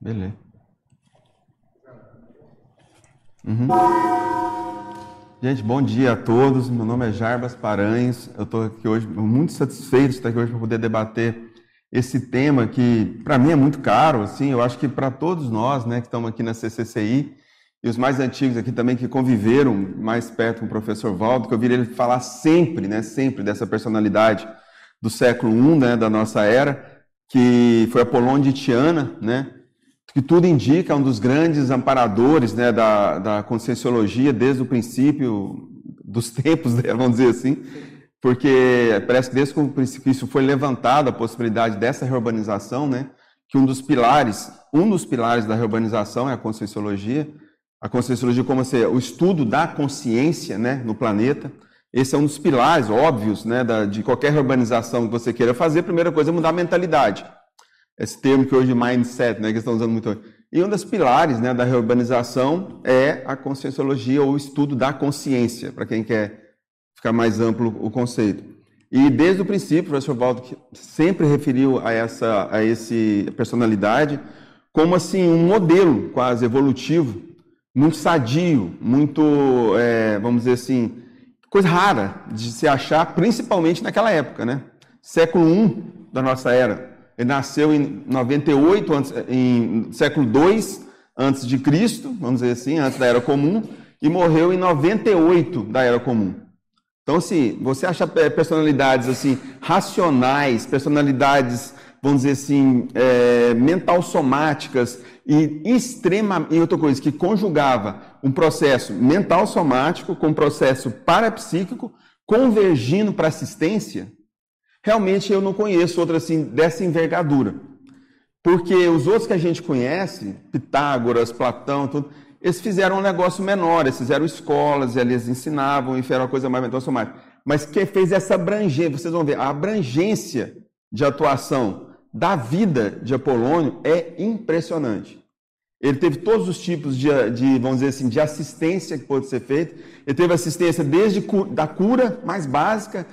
Beleza. Uhum. Gente, bom dia a todos. Meu nome é Jarbas Paranhos. Eu estou aqui hoje muito satisfeito de estar aqui hoje para poder debater esse tema que para mim é muito caro. Assim, eu acho que para todos nós, né, que estamos aqui na CCCI e os mais antigos aqui também que conviveram mais perto com o professor Valdo, que eu vi ele falar sempre, né, sempre dessa personalidade do século I, né, da nossa era, que foi Apolônio de Tiana, né, que tudo indica, é um dos grandes amparadores né, da, da conscienciologia desde o princípio dos tempos, né, vamos dizer assim, porque parece que desde que isso foi levantado, a possibilidade dessa reurbanização, né, que um dos pilares, um dos pilares da reurbanização é a conscienciologia, a conscienciologia como ser o estudo da consciência né, no planeta, esse é um dos pilares óbvios né, da, de qualquer urbanização que você queira fazer. A primeira coisa é mudar a mentalidade esse termo que hoje mindset, né, que estão usando muito hoje. E um dos pilares né, da reurbanização é a conscienciologia ou o estudo da consciência, para quem quer ficar mais amplo o conceito. E desde o princípio, o professor Waldo sempre referiu a essa a esse personalidade como assim um modelo quase evolutivo, muito sadio, muito, é, vamos dizer assim, coisa rara de se achar, principalmente naquela época, né? Século I da nossa era. Ele nasceu em 98, antes, em século II antes de Cristo, vamos dizer assim, antes da Era Comum, e morreu em 98 da Era Comum. Então, assim, você acha personalidades assim racionais, personalidades, vamos dizer assim, é, mental somáticas e extrema e outra coisa que conjugava um processo mental somático com um processo parapsíquico convergindo para assistência, Realmente eu não conheço outra assim dessa envergadura. Porque os outros que a gente conhece, Pitágoras, Platão, tudo, eles fizeram um negócio menor, eles fizeram escolas, eles ensinavam, e fizeram uma coisa mais mental mais. Mas quem fez essa abrangência, vocês vão ver, a abrangência de atuação da vida de Apolônio é impressionante. Ele teve todos os tipos de, de, vamos dizer assim, de assistência que pode ser feita. Ele teve assistência desde da cura mais básica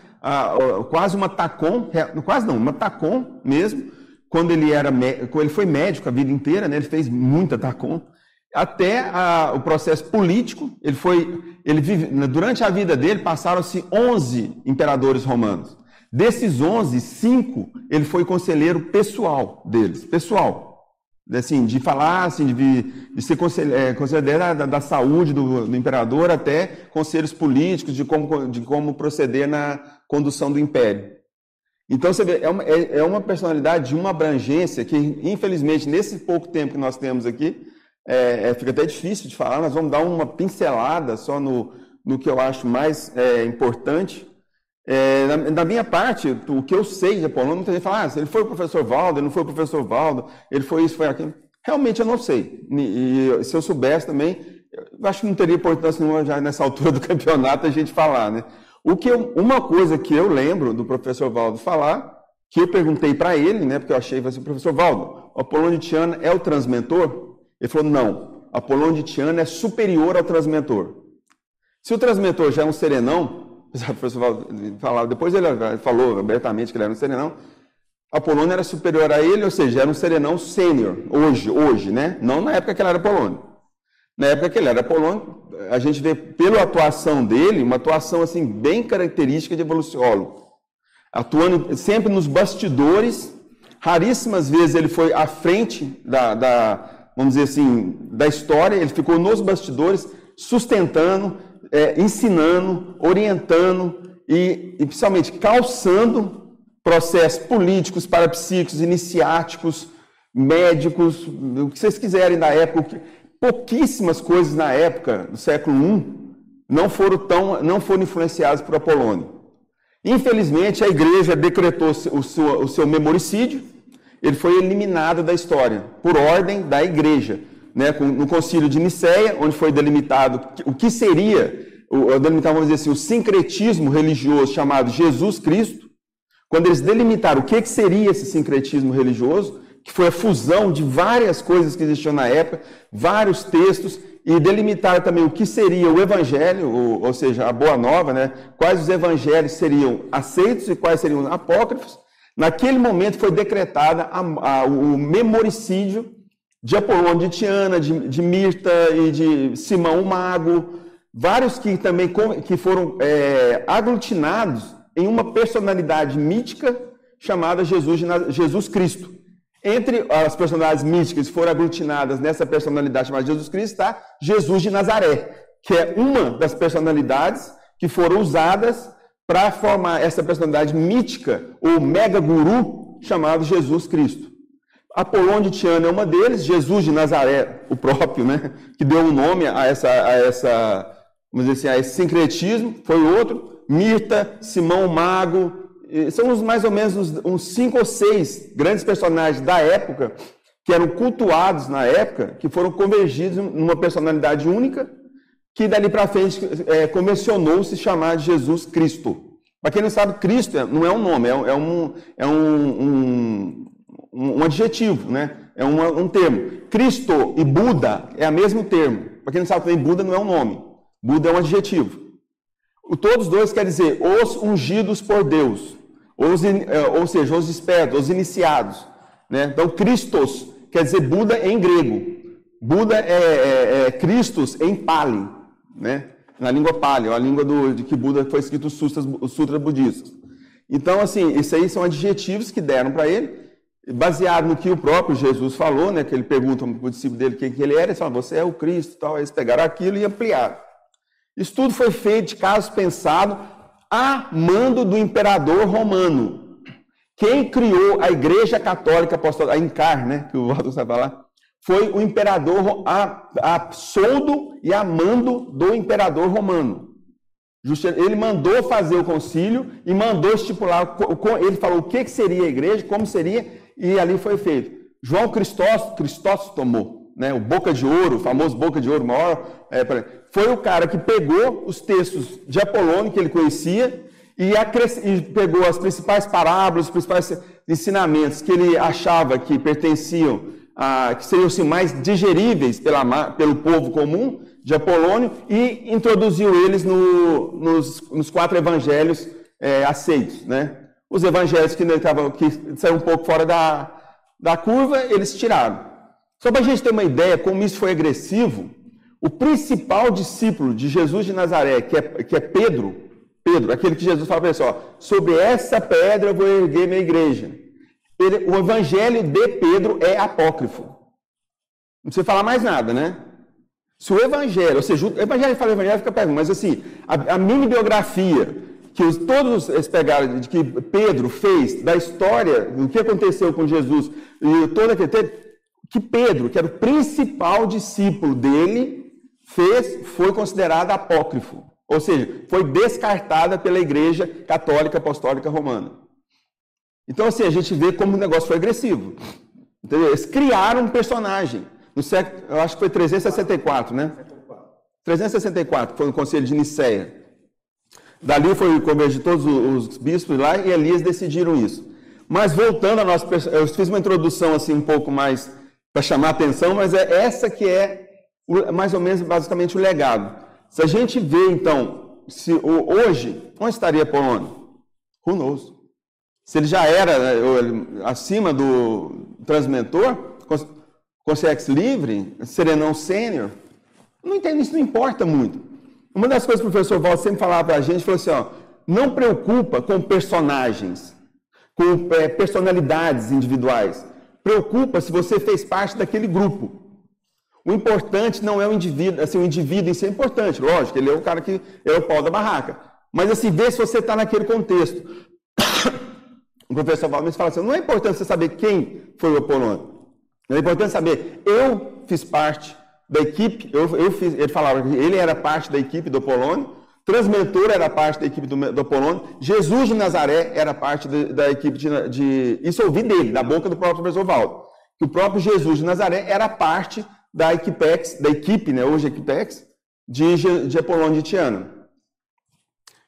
quase uma TACOM, quase não, uma TACOM mesmo, quando ele era ele foi médico a vida inteira, né? ele fez muita TACOM, até a, o processo político, ele foi, ele vive, durante a vida dele passaram-se 11 imperadores romanos. Desses 11, cinco ele foi conselheiro pessoal deles, pessoal assim, de falar, assim, de, de ser é, conselheiro da, da, saúde do, do, imperador até conselhos políticos de como, de como proceder na condução do império. Então, você vê, é uma, é, é uma personalidade de uma abrangência que, infelizmente, nesse pouco tempo que nós temos aqui, é, é, fica até difícil de falar, nós vamos dar uma pincelada só no, no que eu acho mais é, importante, é, na, da minha parte, o que eu sei de Apolônio, muita gente fala, ah, ele foi o professor Valdo, ele não foi o professor Valdo, ele foi isso, foi aquilo. Realmente eu não sei. E, e se eu soubesse também, eu acho que não teria importância nenhuma já nessa altura do campeonato a gente falar, né? O que eu, uma coisa que eu lembro do professor Valdo falar, que eu perguntei para ele, né, porque eu achei, assim, professor Valdo, o Apolônio de Tiana é o transmentor? Ele falou, não, Apolônio de Tiana é superior ao transmentor. Se o transmentor já é um serenão, o professor falava, depois ele falou abertamente que ele era um serenão. Apolônio era superior a ele, ou seja, era um serenão sênior, hoje, hoje, né? Não na época que ele era Apolônio. Na época que ele era Apolônio, a gente vê pela atuação dele, uma atuação assim bem característica de evoluciólogo. Atuando sempre nos bastidores, raríssimas vezes ele foi à frente da, da vamos dizer assim, da história, ele ficou nos bastidores, sustentando, é, ensinando, orientando e, e, principalmente calçando processos políticos, parapsíquicos, iniciáticos, médicos, o que vocês quiserem da época. Pouquíssimas coisas na época do século I não foram tão, não foram influenciadas por Apolônio. Infelizmente, a igreja decretou o seu, o seu memoricídio, ele foi eliminado da história, por ordem da igreja né, no concílio de Nicéia, onde foi delimitado o que seria, o, delimitado, vamos dizer assim, o sincretismo religioso chamado Jesus Cristo, quando eles delimitaram o que, que seria esse sincretismo religioso, que foi a fusão de várias coisas que existiam na época, vários textos, e delimitar também o que seria o evangelho, ou, ou seja, a boa nova, né? quais os evangelhos seriam aceitos e quais seriam apócrifos, naquele momento foi decretada a, a, o memoricídio de Apolônio de Tiana, de, de Mirta e de Simão o Mago, vários que também que foram é, aglutinados em uma personalidade mítica chamada Jesus, Jesus Cristo. Entre as personalidades místicas que foram aglutinadas nessa personalidade chamada Jesus Cristo está Jesus de Nazaré, que é uma das personalidades que foram usadas para formar essa personalidade mítica, ou mega guru, chamado Jesus Cristo. Apolônio de Tiana é uma deles, Jesus de Nazaré, o próprio, né, que deu um nome a essa, a essa vamos dizer assim, a esse sincretismo, foi outro. Mirta, Simão Mago, são os, mais ou menos uns, uns cinco ou seis grandes personagens da época que eram cultuados na época, que foram convergidos numa personalidade única, que dali para frente é, convencionou-se chamar de Jesus Cristo. Para quem não sabe, Cristo é, não é um nome, é, é, um, é um, um, um, adjetivo, né? é um, um termo. Cristo e Buda é o mesmo termo. Para quem não sabe também, Buda não é um nome. Buda é um adjetivo. O, todos dois quer dizer os ungidos por Deus os, é, ou seja, os espertos, os iniciados. Né? Então, Christos quer dizer Buda em grego. Buda é, é, é em Pali, né? na língua Pali, a língua do, de que Buda foi escrito os sutras, os sutras budistas. Então, assim, isso aí são adjetivos que deram para ele, baseado no que o próprio Jesus falou, né? que ele pergunta para o discípulo dele quem que ele era, ele fala, você é o Cristo, tal. Eles pegaram aquilo e ampliaram. Isso tudo foi feito de caso pensado a mando do imperador romano. Quem criou a Igreja Católica Apostólica, a Incar, né, que o Walter sabe falar, foi o imperador, a, a soldo e a mando do imperador romano. Ele mandou fazer o concílio e mandou estipular, ele falou o que seria a igreja, como seria, e ali foi feito. João Cristóstomo, Cristóstomo né, o Boca de Ouro, o famoso Boca de Ouro, maior, é, foi o cara que pegou os textos de Apolônio, que ele conhecia, e, e, pegou as principais parábolas, os principais ensinamentos que ele achava que pertenciam, a, que seriam assim, mais digeríveis pela, pelo povo comum de Apolônio, e introduziu eles no, nos, nos, quatro evangelhos é, aceitos. Né? Os evangelhos que, que saíram um pouco fora da, da curva, eles tiraram. Só para a gente ter uma ideia como isso foi agressivo, o principal discípulo de Jesus de Nazaré, que é, que é Pedro, Pedro, aquele que Jesus fala para ele, assim, sobre essa pedra eu vou erguer minha igreja. Ele, o evangelho de Pedro é apócrifo. Não precisa falar mais nada, né? Se o evangelho, ou seja, o evangelho fala evangelho, fica perguntando, mas assim, a, a mini biografia que os, todos eles pegaram, de que Pedro fez, da história, do que aconteceu com Jesus, e toda aquele que Pedro, que era o principal discípulo dele, fez, foi considerada apócrifo. Ou seja, foi descartada pela Igreja Católica Apostólica Romana. Então, assim, a gente vê como o negócio foi agressivo. Entendeu? Eles criaram um personagem. No século, eu acho que foi 364, né? 364, foi o Conselho de Nicéia. Dali foi convergido todos os bispos lá e Elias decidiram isso. Mas voltando a nossa, eu fiz uma introdução assim um pouco mais para chamar atenção, mas é essa que é mais ou menos basicamente o legado. Se a gente vê então, se hoje, onde estaria Polônia? Who knows? Se ele já era né, acima do transmentor, consegue livre, serenão sênior, não entendo, isso não importa muito. Uma das coisas que o professor Walter sempre falava para a gente, falou assim, ó, não preocupa com personagens, com é, personalidades individuais. Preocupa se você fez parte daquele grupo. O importante não é o indivíduo, assim, o indivíduo si é importante, lógico, ele é o cara que é o pau da barraca. Mas assim, vê se você está naquele contexto. O professor Valmes fala assim: não é importante você saber quem foi o Apolônio. É importante saber, eu fiz parte da equipe, eu, eu fiz, ele falava que ele era parte da equipe do Apolônio, Transmentor era parte da equipe do, do Apolônio, Jesus de Nazaré era parte de, da equipe de, de, Isso eu ouvi dele, da boca do próprio professor Valdo. Que o próprio Jesus de Nazaré era parte da Equipex, da equipe, né, hoje Equipex, de, de Apolônio de Tiana.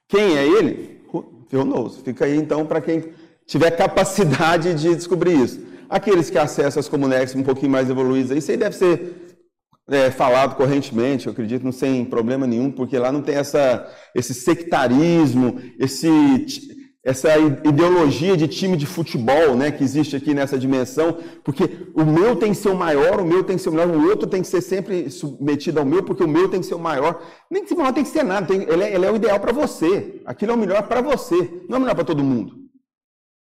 Quem é ele? Feonoso. Fica aí então para quem tiver capacidade de descobrir isso. Aqueles que acessam as comunex um pouquinho mais evoluídas, isso aí deve ser é, falado correntemente, eu acredito, não sem problema nenhum, porque lá não tem essa, esse sectarismo, esse, essa ideologia de time de futebol né, que existe aqui nessa dimensão, porque o meu tem que ser o maior, o meu tem que ser o melhor, o outro tem que ser sempre submetido ao meu, porque o meu tem que ser o maior. Nem que ser maior tem que ser nada, tem, ele, é, ele, é, o ideal para você, aquilo é o melhor para você, não é o melhor para todo mundo.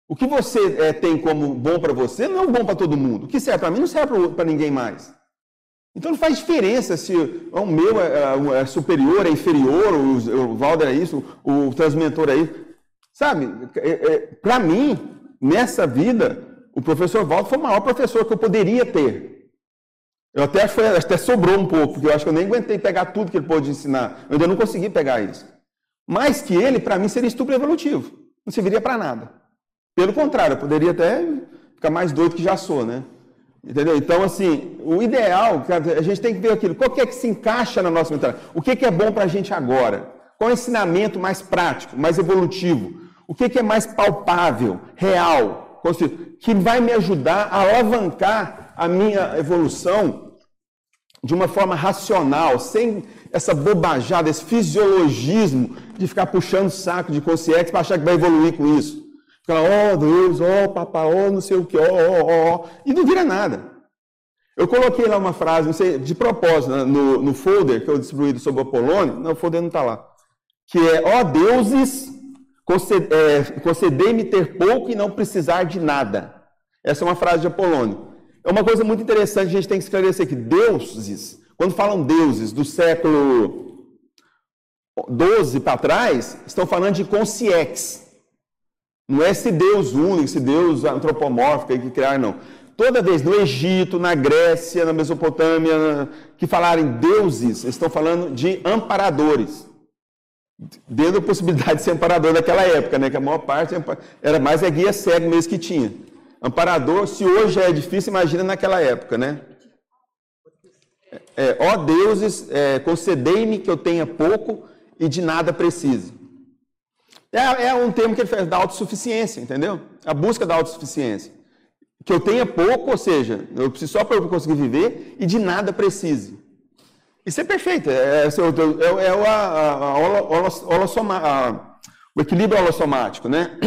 O que você é, tem como bom para você não é bom para todo mundo. O que serve para mim não serve para ninguém mais. Então não faz diferença se o meu é, é superior, é inferior, o, o Valder é isso, o transmentor é isso. Sabe, é, é, para mim, nessa vida, o professor Valdo foi o maior professor que eu poderia ter. Eu até, foi, até sobrou um pouco, porque eu acho que eu nem aguentei pegar tudo que ele pôde ensinar. Eu ainda não consegui pegar isso. Mais que ele, para mim, seria estupro evolutivo. Não serviria para nada. Pelo contrário, eu poderia até ficar mais doido que já sou, né? Entendeu? Então, assim, o ideal, a gente tem que ver aquilo, qual que é que se encaixa na nossa mentalidade? O que, que é bom para a gente agora? Qual é o ensinamento mais prático, mais evolutivo? O que, que é mais palpável, real, que vai me ajudar a alavancar a minha evolução de uma forma racional, sem essa bobajada, esse fisiologismo de ficar puxando saco de consciência para achar que vai evoluir com isso. Ficar, oh Deus, oh papai, oh não sei o que, oh, oh, oh, e não vira nada. Eu coloquei lá uma frase, não sei, de propósito, né, no, no folder que eu distribuí sobre o Apolônio, não, o folder não está lá, que é, ó deuses é, concedei-me ter pouco e não precisar de nada. Essa é uma frase de Apolônio. É uma coisa muito interessante, a gente tem que esclarecer que deuses, quando falam deuses do século 12 para trás, estão falando de consciex. Não é esse Deus único, esse Deus antropomórfico que criaram, não. Toda vez no Egito, na Grécia, na Mesopotâmia, que falarem deuses, estão falando de amparadores dentro da possibilidade de ser amparador naquela época, né? Que a maior parte era mais a guia cego mesmo que tinha. Amparador, se hoje é difícil, imagina naquela época, né? É, ó deuses, é, concedei-me que eu tenha pouco e de nada precise. É, é um termo que ele faz da autossuficiência, entendeu? A busca da autossuficiência. Que eu tenha pouco, ou seja, eu preciso só para eu conseguir viver e de nada precise. Isso é perfeito. É, é, é, é o, a, a, a, o equilíbrio holossomático, né?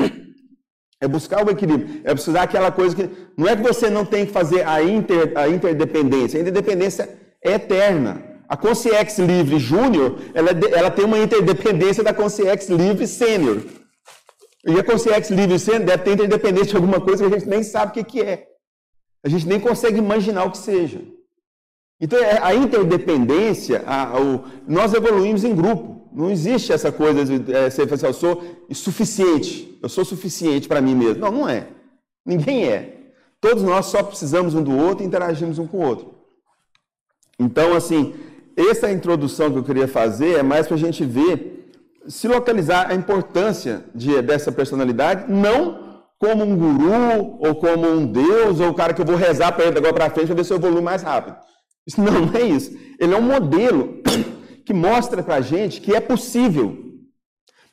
É buscar o equilíbrio. É precisar aquela coisa que. Não é que você não tem que fazer a, inter, a interdependência. A interdependência é eterna. A Consciex Livre Júnior, ela, ela tem uma interdependência da Consciex Livre Sênior. E a Consciex Livre Sênior deve ter interdependência de alguma coisa que a gente nem sabe o que, é. A gente nem consegue imaginar o que seja. Então, é, a interdependência, a, o, nós evoluímos em grupo. Não existe essa coisa de é, você assim, eu sou suficiente, eu sou suficiente para mim mesmo. Não, não é. Ninguém é. Todos nós só precisamos um do outro e interagimos um com o outro. Então, assim, essa introdução que eu queria fazer é mais para a gente ver, se localizar a importância de, dessa personalidade, não como um guru, ou como um deus, ou o cara que eu vou rezar para ele agora para frente para ver se eu evoluo mais rápido. Isso não, é isso. Ele é um modelo que mostra para a gente que é possível.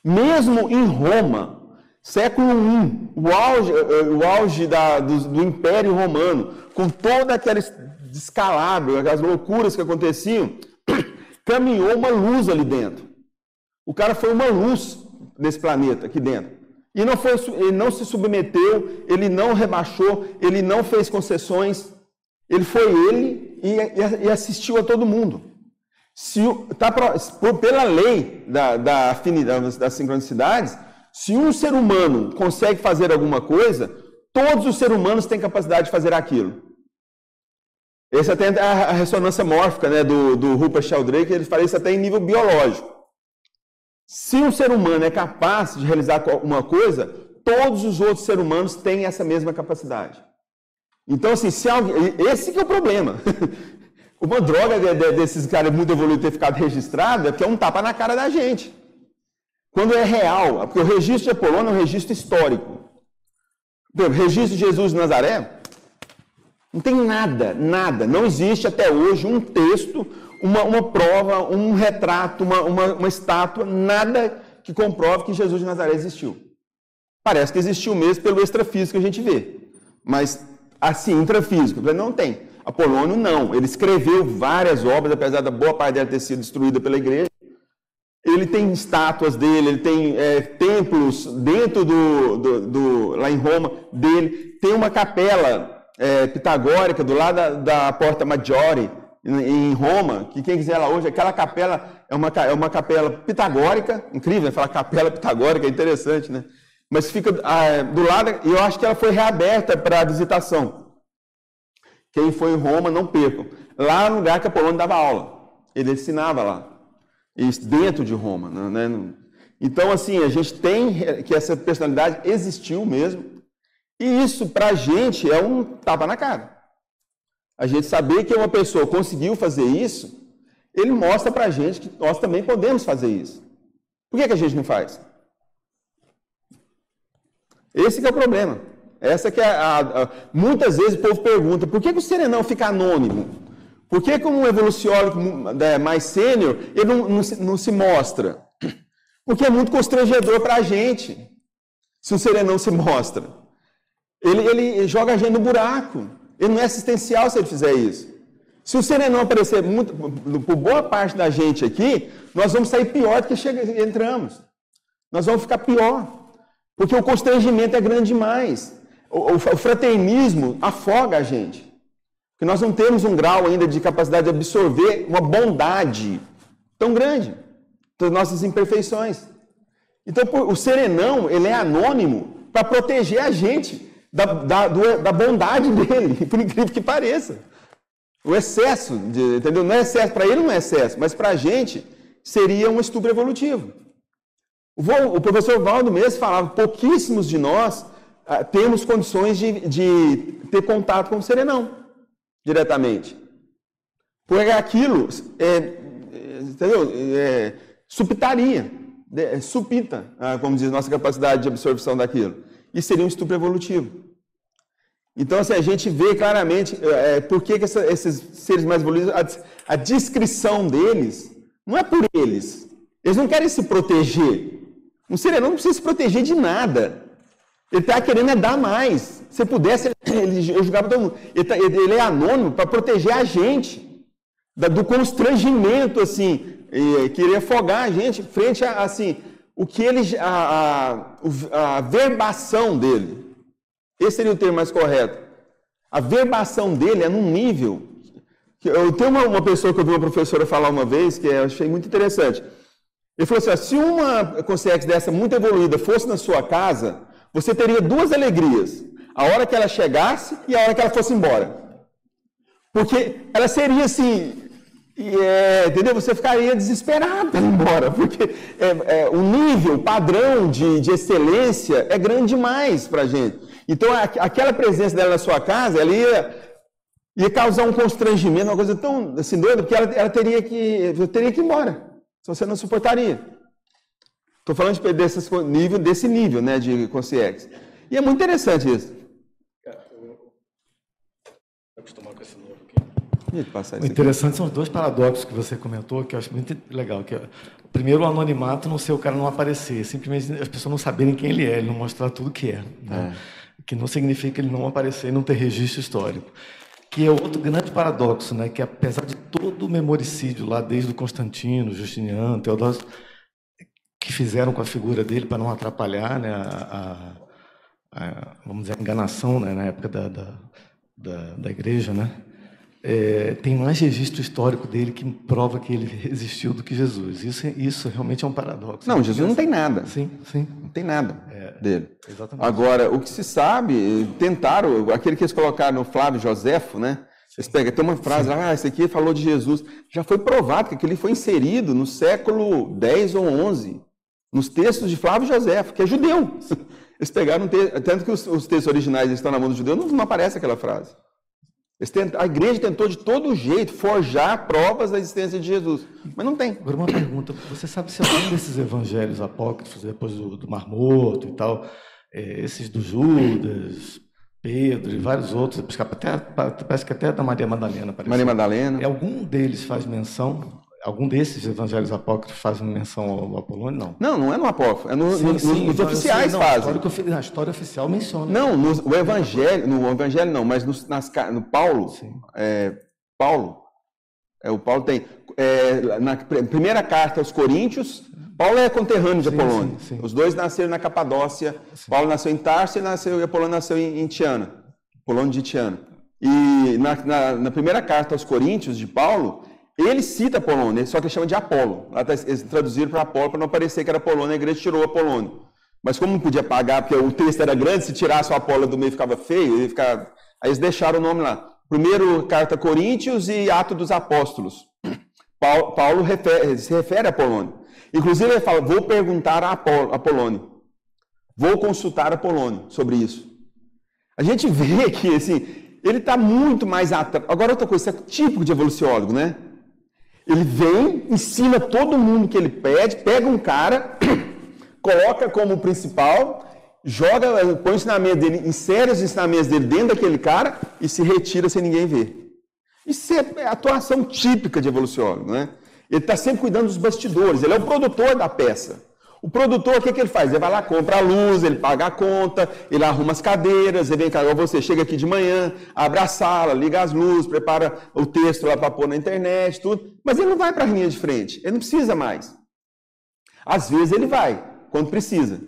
Mesmo em Roma, século I, o auge, o auge da, do, do, Império Romano, com todo aquele descalabro, aquelas loucuras que aconteciam, caminhou uma luz ali dentro. O cara foi uma luz nesse planeta aqui dentro. E não foi, ele não se submeteu, ele não rebaixou, ele não fez concessões. Ele foi ele e, e assistiu a todo mundo. Se, tá, por, pela lei da, da afinidade, das sincronicidades, se um ser humano consegue fazer alguma coisa, todos os seres humanos têm capacidade de fazer aquilo. Essa até é a ressonância mórfica né, do, do Rupert Sheldrake, ele fala isso até em nível biológico. Se um ser humano é capaz de realizar uma coisa, todos os outros seres humanos têm essa mesma capacidade. Então, assim, se alguém, esse que é o problema. Uma droga de, de, desses caras muito evoluídos ter ficado registrada é que é um tapa na cara da gente. Quando é real, porque o registro de Apolônio é um registro histórico. O registro de Jesus de Nazaré, não tem nada, nada. Não existe até hoje um texto, uma, uma prova, um retrato, uma, uma, uma estátua, nada que comprove que Jesus de Nazaré existiu. Parece que existiu mesmo pelo extrafísico que a gente vê. Mas assim, intrafísico. Não tem. Apolônio não. Ele escreveu várias obras, apesar da boa parte dela ter sido destruída pela igreja. Ele tem estátuas dele, ele tem é, templos dentro do, do, do, lá em Roma dele. Tem uma capela é, pitagórica do lado da, da Porta Maggiore em Roma, que quem quiser lá hoje, aquela capela é uma, é uma capela pitagórica, incrível, né? falar capela pitagórica é interessante, né? Mas fica ah, do lado, e eu acho que ela foi reaberta para visitação. Quem foi em Roma, não percam. Lá no lugar que Apolônio dava aula, ele ensinava lá, dentro de Roma. Né? Então, assim, a gente tem que essa personalidade existiu mesmo, e isso para a gente é um tapa na cara. A gente saber que uma pessoa conseguiu fazer isso, ele mostra para a gente que nós também podemos fazer isso. Por que, que a gente não faz? Esse é o problema. Essa que é a, a, muitas vezes o povo pergunta, por que, que o serenão fica anônimo? Por que, que um evoluciólogo é, mais sênior, ele não, não, se, não se mostra? Porque é muito constrangedor para a gente, se o serenão se mostra. Ele, ele joga a gente no buraco. Ele não é assistencial se ele fizer isso. Se o serenão aparecer muito, por boa parte da gente aqui, nós vamos sair pior do que chega, entramos. Nós vamos ficar pior. Porque o constrangimento é grande demais. O, o, fraternismo afoga a gente. Porque nós não temos um grau ainda de capacidade de absorver uma bondade tão grande das nossas imperfeições. Então, o serenão, ele é anônimo para proteger a gente da, da, da bondade dele, por incrível que pareça. O excesso, de, entendeu? Não é excesso, para ele não é excesso, mas para a gente seria um estupro evolutivo. O, o professor Valdo mesmo falava, pouquíssimos de nós ah, temos condições de, de ter contato com o serenão, diretamente. Porque aquilo, é, entendeu? É, supitaria, é, supita, ah, como diz, nossa capacidade de absorção daquilo. E seria um estupro evolutivo. Então, assim, a gente vê claramente é, por que, que essa, esses seres mais evoluídos, a, a, descrição deles não é por eles. Eles não querem se proteger. Um ser não precisa se proteger de nada. Ele está querendo é dar mais. Se pudesse, ele, eu julgava todo mundo. Ele, tá, ele é anônimo para proteger a gente da, do constrangimento, assim, e, querer afogar a gente frente a, assim, o que ele, a, a, a verbação dele. Esse seria o termo mais correto. A verbação dele é num nível. Que eu tenho uma, uma, pessoa que eu vi uma professora falar uma vez que eu achei muito interessante. Ele falou assim: se uma consciência dessa muito evoluída fosse na sua casa, você teria duas alegrias: a hora que ela chegasse e a hora que ela fosse embora. Porque ela seria assim, é, entendeu? Você ficaria desesperado ir embora, porque é, é, o nível, o padrão de, de excelência é grande demais para a gente. Então, aquela presença dela na sua casa, ela ia, ia causar um constrangimento, uma coisa tão assim, doida, porque ela, ela teria, que, teria que ir embora, se você não suportaria. Estou falando de, desse nível, desse nível né, de consciência. E é muito interessante isso. acostumar com esse novo aqui. O interessante são os dois paradoxos que você comentou, que eu acho muito legal. Que é, primeiro, o anonimato não ser o cara não aparecer, simplesmente as pessoas não saberem quem ele é, ele não mostrar tudo que é. Né? é que não significa ele não aparecer e não ter registro histórico. Que é outro grande paradoxo, né? que apesar de todo o memoricídio lá, desde o Constantino, Justiniano, Teodósio, que fizeram com a figura dele para não atrapalhar né, a, a, a, vamos dizer, a enganação né, na época da, da, da, da igreja, né? É, tem mais registro histórico dele que prova que ele existiu do que Jesus. Isso, isso realmente é um paradoxo. Não, Jesus não tem nada. Sim, sim. Não tem nada é, dele. Exatamente. Agora, o que se sabe, tentaram, aquele que eles colocaram no Flávio Joséfo, né? Vocês pegam, tem uma frase lá, ah, esse aqui falou de Jesus. Já foi provado que aquele foi inserido no século 10 ou 11, nos textos de Flávio Joséfo, que é judeu. Eles pegaram, tanto que os, os textos originais estão na mão do judeu, não, não aparece aquela frase a igreja tentou de todo jeito forjar provas da existência de Jesus, mas não tem. Agora uma pergunta: você sabe se algum desses evangelhos apócrifos, depois do, do Mar Morto e tal, é, esses do Judas, Pedro e vários outros, até, parece que até da Maria Madalena. Parece. Maria Madalena. Algum deles faz menção Algum desses evangelhos apócrifos faz menção ao Apolônio? Não. Não, não é no apócrifo. É no, sim, no, sim, nos oficiais não, fazem. A história, história oficial menciona. Não, no, o evangelho, no evangelho não, mas no, nas, no Paulo, é, Paulo, é, o Paulo tem, é, na primeira carta aos Coríntios, Paulo é conterrâneo de sim, Apolônio. Os dois nasceram na Capadócia. Paulo nasceu em Tarso e, nasceu, e Apolônio nasceu em, em Tiana. Apolônio de Tiana. E na, na, na primeira carta aos Coríntios de Paulo, ele cita Apolônio, só que ele chama de Apolo. Tá, eles traduziram para Apolo para não parecer que era Apolônio, a igreja tirou Apolônio. Mas como não podia pagar, porque o texto era grande, se tirasse o Apolo do meio ficava feio, ele ficava... aí eles deixaram o nome lá. Primeiro, carta Coríntios e Ato dos Apóstolos. Paulo, Paulo se refere a Apolônio. Inclusive ele fala, vou perguntar a Apolônio. Vou consultar Apolônio sobre isso. A gente vê que, assim, ele está muito mais atrás. Agora, outra coisa, isso é típico de evoluciólogo, né? Ele vem, ensina todo mundo que ele pede, pega um cara, coloca como principal, joga, põe o ensinamento dele, insere os ensinamentos dele dentro daquele cara e se retira sem ninguém ver. Isso é atuação típica de evoluciólogo, né? Ele está sempre cuidando dos bastidores, ele é o produtor da peça. O produtor, o que, que ele faz? Ele vai lá, compra a luz, ele paga a conta, ele arruma as cadeiras, ele vem cá, você chega aqui de manhã, abre a sala, liga as luzes, prepara o texto lá para pôr na internet, tudo. Mas ele não vai para a linha de frente, ele não precisa mais. Às vezes ele vai, quando precisa.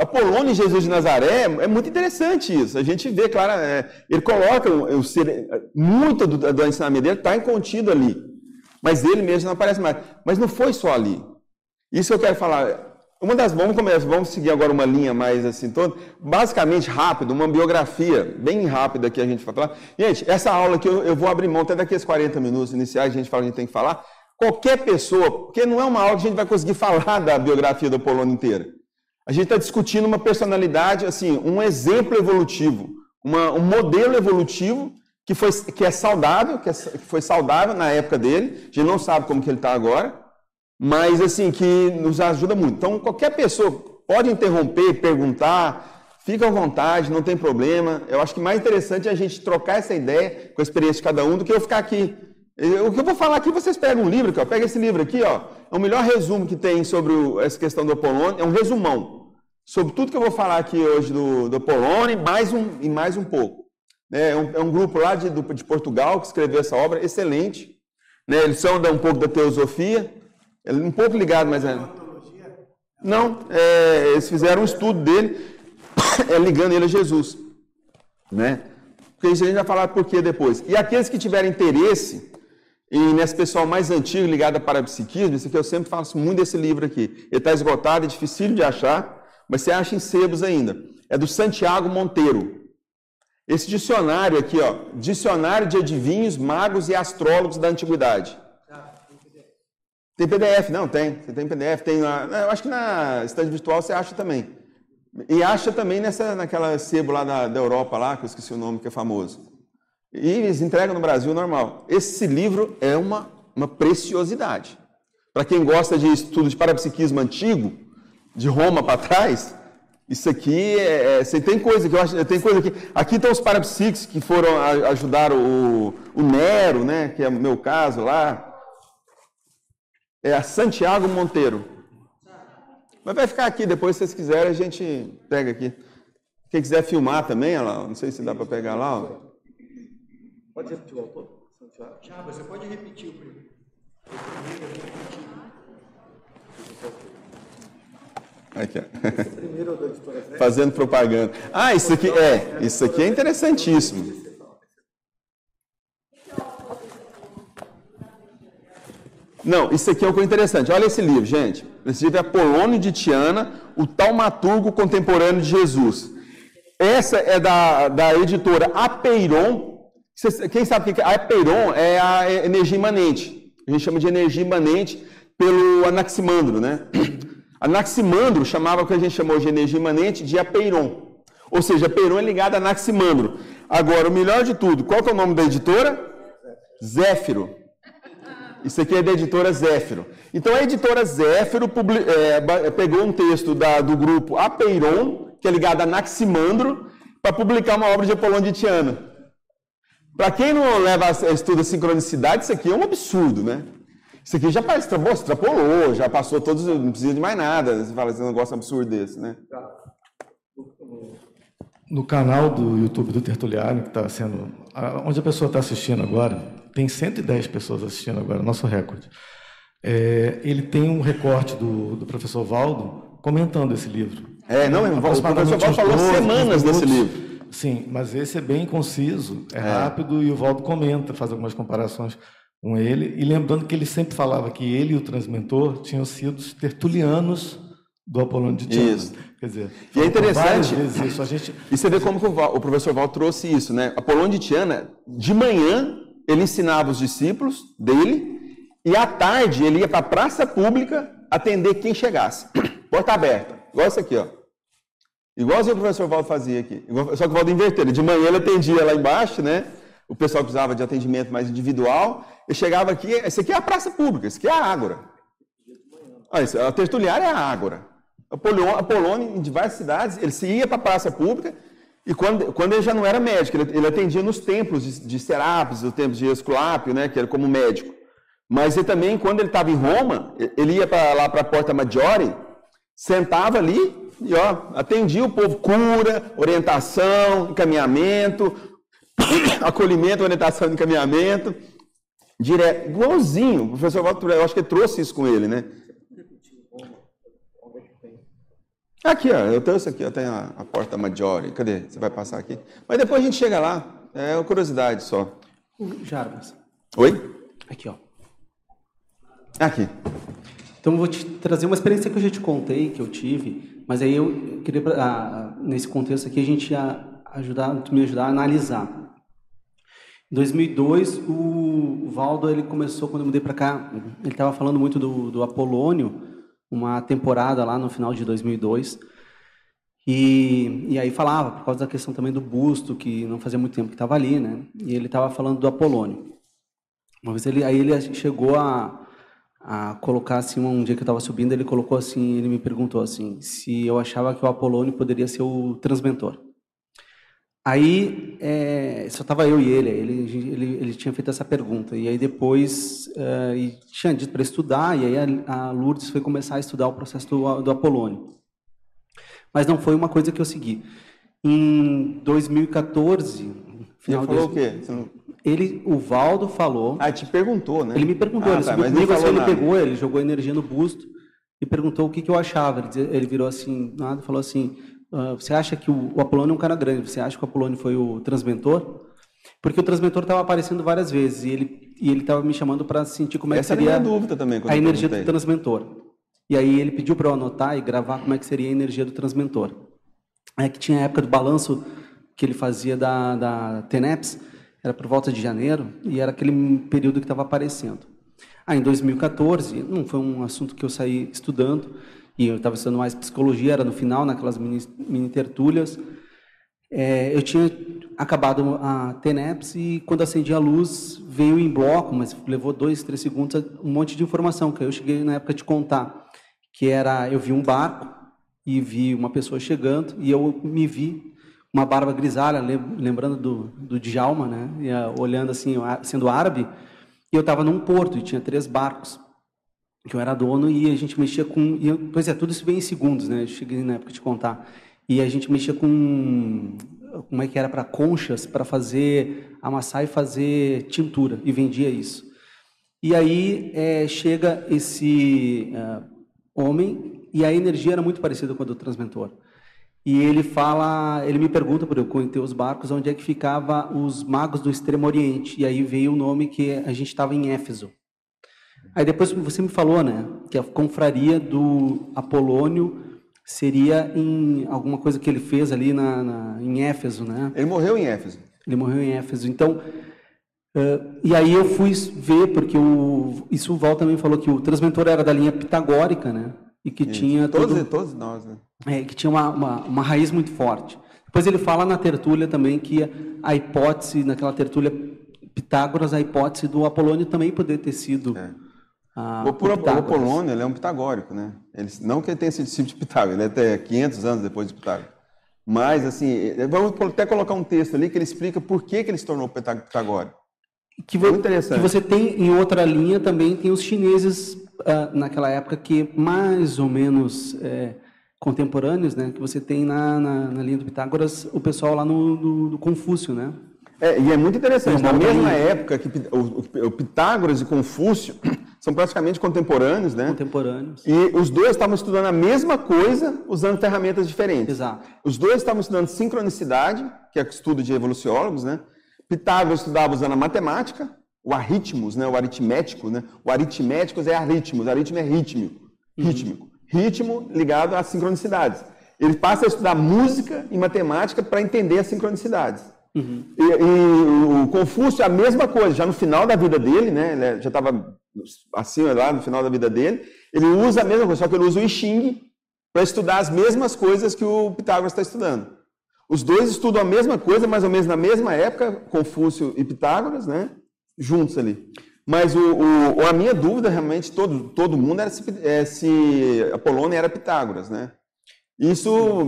Apolônio e Jesus de Nazaré é muito interessante isso. A gente vê, claro, é, ele coloca o, ser, muito do, do ensinamento dele está contido ali. Mas ele mesmo não aparece mais. Mas não foi só ali. Isso eu quero falar. Uma das vamos começar, vamos seguir agora uma linha mais assim toda, basicamente rápido, uma biografia bem rápida que a gente vai falar. Gente, essa aula aqui eu, eu vou abrir mão até daqui a 40 minutos iniciais, a gente fala, a gente tem que falar. Qualquer pessoa, porque não é uma aula que a gente vai conseguir falar da biografia do Apolônio inteira. A gente está discutindo uma personalidade, assim, um exemplo evolutivo, uma, um modelo evolutivo que, foi, que é saudável, que, é, que foi saudável na época dele. A gente não sabe como que ele está agora, mas assim, que nos ajuda muito. Então, qualquer pessoa pode interromper, perguntar, fica à vontade, não tem problema. Eu acho que mais interessante é a gente trocar essa ideia com a experiência de cada um do que eu ficar aqui. O que eu vou falar aqui, vocês pegam um livro, aqui, ó, pega esse livro aqui, ó, é o melhor resumo que tem sobre o, essa questão do Apolônio, é um resumão sobre tudo que eu vou falar aqui hoje do, do Apolônio mais um, e mais um pouco. É um, é um grupo lá de, de Portugal que escreveu essa obra, excelente. Né? Eles são um pouco da teosofia, um pouco ligado, mas é. Não, é, eles fizeram um estudo dele, é, ligando ele a Jesus. Né? Porque isso a gente vai falar por quê depois. E aqueles que tiverem interesse em nesse pessoal mais antigo ligado a parapsiquismo, isso aqui eu sempre faço muito desse livro aqui. Ele está esgotado, é difícil de achar, mas você acha em sebos ainda. É do Santiago Monteiro. Esse dicionário aqui, ó, Dicionário de Adivinhos, Magos e Astrólogos da Antiguidade. Tem PDF, não, tem. Você tem PDF, tem lá. Eu acho que na estande virtual você acha também. E acha também nessa, naquela sebo lá da, da Europa, lá, que eu esqueci o nome, que é famoso. E eles entregam no Brasil normal. Esse livro é uma, uma preciosidade. Para quem gosta de estudo de parapsiquismo antigo, de Roma para trás, isso aqui é, é, tem coisa que eu acho, tem coisa aqui. Aqui estão os parapsíquicos que foram a, ajudar o, o Nero, né, que é o meu caso lá. É a Santiago Monteiro. Mas vai ficar aqui, depois se vocês quiserem a gente pega aqui. Quem quiser filmar também, olha lá, não sei se dá para pegar lá. Ó. Pode repetir o autor? Santiago. Tiago, você pode repetir o primeiro. Aqui, Fazendo propaganda. Ah, isso aqui é, isso aqui é interessantíssimo. Não, isso aqui é uma coisa interessante. Olha esse livro, gente. Esse livro é Apolônio de Tiana, o taumaturgo contemporâneo de Jesus. Essa é da, da editora Apeiron. Quem sabe o que é? A Apeiron é a energia imanente. A gente chama de energia imanente pelo Anaximandro, né? Anaximandro chamava o que a gente chamou de energia imanente de Apeiron. Ou seja, Apeiron é ligado a Anaximandro. Agora, o melhor de tudo, qual é o nome da editora? Zéfiro. Isso aqui é da editora Zéfiro. Então a editora Zéfiro é, pegou um texto da, do grupo Apeiron, que é ligado a Anaximandro, para publicar uma obra de Apolônio de Tiana. Para quem não leva a estudo a sincronicidade, isso aqui é um absurdo, né? Isso aqui já extrapolou, já passou todos, não precisa de mais nada. Você fala esse negócio absurdo desse, né? No canal do YouTube do Tertuliário, que está sendo. onde a pessoa está assistindo agora, tem 110 pessoas assistindo agora, nosso recorde. É, ele tem um recorte do, do professor Valdo comentando esse livro. É, não, o professor Valdo falou 12, semanas desse livro. Sim, mas esse é bem conciso, é, é, rápido e o Valdo comenta, faz algumas comparações com ele. E lembrando que ele sempre falava que ele e o transmentor tinham sido tertulianos do Apolônio de Tiana. Isso. Quer dizer, e é interessante. Isso, a gente... E você vê como o, Val, o, professor Val trouxe isso, né? Apolônio de Tiana, de manhã, ele ensinava os discípulos dele, e à tarde ele ia para a praça pública atender quem chegasse. Porta aberta. Igual isso aqui, ó. Igualzinho o professor Valdo fazia aqui. Só que o Valdo inverteu. De manhã ele atendia lá embaixo, né? O pessoal precisava de atendimento mais individual. Eu chegava aqui, esse aqui é a praça pública, esse aqui é a Ágora. Ah, a tertuliária é a Ágora. Apolônio, em diversas cidades, ele se ia para a praça pública e quando, quando ele já não era médico, ele, ele atendia nos templos de, de Serapis, os templos de Esculápio, né, que era como médico. Mas ele também, quando ele estava em Roma, ele ia lá para a Porta Maggiore, sentava ali e ó, atendia o povo, cura, orientação, encaminhamento, acolhimento, orientação, encaminhamento, direto, igualzinho. O professor Walter, eu acho que trouxe isso com ele, né? Aqui, ó, eu trouxe aqui, eu tenho a, a porta Maggiore. Cadê? Você vai passar aqui? Mas depois a gente chega lá. É uma curiosidade só. O Jarbas. Oi? Aqui, ó. Aqui. Então, eu vou te trazer uma experiência que eu já te contei, que eu tive, mas aí eu queria, ah, nesse contexto aqui, a gente ia ajudar, me ajudar a analisar. Em 2002, o Valdo ele começou, quando eu mudei para cá, ele estava falando muito do, do Apolônio, uma temporada lá no final de 2002. E, e aí falava, por causa da questão também do busto, que não fazia muito tempo que estava ali, né? E ele estava falando do Apolônio. Uma vez ele, aí ele chegou a, a colocar assim, um dia que eu estava subindo, ele colocou assim, ele me perguntou assim, se eu achava que o Apolônio poderia ser o transmentor. Aí é, só estava eu e ele, ele, ele, ele tinha feito essa pergunta e aí depois uh, e tinha dito para estudar e aí a, a, Lourdes foi começar a estudar o processo do, do Apolônio. Mas não foi uma coisa que eu segui. Em 2014, final ele falou o quê? Ele, o Valdo falou. Ah, te perguntou, né? Ele me perguntou, ah, ele tá, mas assim, ele pegou, ele jogou energia no busto e perguntou o que, que eu achava. Ele, ele virou assim, nada, falou assim: uh, você acha que o, o Apolônio é um cara grande? Você acha que o Apolônio foi o transmentor? Porque o transmentor estava aparecendo várias vezes e ele e ele estava me chamando para sentir como Essa é que seria a dúvida também, a energia do transmentor. E aí ele pediu para eu anotar e gravar como é que seria a energia do transmentor. É que tinha a época do balanço que ele fazia da, da TENEPS, era por volta de janeiro, e era aquele período que estava aparecendo. Aí, em 2014, não foi um assunto que eu saí estudando, e eu estava estudando mais psicologia, era no final, naquelas mini, mini tertúlias. É, eu tinha acabado a TENEPS e quando acendi a luz veio em bloco, mas levou dois, três segundos, um monte de informação que eu cheguei na época de contar, que era eu vi um barco e vi uma pessoa chegando e eu me vi uma barba grisalha, lembrando do, do Djalma, né? E, olhando assim, sendo árabe, e eu estava num porto e tinha três barcos que eu era dono e a gente mexia com. E, pois é, tudo isso vem em segundos, né? Eu cheguei na época de contar. E a gente mexia com. Como é que era? Para conchas, para fazer. amassar e fazer tintura. E vendia isso. E aí é, chega esse uh, homem e a energia era muito parecida com a do transmentor. E ele fala, ele me pergunta, por eu conhecer os barcos, onde é que ficava os magos do Extremo Oriente. E aí veio o nome que a gente estava em Éfeso. Aí depois você me falou, né, que a confraria do Apolônio seria em alguma coisa que ele fez ali na, na em Éfeso, né? Ele morreu em Éfeso. Ele morreu em Éfeso. Então, uh, e aí eu fui ver porque o isso o Val também falou que o transmentor era da linha pitagórica, né? E que isso. tinha todos todo, todos nós, né? É, que tinha uma, uma, uma raiz muito forte. Depois ele fala na tertúlia também que a hipótese naquela tertúlia Pitágoras, a hipótese do Apolônio também poderia ter sido é ah, o, o Apolônio ele é um pitagórico, né? Ele, não que ele tenha sido discípulo de Pitágoras, ele é até 500 anos depois de Pitágoras. Mas, assim, vamos até colocar um texto ali que ele explica por que, que ele se tornou pitagórico. Que, vo que você tem em outra linha também tem os chineses uh, naquela época que mais ou menos é, contemporâneos, né? Que você tem na, na, na, linha do Pitágoras o pessoal lá no, do, do Confúcio, né? É, e é muito interessante, na mesma época que o, o, Pitágoras e Confúcio são praticamente contemporâneos, né? Contemporâneos. E os dois estavam estudando a mesma coisa usando ferramentas diferentes. Exato. Os dois estavam estudando sincronicidade, que é o estudo de evoluciólogos, né? Pitágoras estudava usando a matemática, o arritmos, né? O aritmético, né? O aritméticos é arritmos, aritmo é rítmico, uhum. rítmico. Uhum. Ritmo ligado às sincronicidades. Ele passa a estudar música e matemática para entender as sincronicidades. Uhum. E, e, o Confúcio, a mesma coisa, já no final da vida dele, né, ele é, já estava assim lá no final da vida dele, ele usa a mesma coisa, só que ele usa o I Ching para estudar as mesmas coisas que o Pitágoras está estudando. Os dois estudam a mesma coisa, mais ou menos na mesma época, Confúcio e Pitágoras, né, juntos ali. Mas o, o, a minha dúvida, realmente, todo, todo mundo era se, é, se Apolônio era Pitágoras, né? Isso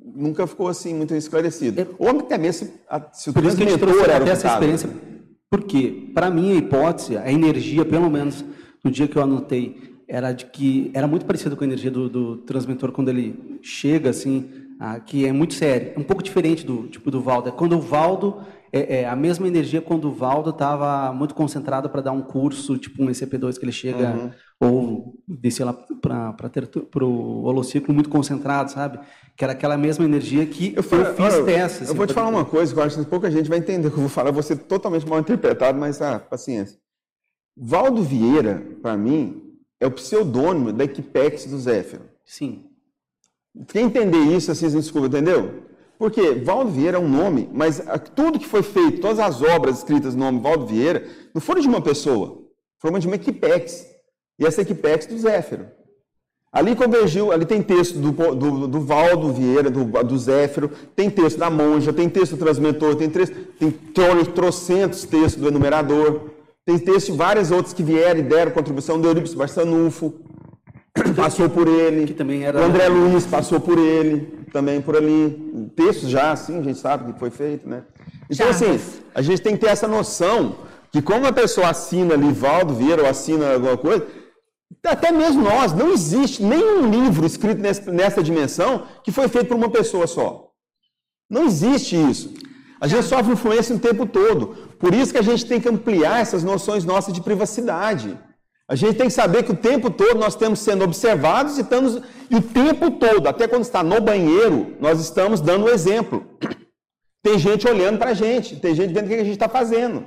nunca ficou assim muito esclarecido. É. Ou até mesmo se, se o Por isso que a gente trouxe até essa experiência. Porque, para mim, a hipótese, a energia, pelo menos no dia que eu anotei, era de que era muito parecido com a energia do, do transmissor quando ele chega, assim, que é muito sério. É um pouco diferente do tipo do Valdo. É quando o Valdo é, é, a mesma energia quando o Valdo estava muito concentrado para dar um curso, tipo um ECP2 que ele chega, uhum. Ou descer lá para o holociclo muito concentrado, sabe? Que era aquela mesma energia que eu, falo, eu fiz olha, teste. Assim, eu vou te falar uma coisa que eu acho que pouca gente vai entender o que eu vou falar, eu vou ser totalmente mal interpretado, mas ah, paciência. Valdo Vieira, para mim, é o pseudônimo da Equipex do Zéfiro. Sim. Quem entender isso, assim, desculpa, entendeu? Porque Valdo Vieira é um nome, mas tudo que foi feito, todas as obras escritas no nome Valdo Vieira, não foram de uma pessoa, foram de uma equipex. E essa equipex do Zéfiro. Ali convergiu, ali tem texto do, do, do Valdo Vieira, do, do Zéfiro, tem texto da Monja, tem texto do Transmentor, tem, texto, tem trocentos textos do Enumerador, tem texto de várias outras que vieram e deram contribuição do Eurípides Barçanufo, passou por ele. Que também era... O André Luiz passou por ele, também por ali. Textos já, assim, a gente sabe que foi feito, né? Então, já, assim, a gente tem que ter essa noção que como a pessoa assina ali, Valdo Vieira, ou assina alguma coisa, até mesmo nós, não existe nenhum livro escrito nessa dimensão que foi feito por uma pessoa só. Não existe isso. A gente sofre influência o tempo todo. Por isso que a gente tem que ampliar essas noções nossas de privacidade. A gente tem que saber que o tempo todo nós estamos sendo observados e, estamos, e o tempo todo, até quando está no banheiro, nós estamos dando o um exemplo. Tem gente olhando para a gente, tem gente vendo o que a gente está fazendo.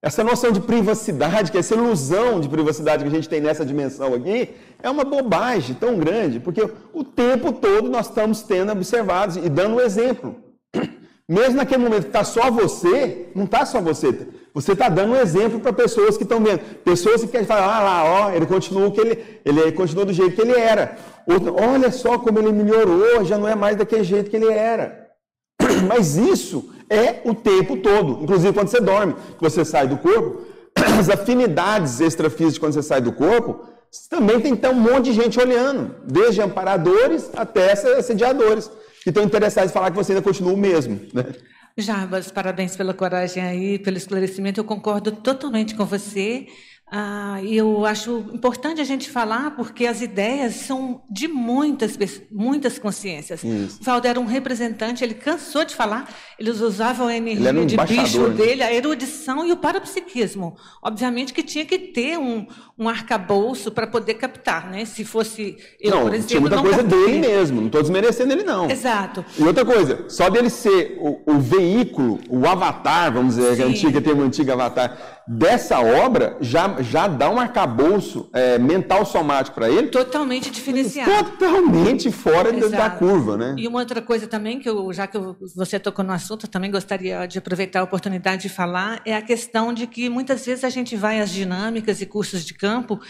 Essa noção de privacidade, que essa ilusão de privacidade que a gente tem nessa dimensão aqui, é uma bobagem tão grande, porque o tempo todo nós estamos sendo observados e dando um exemplo. Mesmo naquele momento que está só você, não está só você. Você está dando um exemplo para pessoas que estão vendo. Pessoas que querem falar, ah lá, ó, ele continua que ele, ele continua do jeito que ele era. Outro, olha só como ele melhorou, já não é mais daquele jeito que ele era. Mas isso é o tempo todo. Inclusive quando você dorme, você sai do corpo, as afinidades extrafísicas quando você sai do corpo, também tem que ter um monte de gente olhando, desde amparadores até assediadores, que estão interessados em falar que você ainda continua o mesmo. Né? Jarbas, parabéns pela coragem aí, pelo esclarecimento. Eu concordo totalmente com você. Ah, eu acho importante a gente falar porque as ideias são de muitas, muitas consciências. Isso. O Valdo era um representante, ele cansou de falar, eles usavam a energia um de bicho né? dele, a erudição e o parapsiquismo. Obviamente que tinha que ter um, um arcabouço para poder captar, né? Se fosse eu, não, por exemplo. Tinha muita não coisa captei. dele mesmo, não estou desmerecendo ele, não. Exato. E outra coisa, só dele ser o, o veículo, o avatar, vamos dizer, Sim. que a antiga tem um antigo avatar dessa obra já, já dá um arcabouço é, mental somático para ele. Totalmente diferenciado. Totalmente fora Exato. da curva, né? E uma outra coisa também, que eu, já que você tocou no assunto, eu também gostaria de aproveitar a oportunidade de falar, é a questão de que muitas vezes a gente vai às dinâmicas e cursos de campo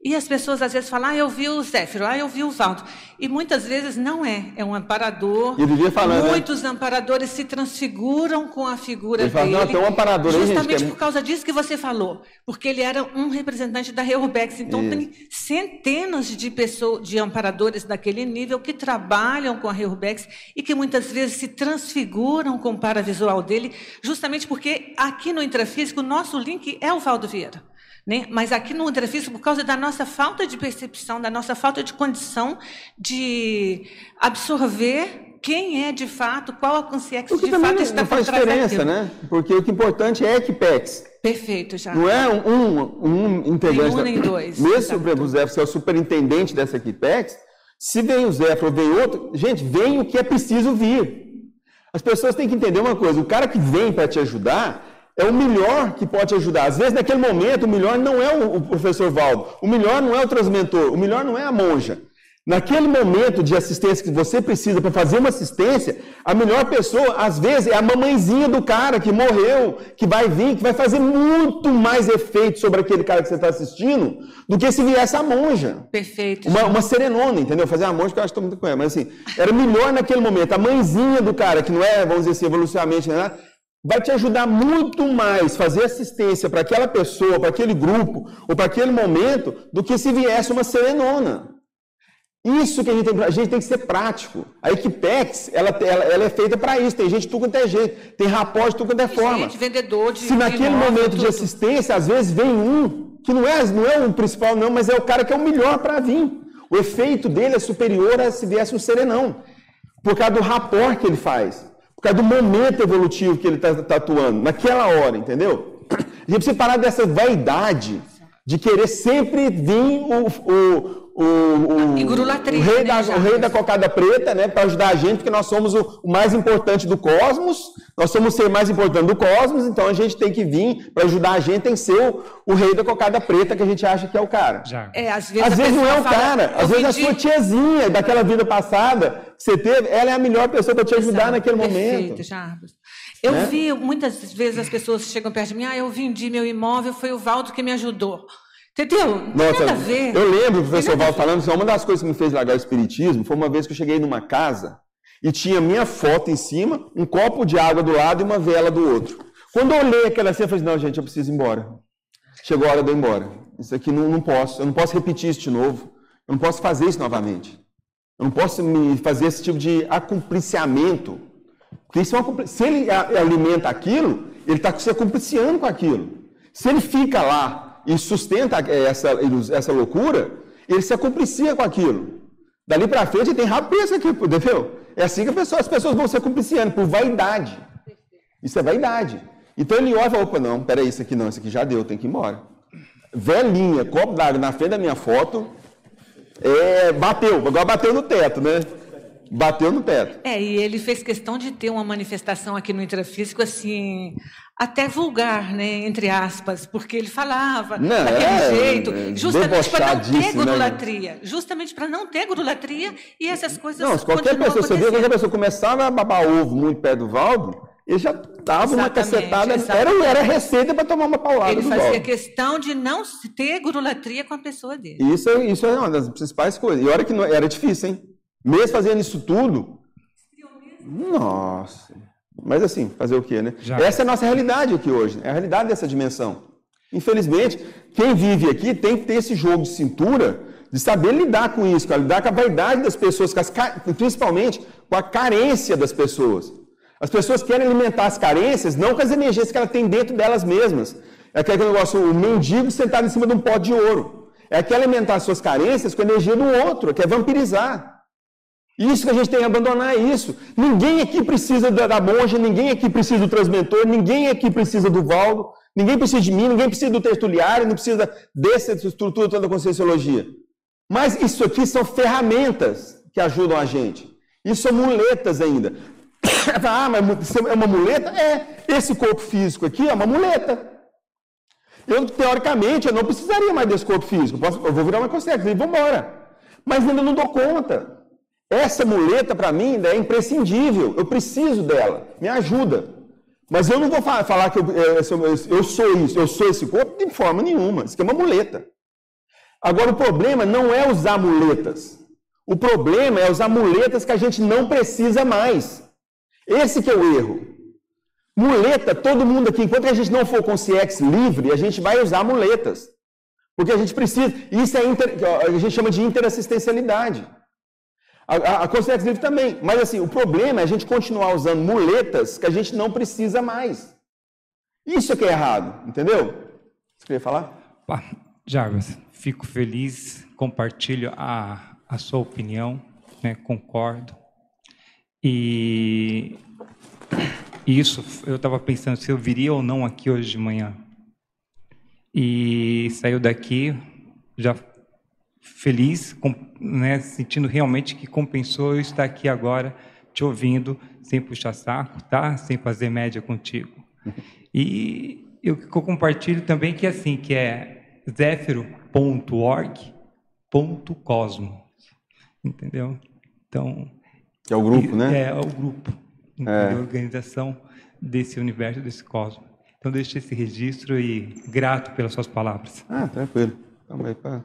E as pessoas às vezes falam, ah, eu vi o Zéfiro, ah, eu vi o Valdo. E muitas vezes não é, é um amparador. E vivia falando, né? Muitos né? amparadores se transfiguram com a figura ele fala, dele. Não, tem um amparador justamente aí, gente, por é... causa disso que você falou. Porque ele era um representante da Reurbex. Então Isso. tem centenas de pessoas, de amparadores daquele nível que trabalham com a Reurbex e que muitas vezes se transfiguram com o paravisual dele, justamente porque aqui no intrafísico o nosso link é o Valdo Vieira. Né? Mas aqui no Ultrafísico, por causa da nossa falta de percepção, da nossa falta de condição de absorver quem é de fato, qual a consciência de fato está não faz diferença, né? Porque o que é importante é Equipex. Perfeito, já. Não é um, um, um integrante. Nem um nem dois. Mesmo o Zé, você é o superintendente dessa Equipex, se vem o Zé ou vem outro, gente, vem o que é preciso vir. As pessoas têm que entender uma coisa: o cara que vem para te ajudar, é o melhor que pode ajudar. Às vezes, naquele momento, o melhor não é o professor Valdo, o melhor não é o transmentor, o melhor não é a monja. Naquele momento de assistência que você precisa para fazer uma assistência, a melhor pessoa, às vezes, é a mamãezinha do cara que morreu, que vai vir, que vai fazer muito mais efeito sobre aquele cara que você está assistindo do que se viesse a monja. Perfeito. Uma, uma serenona, entendeu? Fazer a monja, que eu acho que estou muito com ela, mas assim, era melhor naquele momento. A mãezinha do cara, que não é, vamos dizer assim, evolucionalmente, né? Vai te ajudar muito mais fazer assistência para aquela pessoa, para aquele grupo ou para aquele momento do que se viesse uma serenona. Isso que a gente tem, a gente tem que ser prático. A Equipex, ela, ela, ela é feita para isso. Tem gente de tudo quanto é jeito, tem rapós de tudo quanto é forma. Gente, vendedor de Se naquele momento tudo. de assistência, às vezes vem um que não é, não é o principal não, mas é o cara que é o melhor para vir. O efeito dele é superior a se viesse um serenão. Por causa do rapor que ele faz. Por causa do momento evolutivo que ele está tá atuando, naquela hora, entendeu? A gente precisa parar dessa vaidade de querer sempre vir o, o, o, o, o, rei, da, né, o rei da cocada preta, né, para ajudar a gente, porque nós somos o, o, mais importante do cosmos, nós somos o ser mais importante do cosmos, então a gente tem que vir para ajudar a gente, tem que ser o, o, rei da cocada preta que a gente acha que é o cara. Já. É, às vezes, às vezes não é o fala, cara, às vezes a sua tiazinha daquela vida passada que você teve, ela é a melhor pessoa para te ajudar Exato, naquele perfeito, momento. Jarbas. Eu né? vi, muitas vezes as pessoas chegam perto de mim, ah, eu vendi meu imóvel, foi o Valdo que me ajudou. Entendeu? Nossa, nada a ver. Eu lembro do professor Val falando, assim, uma das coisas que me fez largar o espiritismo foi uma vez que eu cheguei numa casa e tinha minha foto em cima, um copo de água do lado e uma vela do outro. Quando eu olhei aquela cena, eu falei, não, gente, eu preciso ir embora. Chegou a hora de eu ir embora. Isso aqui não, não posso, eu não posso repetir isso de novo. Eu não posso fazer isso novamente. Eu não posso me fazer esse tipo de acumpliciamento. É uma, se ele alimenta aquilo, ele está se acumpliciando com aquilo. Se ele fica lá e sustenta essa, essa loucura, ele se acumplicia com aquilo. Dali para frente tem rapaz aqui, entendeu? É assim que pessoa, as pessoas vão se acumpliciando, por vaidade. Isso é vaidade. Então ele olha e fala, opa, não, peraí, isso aqui não, isso aqui já deu, tem que ir embora. Velhinha, copo d'água na frente da minha foto, é, bateu, agora bateu no teto, né? Bateu no teto. É, e ele fez questão de ter uma manifestação aqui no intrafísico, assim, até vulgar, né, entre aspas, porque ele falava não, daquele é, jeito, é, justamente para não ter gurulatria, né? justamente para não ter gurulatria e essas coisas Não, qualquer pessoa, você vê, qualquer pessoa começava a babar ovo muito perto do Valdo, ele já dava uma cacetada, era, era receita para tomar uma paulada Ele fazia Valdo. questão de não ter gurulatria com a pessoa dele. Isso, isso é uma das principais coisas. E olha que não, era difícil, hein? Mesmo fazendo isso tudo. Nossa. Mas assim, fazer o quê, né? Já. Essa é a nossa realidade aqui hoje, é a realidade dessa dimensão. Infelizmente, quem vive aqui tem que ter esse jogo de cintura de saber lidar com isso, lidar com a vaidade das pessoas, principalmente com a carência das pessoas. As pessoas querem alimentar as carências não com as energias que elas têm dentro delas mesmas. É aquele negócio, o mendigo sentado em cima de um pote de ouro. É que alimentar as suas carências com a energia do outro, que é vampirizar. Isso que a gente tem que abandonar é isso. Ninguém aqui precisa da monja, ninguém aqui precisa do transmentor, ninguém aqui precisa do Valdo, ninguém precisa de mim, ninguém precisa do tertuliário, não precisa dessa estrutura toda da conscienciologia. Mas isso aqui são ferramentas que ajudam a gente. Isso são muletas ainda. ah, mas é uma muleta? É. Esse corpo físico aqui é uma muleta. Eu, teoricamente, eu não precisaria mais desse corpo físico. Eu vou virar uma consciência e vou embora. Mas ainda não dou conta. Essa muleta, para mim, é imprescindível. Eu preciso dela. Me ajuda. Mas eu não vou falar que eu, eu, eu, sou isso, eu sou esse corpo de forma nenhuma. Isso é uma muleta. Agora, o problema não é usar muletas. O problema é usar muletas que a gente não precisa mais. Esse que é o erro. Muleta, todo mundo aqui, enquanto a gente não for com CX livre, a gente vai usar muletas. Porque a gente precisa. Isso é inter, a gente chama de interassistencialidade. A, a, a CX livre também. Mas assim, o problema é a gente continuar usando muletas que a gente não precisa mais. Isso é que é errado, entendeu? Você queria falar? Pá, Jarvis, fico feliz, compartilho a, a sua opinião, né, concordo. E isso, eu estava pensando se eu viria ou não aqui hoje de manhã. E saiu daqui já feliz, com, né, sentindo realmente que compensou eu estar aqui agora te ouvindo, sem puxar saco, tá? Sem fazer média contigo. E eu, compartilho também que é assim, que é zéfiro.org.cosmo. Entendeu? Então. Que é o grupo, né? É, é o grupo. É. A organização desse universo, desse cosmos. Então, deixe esse registro e grato pelas suas palavras. Ah, tranquilo. Calma aí, pá.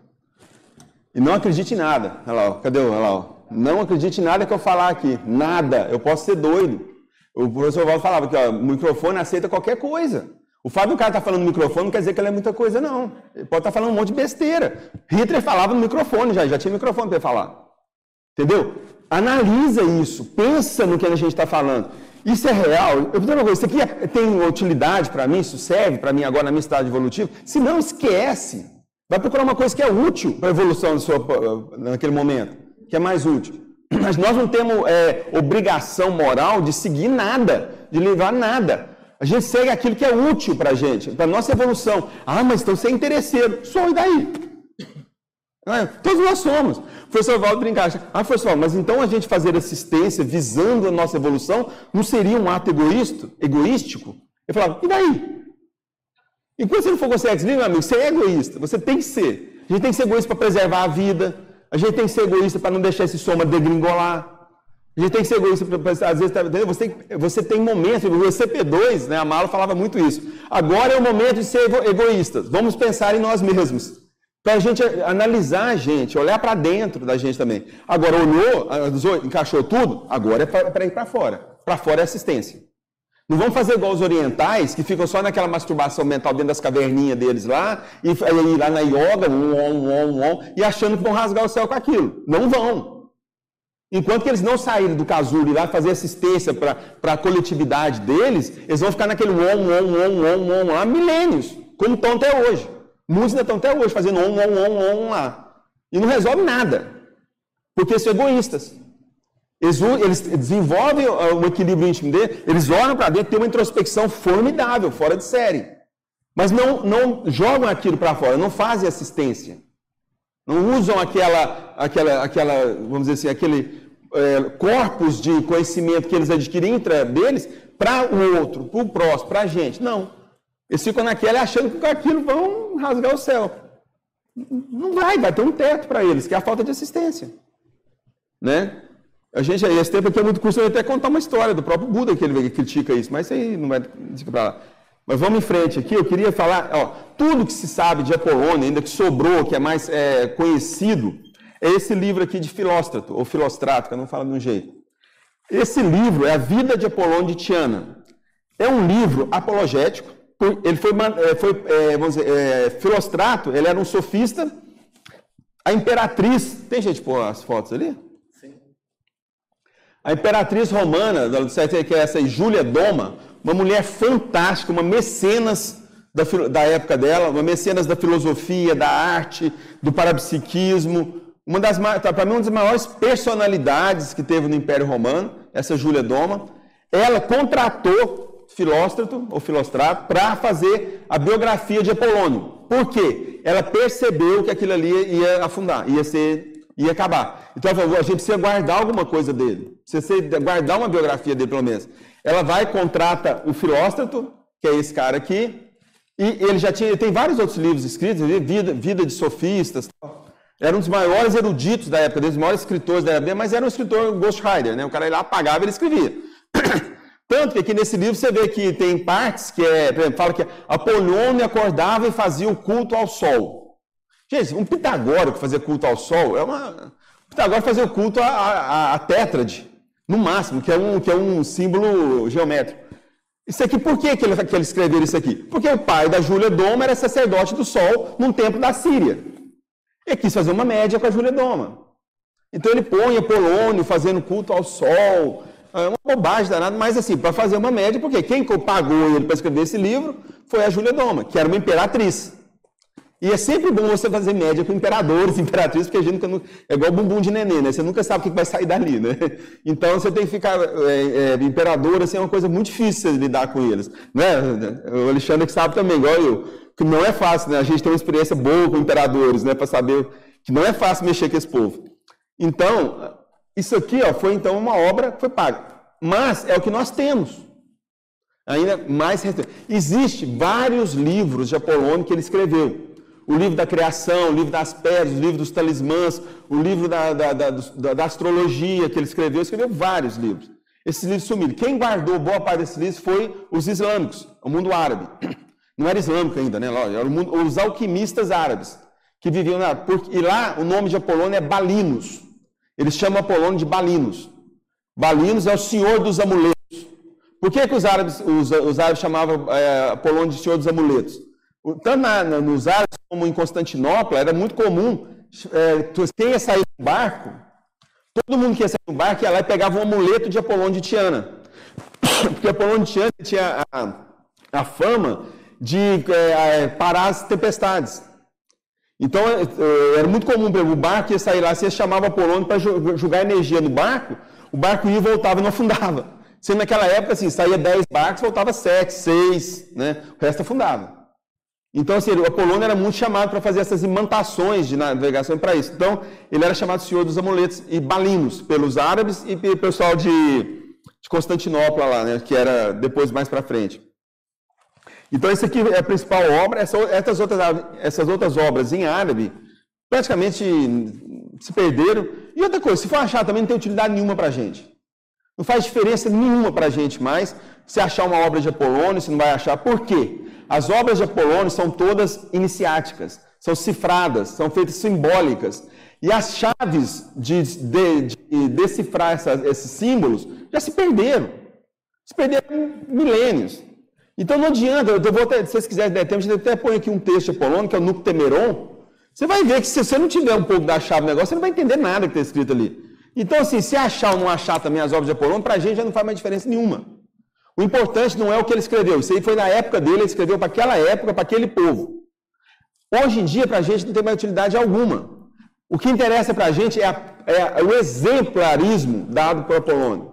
E não acredite em nada. Olha lá, ó. cadê o? Olha lá, ó. Não acredite em nada que eu falar aqui. Nada. Eu posso ser doido. O professor Valdo falava que ó, o microfone aceita qualquer coisa. O fato do cara estar tá falando no microfone não quer dizer que ele é muita coisa, não. Ele pode estar tá falando um monte de besteira. Hitler falava no microfone já, já tinha microfone para falar. Entendeu? Analisa isso, pensa no que a gente está falando. Isso é real? Eu vou uma coisa, isso aqui é, tem utilidade para mim, isso serve para mim agora na minha estágio evolutivo? Se não, esquece. Vai procurar uma coisa que é útil para a evolução sua, naquele momento, que é mais útil. Mas nós não temos é, obrigação moral de seguir nada, de levar nada. A gente segue aquilo que é útil para a gente, para a nossa evolução. Ah, mas então você é interesseiro. Sou, e daí? É, todos nós somos. Professor Valdo brincar. Ah, professor mas então a gente fazer assistência visando a nossa evolução não seria um ato egoísta, egoístico? Eu falava, e daí? Enquanto você não for conseguir meu amigo, você é egoísta. Você tem que ser. A gente tem que ser egoísta para preservar a vida. A gente tem que ser egoísta para não deixar esse soma degringolar. A gente tem que ser egoísta, pra, às vezes, tá, você, tem, você tem momentos, o CP2, né, a Mala falava muito isso. Agora é o momento de ser egoístas. Vamos pensar em nós mesmos. Para a gente analisar a gente, olhar para dentro da gente também. Agora olhou, encaixou tudo, agora é para ir para fora. Para fora é assistência. Não vamos fazer igual os orientais, que ficam só naquela masturbação mental dentro das caverninhas deles lá, e ir lá na yoga, um, um, um, um, e achando que vão rasgar o céu com aquilo. Não vão. Enquanto que eles não saírem do casulo lá fazer assistência para a coletividade deles, eles vão ficar naquele on, on, on, on, on, há milênios, como estão até hoje. Muitos ainda estão até hoje fazendo on, on, on, on lá. E não resolve nada. Porque são egoístas. Eles, eles desenvolvem o equilíbrio íntimo dele, eles olham para dentro, tem uma introspecção formidável, fora de série. Mas não, não jogam aquilo para fora, não fazem assistência. Não usam aquela, aquela, aquela vamos dizer assim, aquele é, corpus de conhecimento que eles adquirem entre deles para o outro, para o próximo, para a gente. Não. Eles ficam naquela achando que com aquilo vão rasgar o céu. Não vai, vai ter um teto para eles, que é a falta de assistência. Né? A gente, esse tempo aqui é muito curso, eu até contar uma história do próprio Buda que ele critica isso, mas isso aí não vai para lá. Mas vamos em frente aqui, eu queria falar, ó, tudo que se sabe de Apolônio, ainda que sobrou, que é mais é, conhecido, é esse livro aqui de Filóstrato, ou Filostrato, que eu não falo de um jeito. Esse livro é a Vida de Apolônio de Tiana. É um livro apologético, ele foi, é, foi é, vamos dizer, é, Filostrato, ele era um sofista, a imperatriz, tem gente pôr as fotos ali? A imperatriz romana, que é essa Júlia Doma, uma mulher fantástica, uma mecenas da, da época dela, uma mecenas da filosofia, da arte, do parapsiquismo, uma das tá, para mim uma das maiores personalidades que teve no Império Romano, essa Júlia Doma, ela contratou Filóstrato ou Filostrato para fazer a biografia de Apolônio. Por quê? Ela percebeu que aquilo ali ia afundar, ia ser ia acabar. Então ela falou, a gente precisa guardar alguma coisa dele. Precisa guardar uma biografia dele, pelo menos. Ela vai contrata o Filóstrato, que é esse cara aqui, e ele já tinha, tem vários outros livros escritos, Vida, Vida de Sofistas. Era um dos maiores eruditos da época, dos maiores escritores da época, mas era um escritor ghostwriter, né? O cara lá, apagava e ele escrevia. Tanto que aqui nesse livro você vê que tem partes que é, por exemplo, fala que Apolônio acordava e fazia o culto ao sol. Gente, um pitagórico fazer culto ao sol é uma. O pitagórico fazer o culto à, à, à tétrade, no máximo, que é um, que é um símbolo geométrico. Isso aqui, por que, que, ele, que ele escreveu isso aqui? Porque o pai da Júlia Doma era sacerdote do sol num templo da Síria. Ele quis fazer uma média com a Júlia Doma. Então ele põe Apolônio fazendo culto ao sol. É uma bobagem danada, mas assim, para fazer uma média, porque quem pagou ele para escrever esse livro foi a Júlia Doma, que era uma imperatriz. E é sempre bom você fazer média com imperadores, imperatrizes, porque a gente nunca, é igual bumbum de neném, né? Você nunca sabe o que vai sair dali, né? Então você tem que ficar é, é, imperador, assim, é uma coisa muito difícil lidar com eles, né? O Alexandre que sabe também, igual eu, que não é fácil, né? A gente tem uma experiência boa com imperadores, né? Para saber que não é fácil mexer com esse povo. Então, isso aqui, ó, foi então uma obra que foi paga. Mas é o que nós temos. Ainda mais Existe vários livros de Apolônio que ele escreveu o livro da criação, o livro das pedras, o livro dos talismãs, o livro da, da, da, da astrologia que ele escreveu, ele escreveu vários livros. Esses livros sumiram. Quem guardou boa parte desses livros foi os islâmicos, o mundo árabe. Não era islâmico ainda, né? Era mundo, os alquimistas árabes, que viviam na. Porque, e lá o nome de Apolônio é Balinos. Eles chamam Apolônio de Balinos. Balinos é o senhor dos amuletos. Por que, que os árabes, os, os árabes chamavam é, Apolônio de senhor dos amuletos? Tanto na, nos árabes como em Constantinopla, era muito comum, é, quem ia sair do barco, todo mundo que ia sair do barco ia lá e pegava um amuleto de Apolônio de Tiana. Porque Apolônio de Tiana tinha a, a fama de é, parar as tempestades. Então, é, é, era muito comum, o barco ia sair lá, você chamava Apolônio para jogar energia no barco, o barco ia e voltava e não afundava. Sendo naquela época, assim, saía 10 barcos, voltava 7, 6, né? o resto afundava. Então, assim, o Apolônio era muito chamado para fazer essas imantações de navegação para isso. Então, ele era chamado Senhor dos Amuletos e Balinos, pelos árabes e pelo pessoal de, de Constantinopla lá, né, que era depois mais para frente. Então, essa aqui é a principal obra. Essa, essas, outras, essas outras obras em árabe praticamente se perderam. E outra coisa, se for achar também não tem utilidade nenhuma para a gente. Não faz diferença nenhuma para a gente mais se achar uma obra de Apolônio, se não vai achar. Por quê? As obras de Apolônio são todas iniciáticas, são cifradas, são feitas simbólicas. E as chaves de, de, de decifrar essa, esses símbolos já se perderam. Se perderam milênios. Então não adianta, eu vou até, se vocês quiserem der tempo, a gente até põe aqui um texto Apolônio, que é o Nuctemeron. Você vai ver que se você não tiver um pouco da chave do negócio, você não vai entender nada que está escrito ali. Então, assim, se achar ou não achar também as obras de Apolônio, para a gente já não faz mais diferença nenhuma. O importante não é o que ele escreveu, isso aí foi na época dele, ele escreveu para aquela época, para aquele povo. Hoje em dia, para a gente, não tem mais utilidade alguma. O que interessa para a gente é, a, é, o exemplarismo dado por Apolônio.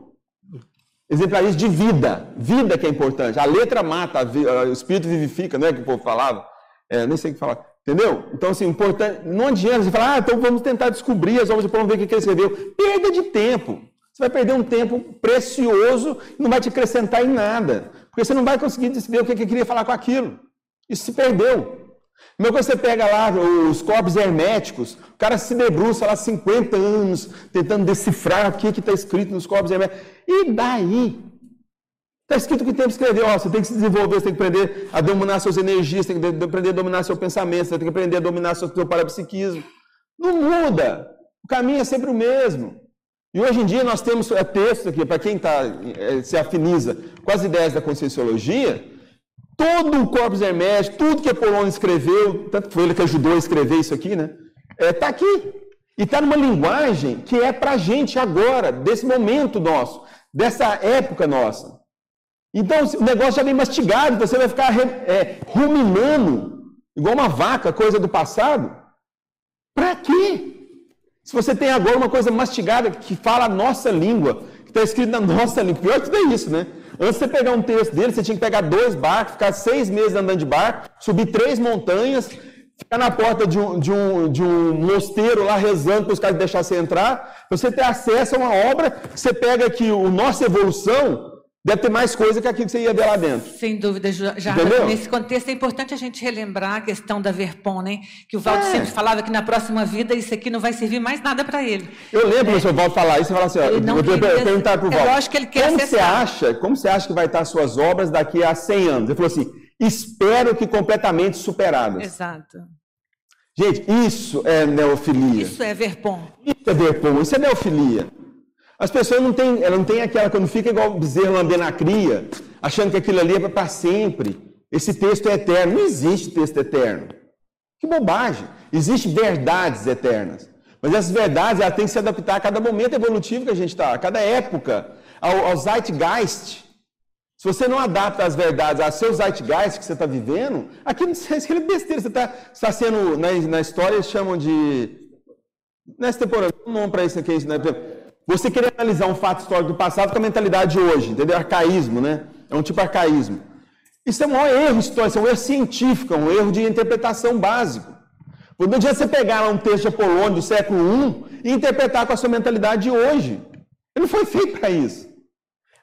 Exemplarismo de vida. Vida que é importante. A letra mata, a, o espírito vivifica, não é que o povo falava? É, nem sei o que falar. Entendeu? Então, assim, importante, não adianta você falar, ah, então vamos tentar descobrir as obras de Apolônio, ver o que ele escreveu. Perda de tempo. Você vai perder um tempo precioso e não vai te acrescentar em nada. Porque você não vai conseguir decidir o que ele queria falar com aquilo. Isso se perdeu. Mesmo que você pega lá os corpos herméticos, o cara se debruça lá 50 anos tentando decifrar o que está escrito nos corpos herméticos. E daí? Está escrito que tem que escrever, ó, você tem que se desenvolver, você tem que aprender a dominar suas energias, você tem que aprender a dominar seu pensamento, você tem que aprender a dominar seu, seu parapsiquismo. Não muda. O caminho é sempre o mesmo. E hoje em dia nós temos é, textos aqui, para quem tá, é, se afiniza com as ideias da conscienciologia, todo o corpus hermético, tudo que Apolônio escreveu, tanto que foi ele que ajudou a escrever isso aqui, né? Está é, tá aqui. E está numa linguagem que é para a gente agora, desse momento nosso, dessa época nossa. Então o negócio já vem mastigado, você vai ficar é, ruminando, igual uma vaca, coisa do passado. Para quê? Se você tem agora uma coisa mastigada que fala a nossa língua, que está escrito na nossa língua, pior que tudo é isso, né? Antes de você pegar um texto dele, você tinha que pegar dois barcos, ficar seis meses andando de barco, subir três montanhas, ficar na porta de um, de um, de um mosteiro lá rezando para os caras deixarem você entrar, você ter acesso a uma obra você pega aqui, o Nossa Evolução, Deve ter mais coisa que aquilo que você ia ver lá dentro. Sem dúvida, já nesse contexto é importante a gente relembrar a questão da Verpon, né? Que o Valdo é. sempre falava que na próxima vida isso aqui não vai servir mais nada para ele. Eu lembro é. o Valdo falar isso e falar assim, ó, eu, eu queria perguntar para o Valdo. Eu acho que ele quer como você acha, Como você acha que vai estar as suas obras daqui a 100 anos? Ele falou assim, espero que completamente superadas. Exato. Gente, isso é neofilia. Isso é verpom. Isso é verpom, isso é neofilia. As pessoas não têm, ela não tem aquela, quando fica igual bezerro lambendo a cria, achando que aquilo ali é para sempre. Esse texto é eterno. Não existe texto eterno. Que bobagem. Existem verdades eternas. Mas essas verdades ela têm que se adaptar a cada momento evolutivo que a gente está, a cada época, ao, ao zeitgeist. Se você não adapta as verdades ao seu zeitgeist que você está vivendo, aqui não é besteira. Você está tá sendo, na, na história, eles chamam de. Nessa temporada, um nome para isso aqui. Né? Você querer analisar um fato histórico do passado com a mentalidade de hoje, entendeu? Arcaísmo, né? É um tipo de arcaísmo. Isso é um maior erro histórico, é um erro científico, é um erro de interpretação básico. Não adianta você pegar um texto de Apolônio do século I e interpretar com a sua mentalidade de hoje. Ele não foi feito para isso.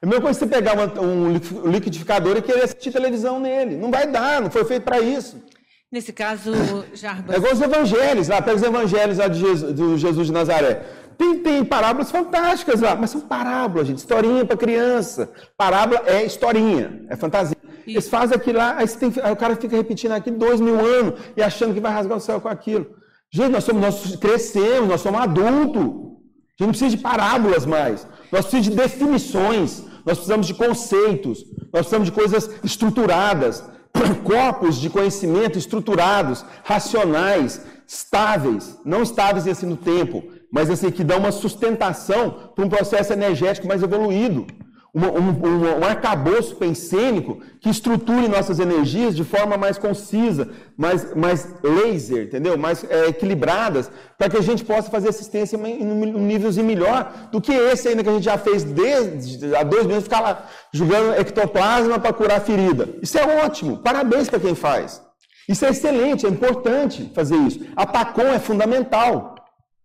É a mesma coisa você pegar uma, um liquidificador e querer assistir televisão nele. Não vai dar, não foi feito para isso. Nesse caso, Jarbas... É igual os evangelhos lá, pega os evangelhos lá de Jesus, do Jesus de Nazaré. Tem, tem parábolas fantásticas lá, mas são parábolas, gente. Historinha para criança. Parábola é historinha, é fantasia. Eles fazem aquilo lá, aí, tem, aí, o cara fica repetindo aqui dois mil anos e achando que vai rasgar o céu com aquilo. Gente, nós somos, nós crescemos, nós somos adultos. A gente não precisa de parábolas mais. Nós precisamos de definições, nós precisamos de conceitos, nós precisamos de coisas estruturadas, corpos de conhecimento estruturados, racionais, estáveis, não estáveis assim no tempo, mas assim que dão uma sustentação para um processo energético mais evoluído um, um, arcabouço pensênico que estruture nossas energias de forma mais concisa, mais, mais laser, entendeu? Mais é, equilibradas, para que a gente possa fazer assistência em um nívelzinho melhor do que esse ainda que a gente já fez desde há dois meses, ficar lá jogando ectoplasma para curar a ferida. Isso é ótimo, parabéns para quem faz. Isso é excelente, é importante fazer isso. A TACOM é fundamental.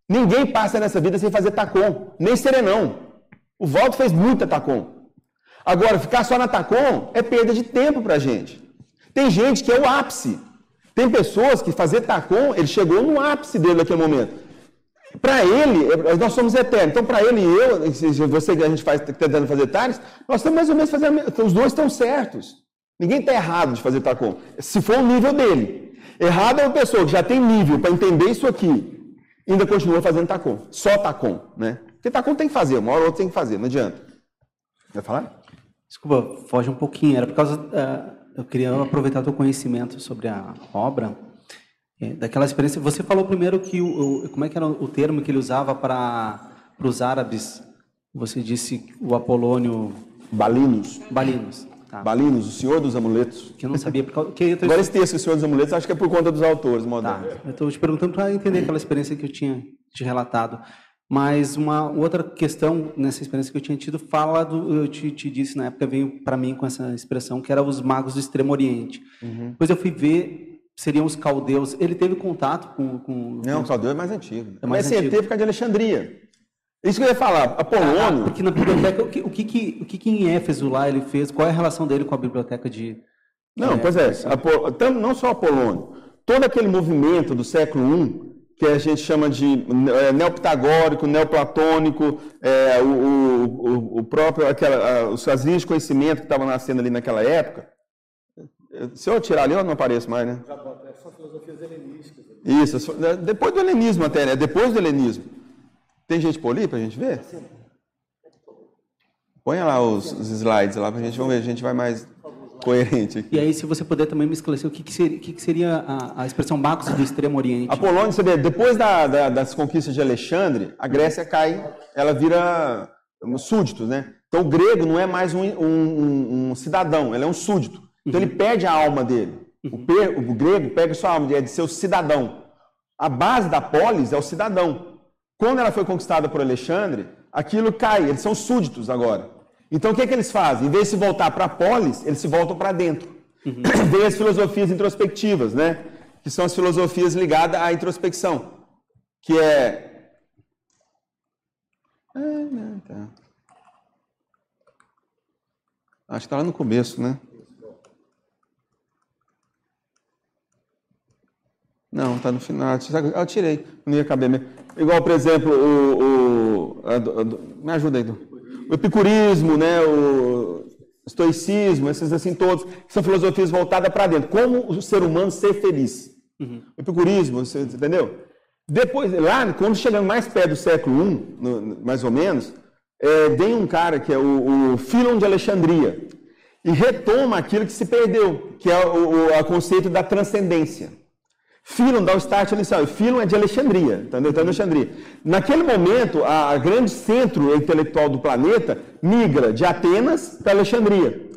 Ninguém passa nessa vida sem fazer TACOM, nem serenão. O Valdo fez muita TACOM. Agora, ficar só na TACOM é perda de tempo para gente. Tem gente que é o ápice. Tem pessoas que fazer TACOM, ele chegou no ápice dele naquele momento. Para ele, nós somos eternos. Então, para ele e eu, você que a gente faz tentando fazer TARES, nós estamos mais ou menos fazendo. Os dois estão certos. Ninguém está errado de fazer TACOM. Se for o nível dele. Errado é uma pessoa que já tem nível para entender isso aqui, ainda continua fazendo TACOM. Só TACOM, né? Porque TACOM tem que fazer, uma hora ou outra tem que fazer, não adianta. Vai falar? Desculpa, foge um pouquinho. Era por causa. Uh, eu queria aproveitar o teu conhecimento sobre a obra, é, daquela experiência. Você falou primeiro que o, o, como é que era o termo que ele usava para os árabes? Você disse o Apolônio. Balinos. Balinos. Tá. Balinos, o Senhor dos Amuletos. Que eu não sabia. Por causa, que eu Agora esse texto, o Senhor dos Amuletos, acho que é por conta dos autores modernos. Tá. Eu estou te perguntando para entender aquela experiência que eu tinha te relatado. Mas uma outra questão nessa experiência que eu tinha tido fala do, eu te, te disse na época veio para mim com essa expressão que era os magos do Extremo Oriente. Uhum. Depois eu fui ver seriam os caldeus. Ele teve contato com, com não, o caldeu é mais antigo. É mais Mas antigo. teve por causa de Alexandria. Isso que eu ia falar, Apolônio. Ah, porque na biblioteca o que, o que, que o que, que em Éfeso lá ele fez? Qual é a relação dele com a biblioteca de? Não, pois é. não só Apolônio, todo aquele movimento do século I que a gente chama de é, neopitagórico, neoplatônico, é, o, o, o, próprio, aquela, os, as linhas de conhecimento que estavam nascendo ali naquela época. Se eu tirar ali, eu não apareço mais, né? São filosofias helenísticas. Isso, é, depois do helenismo até, né? Depois do helenismo. Tem gente por ali para a gente ver? Ponha lá os, os slides lá para a gente, ver, a gente vai mais coerente aqui. E aí, se você puder também me esclarecer, o que, que seria, que que seria a, a, expressão Bacos do Extremo Oriente? A Polônia, você vê, depois da, da, das conquistas de Alexandre, a Grécia cai, ela vira um súdito, né? Então, o grego não é mais um, um, um cidadão, ele é um súdito. Então, uhum. ele perde a alma dele. Uhum. O, per, o, grego pega sua alma, é de ser o cidadão. A base da polis é o cidadão. Quando ela foi conquistada por Alexandre, aquilo cai, eles são súditos agora. Então o que, é que eles fazem? Em vez de se voltar para a polis, eles se voltam para dentro. Uhum. Vem as filosofias introspectivas, né? Que são as filosofias ligadas à introspecção. Que é. Ah, tá. Acho que está lá no começo, né? Não, está no final. Eu tirei, não ia caber mesmo. Igual, por exemplo, o. o a, a, me ajuda aí, Edu o epicurismo, né, o estoicismo, esses assim todos, que são filosofias voltadas para dentro. Como o ser humano ser feliz. Uhum. O epicurismo, você entendeu? Depois, lá, quando chegando mais perto do século I, no, mais ou menos, é, vem um cara que é o, o Filon de Alexandria e retoma aquilo que se perdeu, que é o, o conceito da transcendência. Filon dá o start inicial, Filon é de Alexandria, entendeu? Então, Alexandria. Naquele momento, a, a grande centro intelectual do planeta migra de Atenas para Alexandria,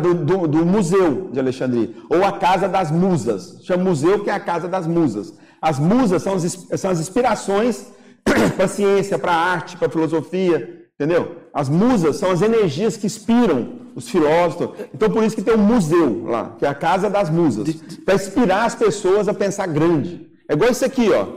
do, do, do, museu de Alexandria, ou a Casa das Musas. Chama museu que é a Casa das Musas. As musas são as, são as inspirações para a ciência, para a arte, para a filosofia, entendeu? As musas são as energias que inspiram os filósofos. Então, por isso que tem um museu lá, que é a Casa das Musas, para inspirar as pessoas a pensar grande. É igual isso aqui, ó.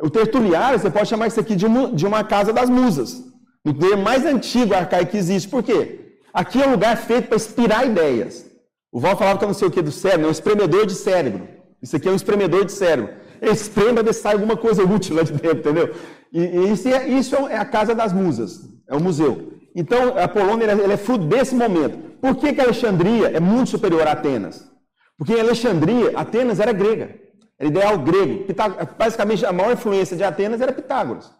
O tertuliário, você pode chamar isso aqui de uma, de uma Casa das Musas. O mais antigo arcaico que existe. Por quê? Aqui é um lugar feito para inspirar ideias. O Val falava que eu não sei o que do cérebro, é um espremedor de cérebro. Isso aqui é um espremedor de cérebro. Para ver se sai alguma coisa útil lá de dentro, entendeu? E, e isso, é, isso é a Casa das Musas, é o museu. Então, a Polônia ela é fruto desse momento. Por que, que Alexandria é muito superior a Atenas? Porque em Alexandria, Atenas era grega. Era ideal grego. basicamente, a maior influência de Atenas era Pitágoras.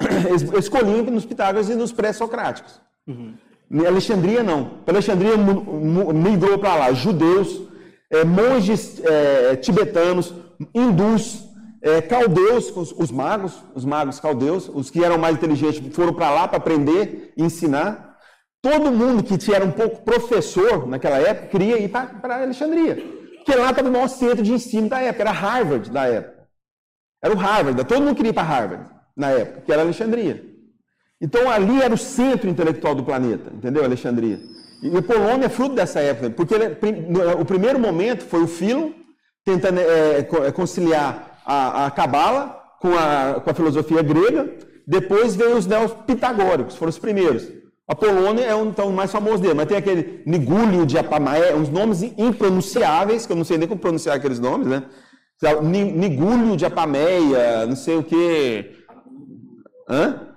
Eles escolhiam nos Pitágoras e nos pré-socráticos. Uhum. Em Alexandria, não. Alexandria migrou para lá judeus, é, monges é, tibetanos, hindus, é, caldeus, os, os, magos, os magos caldeus, os que eram mais inteligentes foram para lá para aprender e ensinar. Todo mundo que era um pouco professor naquela época queria ir para Alexandria, porque lá estava o maior centro de ensino da época, era Harvard da época. Era o Harvard, todo mundo queria ir para Harvard na época, que era Alexandria. Então ali era o centro intelectual do planeta, entendeu? Alexandria. E Polônia é fruto dessa época, porque ele, o primeiro momento foi o Filo tentando é, é conciliar a, Cabala com a, com a filosofia grega, depois veio os neopitagóricos, foram os primeiros. A Polônia é um então, mais famoso dele, mas tem aquele Nigúlio de Apamaé, uns nomes impronunciáveis, que eu não sei nem como pronunciar aqueles nomes, né? Nigúlio de Apameia, não sei o quê. Hã?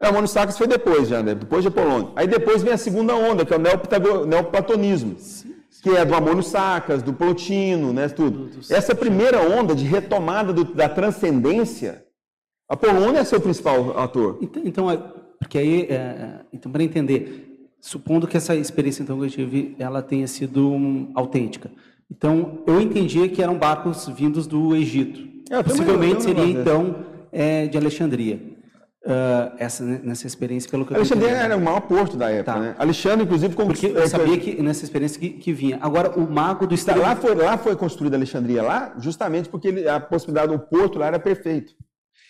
É, o Monosacros foi depois já, né? Depois da Polônia. Aí depois vem a segunda onda, que é o neoplatonismo. Sim que é do Amônio Sacas, do Plotino, né, tudo. Essa primeira onda de retomada do, da transcendência, a Polônia é seu principal ator. Então, então é, porque aí, é, então para entender, supondo que essa experiência então que eu tive, ela tenha sido um, autêntica. Então, eu entendia que eram barcos vindos do Egito. É, Possivelmente seria então é, de Alexandria uh, essa, né, nessa experiência, pelo que eu Alexandria era o maior porto da época, tá. né? Alexandre, inclusive, como Porque eu sabia que nessa experiência que, que vinha. Agora, o mago do estado. Lá foi, lá foi construída Alexandria, lá, justamente porque ele, a possibilidade do porto lá era perfeito.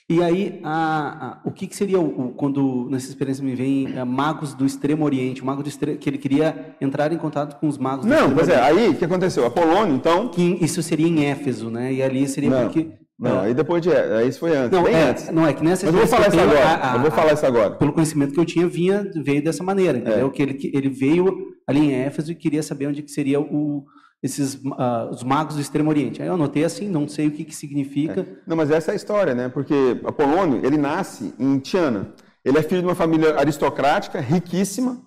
E aí, a, a, o que, que seria o, o, quando nessa experiência me vem a, magos do Extremo Oriente, o mago do extremo, que ele queria entrar em contato com os magos Não, pois é, aí o que aconteceu? Apolônio, então. Que isso seria em Éfeso, né? E ali seria Não. porque não, aí depois de. Aí isso foi antes. Não, é, antes. Não, é que nessa Mas eu vou falar isso agora. A, a, eu vou falar isso agora. Pelo conhecimento que eu tinha, vinha, veio dessa maneira, entendeu? É. Que ele, ele veio ali em Éfeso e queria saber onde que seria o, esses uh, os magos do Extremo Oriente. Aí eu anotei assim, não sei o que, que significa. É. Não, mas essa é a história, né? Porque Apolônio, ele nasce em Tiana. Ele é filho de uma família aristocrática, riquíssima.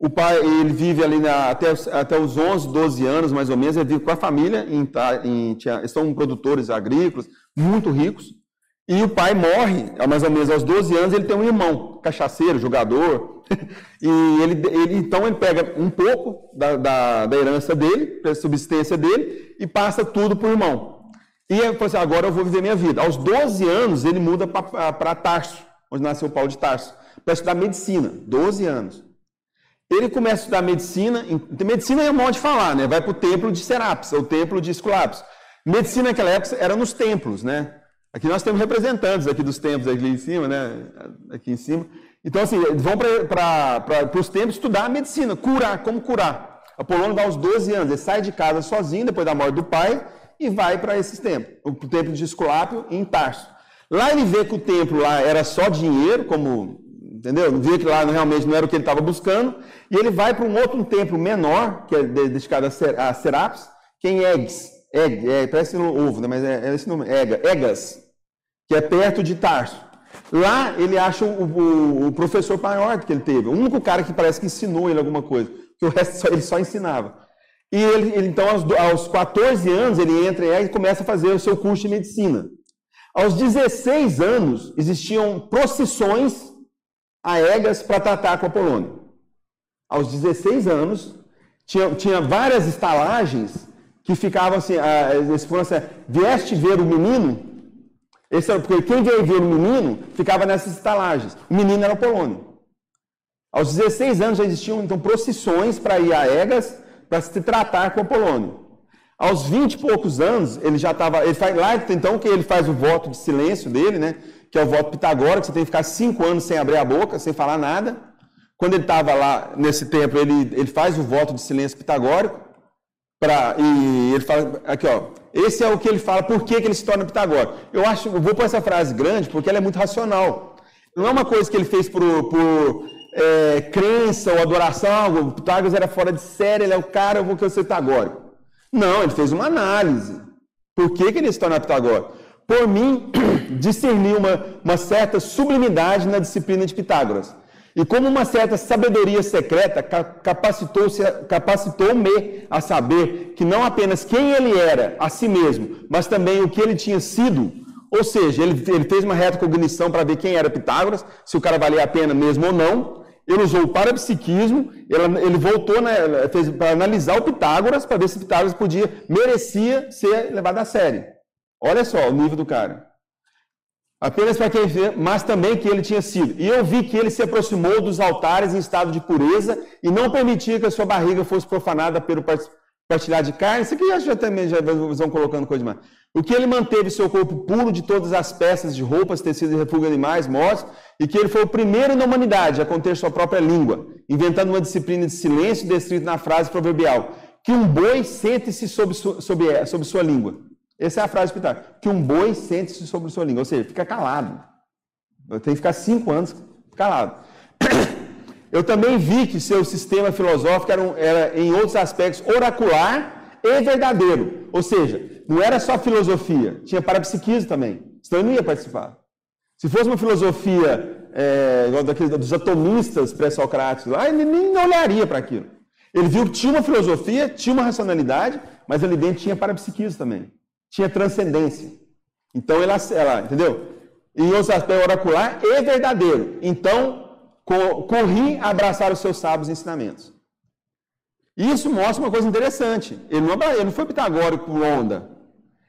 O pai, ele vive ali na, até, até os 11, 12 anos, mais ou menos, ele vive com a família em, em Tiana. Eles são produtores agrícolas muito ricos. E o pai morre, mais ou menos aos 12 anos, ele tem um irmão, cachaceiro, jogador. e ele, ele, então ele pega um pouco da, da, da herança dele, da subsistência dele, e passa tudo para o irmão. E ele falou assim: agora eu vou viver minha vida. Aos 12 anos, ele muda para Tarso, onde nasceu Paulo de Tarso, para estudar medicina. 12 anos. Ele começa a estudar medicina. Medicina é um modo de falar, né? Vai para o templo de Serapis, o templo de Esculapis. Medicina naquela época era nos templos, né? Aqui nós temos representantes aqui dos templos aqui em cima, né? Aqui em cima. Então, assim, vão para os templos estudar a medicina, curar, como curar. Apolônio vai aos 12 anos, ele sai de casa sozinho, depois da morte do pai, e vai para esses templos. O templo de Esculápio, em Tarso. Lá ele vê que o templo lá era só dinheiro, como, entendeu? Via que lá realmente não era o que ele estava buscando. E ele vai para um outro templo menor, que é dedicado a Serapis, que é em Eggs. Eg, é, parece um ovo, né? mas é, é esse nome, Ega, Egas, que é perto de Tarso. Lá ele acha o, o, o, professor maior que ele teve, o único cara que parece que ensinou ele alguma coisa, que o resto só, ele só ensinava. E ele, ele então, aos, aos 14 anos, ele entra e começa a fazer o seu curso de medicina. Aos 16 anos, existiam procissões aéreas para tratar com Apolônio. Aos 16 anos, tinha, tinha várias estalagens que ficavam assim, a, eles foram assim, vieste ver o menino? Esse era, porque quem veio ver o menino ficava nessas estalagens. O menino era Apolônio. Aos 16 anos já existiam então procissões para ir a Egas para se tratar com Apolônio. Aos 20 e poucos anos, ele já estava. Ele faz lá, então, que ele faz o voto de silêncio dele, né? Que é o voto pitagórico, você tem que ficar cinco anos sem abrir a boca, sem falar nada. Quando ele estava lá, nesse tempo, ele, ele faz o voto de silêncio pitagórico. Pra, e ele fala, aqui ó, esse é o que ele fala, por que, que ele se torna pitagórico. Eu acho, eu vou pôr essa frase grande porque ela é muito racional. Não é uma coisa que ele fez por, por é, crença ou adoração, o Pitágoras era fora de série, ele é o cara, eu vou que eu ser pitagórico. Não, ele fez uma análise. Por que, que ele se torna pitagórico? Por mim, discernir uma, uma certa sublimidade na disciplina de Pitágoras. E como uma certa sabedoria secreta capacitou-me capacitou a saber que não apenas quem ele era a si mesmo, mas também o que ele tinha sido. Ou seja, ele, ele fez uma reta cognição para ver quem era Pitágoras, se o cara valia a pena mesmo ou não. Ele usou o parapsiquismo, ele, ele voltou né, para analisar o Pitágoras, para ver se Pitágoras podia, merecia ser levado a sério. Olha só o nível do cara. Apenas para quem vê, mas também que ele tinha sido. E eu vi que ele se aproximou dos altares em estado de pureza e não permitia que a sua barriga fosse profanada pelo partilhar de carne. Isso aqui já, já também já vão colocando coisa demais. O que ele manteve seu corpo puro de todas as peças de roupas, tecidos e refúgio animais mortos, e que ele foi o primeiro na humanidade a conter sua própria língua, inventando uma disciplina de silêncio descrita na frase proverbial, que um boi sente-se sobre, sobre, sobre sua língua. Essa é a frase de Pitágoras. Que um boi sente-se sobre sua língua. Ou seja, fica calado. Tenho que ficar cinco anos calado. Eu também vi que seu sistema filosófico era, era, em outros aspectos, oracular e verdadeiro. Ou seja, não era só filosofia, tinha parapsiquismo também. Senão eu não ia participar. Se fosse uma filosofia é, igual daqueles, dos atomistas pré-socráticos, ele nem olharia para aquilo. Ele viu que tinha uma filosofia, tinha uma racionalidade, mas ali dentro tinha parapsiquismo também tinha transcendência. Então, ela, ela entendeu? Em outros aspectos, oracular e verdadeiro. Então, corri a abraçar os seus sábios ensinamentos. Isso mostra uma coisa interessante. Ele não, ele não foi pitagórico por onda.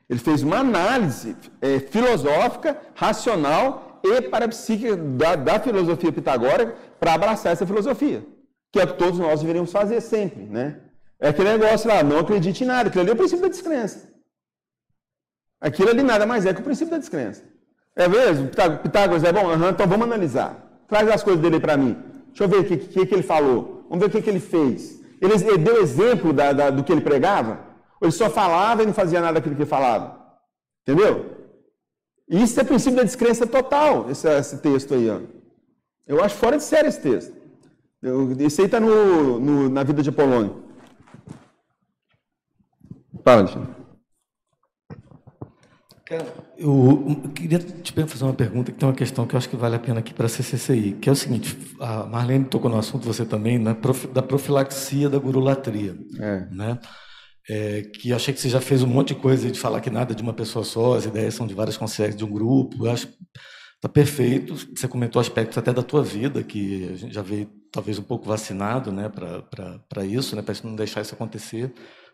Ele fez uma análise é, filosófica, racional e parapsíquica da, da filosofia pitagórica para abraçar essa filosofia. Que é o que todos nós deveríamos fazer sempre. Né? É aquele negócio lá, não acredite em nada. Aquilo ali é o princípio da descrença. Aquilo ali nada mais é que o princípio da descrença. É mesmo? Pitágoras é bom? Uhum, então vamos analisar. Traz as coisas dele para mim. Deixa eu ver o que, que, que, ele falou. Vamos ver o que, que ele fez. Ele, ele deu exemplo da, da, do que ele pregava? Ou ele só falava e não fazia nada daquilo que ele falava? Entendeu? Isso é princípio da descrença total, esse, esse texto aí. Ó. Eu acho fora de série esse texto. Eu, esse aí está no, no, na vida de Apolônio. Fala, Alexandre. Eu queria te fazer uma pergunta que tem uma questão que eu acho que vale a pena aqui para a CCCI, que é o seguinte, a Marlene tocou no assunto, você também, né, da profilaxia da gurulatria, é. né? É, que eu achei que você já fez um monte de coisa de falar que nada de uma pessoa só, as ideias são de várias consciências de um grupo, eu acho Tá perfeito. Você comentou aspectos até da tua vida, que a gente já veio talvez um pouco vacinado né, para isso, né, para não deixar isso acontecer.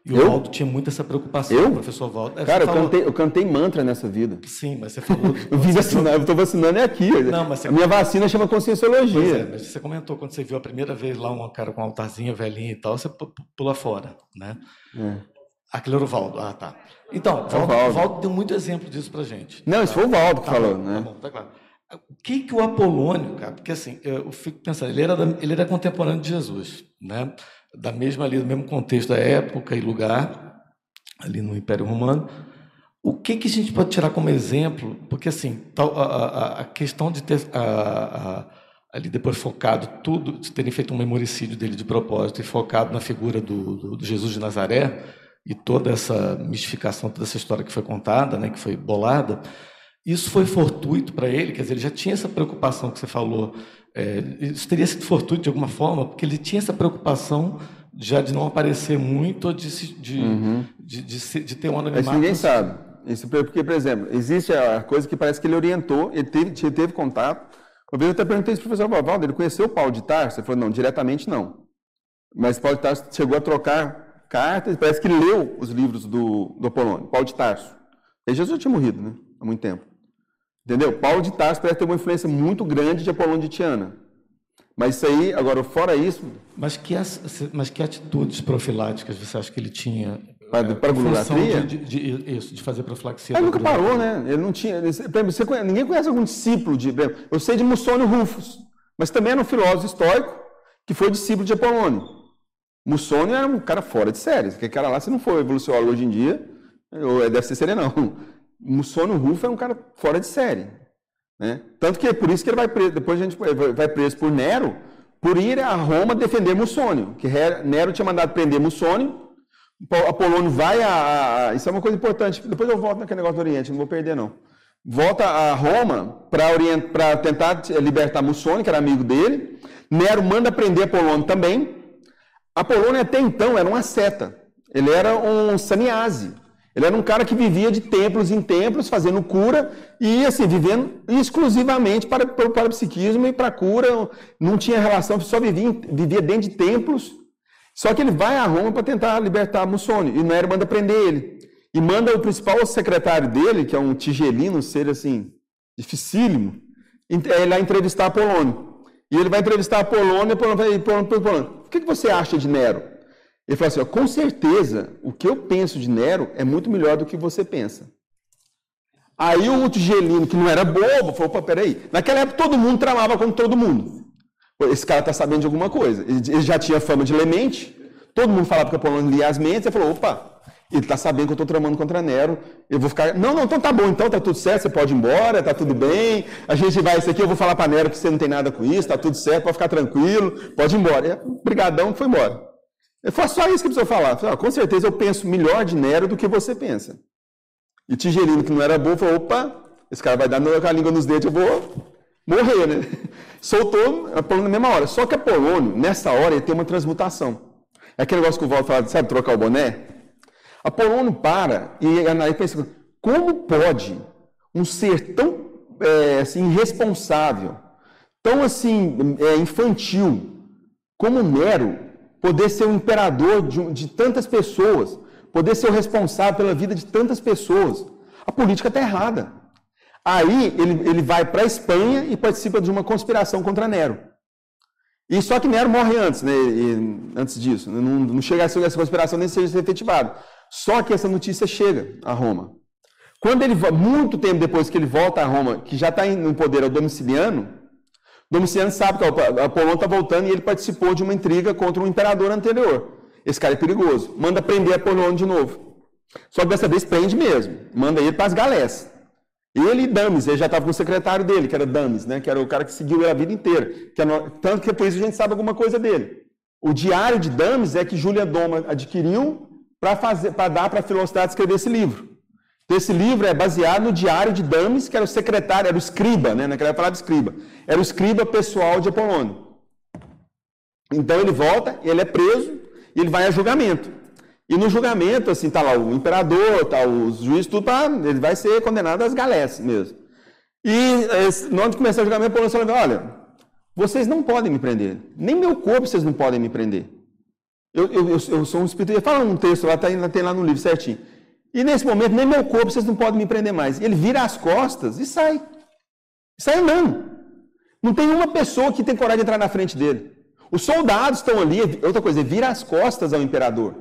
E eu? o Valdo tinha muito essa preocupação, eu? professor Valdo. É, Cara, eu, falou... cantei, eu cantei mantra nessa vida. Sim, mas você falou. eu vim vacinar, eu estou vacinando é aqui. Não, mas a minha vacina chama conscienciologia. É, mas você comentou quando você viu a primeira vez lá um cara com um altarzinho velhinho e tal, você pula fora, né? É. Aquele era o Valdo. Ah, tá. Então, é o Valdo, Valdo deu muito exemplo disso pra gente. Não, isso foi o Valdo que tá falou, bom, né? Tá bom, tá claro. O que que o Apolônio, cara? Porque assim, eu fico pensando, ele era, ele era contemporâneo de Jesus, né? Da mesma ali, do mesmo contexto da época e lugar, ali no Império Romano. O que, que a gente pode tirar como exemplo? Porque assim, a, a, a, questão de ter a, ali depois focado tudo, de terem feito um memoricídio dele de propósito e focado na figura do, do, do Jesus de Nazaré e toda essa mistificação, toda essa história que foi contada, né, que foi bolada, isso foi fortuito para ele, quer dizer, ele já tinha essa preocupação que você falou, é, isso teria sido fortuito de alguma forma, porque ele tinha essa preocupação já de não aparecer muito, de, de, uhum. de, de, de, ter um anonimato. Isso ninguém sabe. Isso porque, por exemplo, existe a coisa que parece que ele orientou, ele teve, teve contato. Uma vez eu até perguntei para o professor Bavaldo, ele conheceu o Paulo de Tarso? Ele falou, não, diretamente não. Mas Paulo de Tarso chegou a trocar cartas, parece que leu os livros do, do Apolônio, Paulo de Tarso. E Jesus já tinha morrido, né? Há muito tempo. Entendeu? Paulo de Tarso parece ter uma influência muito grande de Apolônio de Tiana. Mas isso aí, agora, fora isso. Mas que, mas que atitudes profiláticas você acha que ele tinha? Para, para a De, de, de, isso, de fazer profilaxia. Ele nunca parou, né? Ele não tinha. Ele, você ninguém conhece algum discípulo de. Eu sei de Mussônio Rufus, mas também era um filósofo histórico que foi discípulo de Apolônio. Mussônio era um cara fora de série. Aquele cara lá, se não for evolucionário hoje em dia, deve ser serenão. Mussônio Rufus era um cara fora de série. Né? Tanto que é por isso que ele vai preso, depois a gente vai preso por Nero, por ir a Roma defender Mussônio, que Nero tinha mandado prender Mussônio, Apolônio vai a, a, Isso é uma coisa importante, depois eu volto naquele negócio do Oriente, não vou perder não. Volta a Roma para tentar libertar Mussônio, que era amigo dele. Nero manda prender Apolônio também. Apolônio até então era uma seta, ele era um saniase. Ele era um cara que vivia de templos em templos, fazendo cura e assim, vivendo exclusivamente para, para o parapsiquismo e para cura. Não tinha relação, só vivia, vivia dentro de templos. Só que ele vai a Roma para tentar libertar Mussônio e Nero manda prender ele. E manda o principal secretário dele, que é um tigelino, um ser assim, dificílimo, é, lá entrevistar Apolônio. E ele vai entrevistar Apolônio e Apolônio vai, Apolônio, Apolônio, o que você acha de Nero? Ele falou assim: ó, com certeza, o que eu penso de Nero é muito melhor do que você pensa. Aí o Gelino, que não era bobo, falou: opa, peraí. Naquela época todo mundo tramava com todo mundo. Esse cara está sabendo de alguma coisa. Ele já tinha fama de lemente, todo mundo falava que Apolônio lia as mentes. Ele falou: opa, ele está sabendo que eu estou tramando contra Nero. Eu vou ficar. Não, não, então tá bom, então tá tudo certo, você pode ir embora, tá tudo bem. A gente vai, isso aqui eu vou falar para Nero que você não tem nada com isso, tá tudo certo, pode ficar tranquilo, pode ir embora. Brigadão, foi embora. Foi só isso que precisou falar. Falei, com certeza eu penso melhor de Nero do que você pensa. E Tigelino, que não era bom, falou: opa, esse cara vai dar com a língua nos dentes, eu vou morrer, né? Soltou Apolônio na mesma hora. Só que Apolônio, nessa hora, tem uma transmutação. É aquele negócio que o Walter fala, sabe, trocar o boné? Apolônio para e analisa pensa: como pode um ser tão é, assim, irresponsável, tão assim, é, infantil, como Nero, poder ser o imperador de, de tantas pessoas, poder ser o responsável pela vida de tantas pessoas. A política está errada. Aí ele, ele vai para a Espanha e participa de uma conspiração contra Nero. E só que Nero morre antes, né? E, antes disso. Não, não chega a essa conspiração nem seja efetivada. Só que essa notícia chega a Roma. Quando ele, muito tempo depois que ele volta a Roma, que já está no poder ao Domiciliano, Domiciano sabe que Apolônio está voltando e ele participou de uma intriga contra um imperador anterior. Esse cara é perigoso. Manda prender Apolônio de novo. Só que dessa vez prende mesmo. Manda ele para as galés. Ele e Dames, ele já estava com o secretário dele, que era Dames, né? que era o cara que seguiu ele a vida inteira. Que é no... Tanto que por isso a gente sabe alguma coisa dele. O diário de Dames é que Júlia Doma adquiriu para dar para a Filosofia escrever esse livro. Então, esse livro é baseado no diário de Dames, que era o secretário, era o escriba, né? naquela palavra escriba. Era o escriba pessoal de Apolônio. Então ele volta, ele é preso e ele vai a julgamento. E no julgamento, assim, tá lá o imperador, tá os juízes, tudo, tá, ele vai ser condenado às galés mesmo. E na hora de começar o julgamento, Apolônio falou, olha, vocês não podem me prender. Nem meu corpo vocês não podem me prender. Eu, eu, eu, sou um espírito. Fala um texto lá, tá, tem lá no livro certinho. E nesse momento, nem meu corpo vocês não podem me prender mais. Ele vira as costas e sai. Sai andando. Não tem uma pessoa que tem coragem de entrar na frente dele. Os soldados estão ali, outra coisa, vira as costas ao imperador.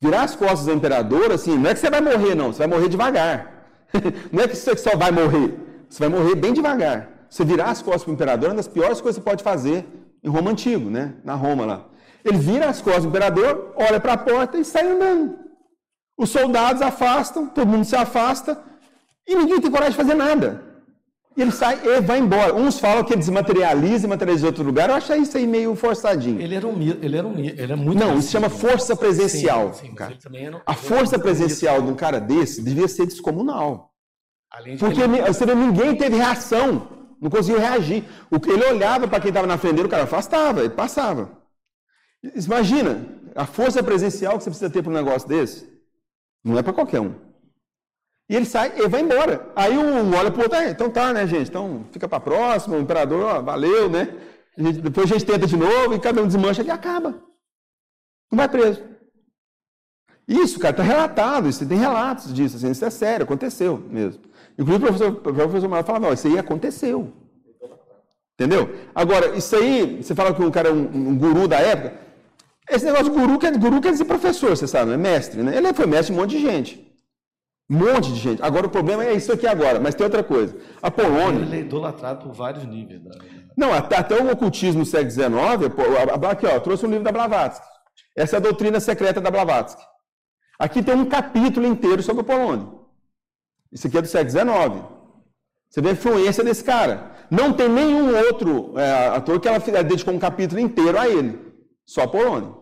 Virar as costas ao imperador, assim, não é que você vai morrer, não, você vai morrer devagar. não é que você só vai morrer, você vai morrer bem devagar. Você virar as costas para o imperador é uma das piores coisas que você pode fazer em Roma Antigo, né? Na Roma lá. Ele vira as costas do imperador, olha para a porta e sai andando. Os soldados afastam, todo mundo se afasta e ninguém tem coragem de fazer nada. E ele sai e vai embora. Uns falam que ele desmaterializa e materializa em outro lugar. Eu acho isso aí meio forçadinho. Ele era um ele era um ele é muito Não, isso chama força presencial. Sim, sim, cara. Era, a força presencial de um cara desse devia ser descomunal. Porque ele... vê, ninguém teve reação, não conseguiu reagir. Ele olhava para quem estava na frente dele, o cara afastava, ele passava. Imagina, A força presencial que você precisa ter para um negócio desse, não é para qualquer um. E ele sai, ele vai embora. Aí um olha para o outro, ah, então tá, né, gente? Então fica para próxima, o imperador, ó, valeu, né? A gente, depois a gente tenta de novo e cada um desmancha e acaba. Não vai preso. Isso, cara, está relatado, isso, tem relatos disso, assim, isso é sério, aconteceu mesmo. Inclusive o professor, o professor Mauro falava, isso aí aconteceu. Entendeu? Agora, isso aí, você fala que um cara é um, um guru da época, esse negócio de guru, quer, guru quer dizer professor, você sabe, é mestre, né? Ele foi mestre de um monte de gente. Um monte de gente. Agora o problema é isso aqui agora, mas tem outra coisa. A Polônia. Ele é idolatrado por vários níveis. Da... Não, até, até o ocultismo no século XIX, aqui, ó, trouxe um livro da Blavatsky. Essa é a doutrina secreta da Blavatsky. Aqui tem um capítulo inteiro sobre a Polônia. Isso aqui é do século XIX. Você vê a influência desse cara. Não tem nenhum outro é, ator que ela dedicou um capítulo inteiro a ele. Só a Polônia.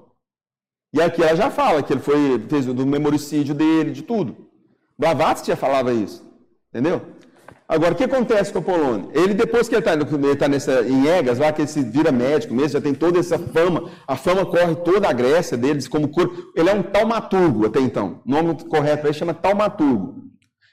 E aqui ela já fala que ele foi, fez do memoricídio dele, de tudo. Blavatsky já falava isso. Entendeu? Agora, o que acontece com a Polônia? Ele, depois que ele está tá nessa, em Egas, lá que ele se vira médico mesmo, já tem toda essa fama, a fama corre toda a Grécia deles como cura. Ele é um taumaturgo até então. O nome correto ele chama taumaturgo.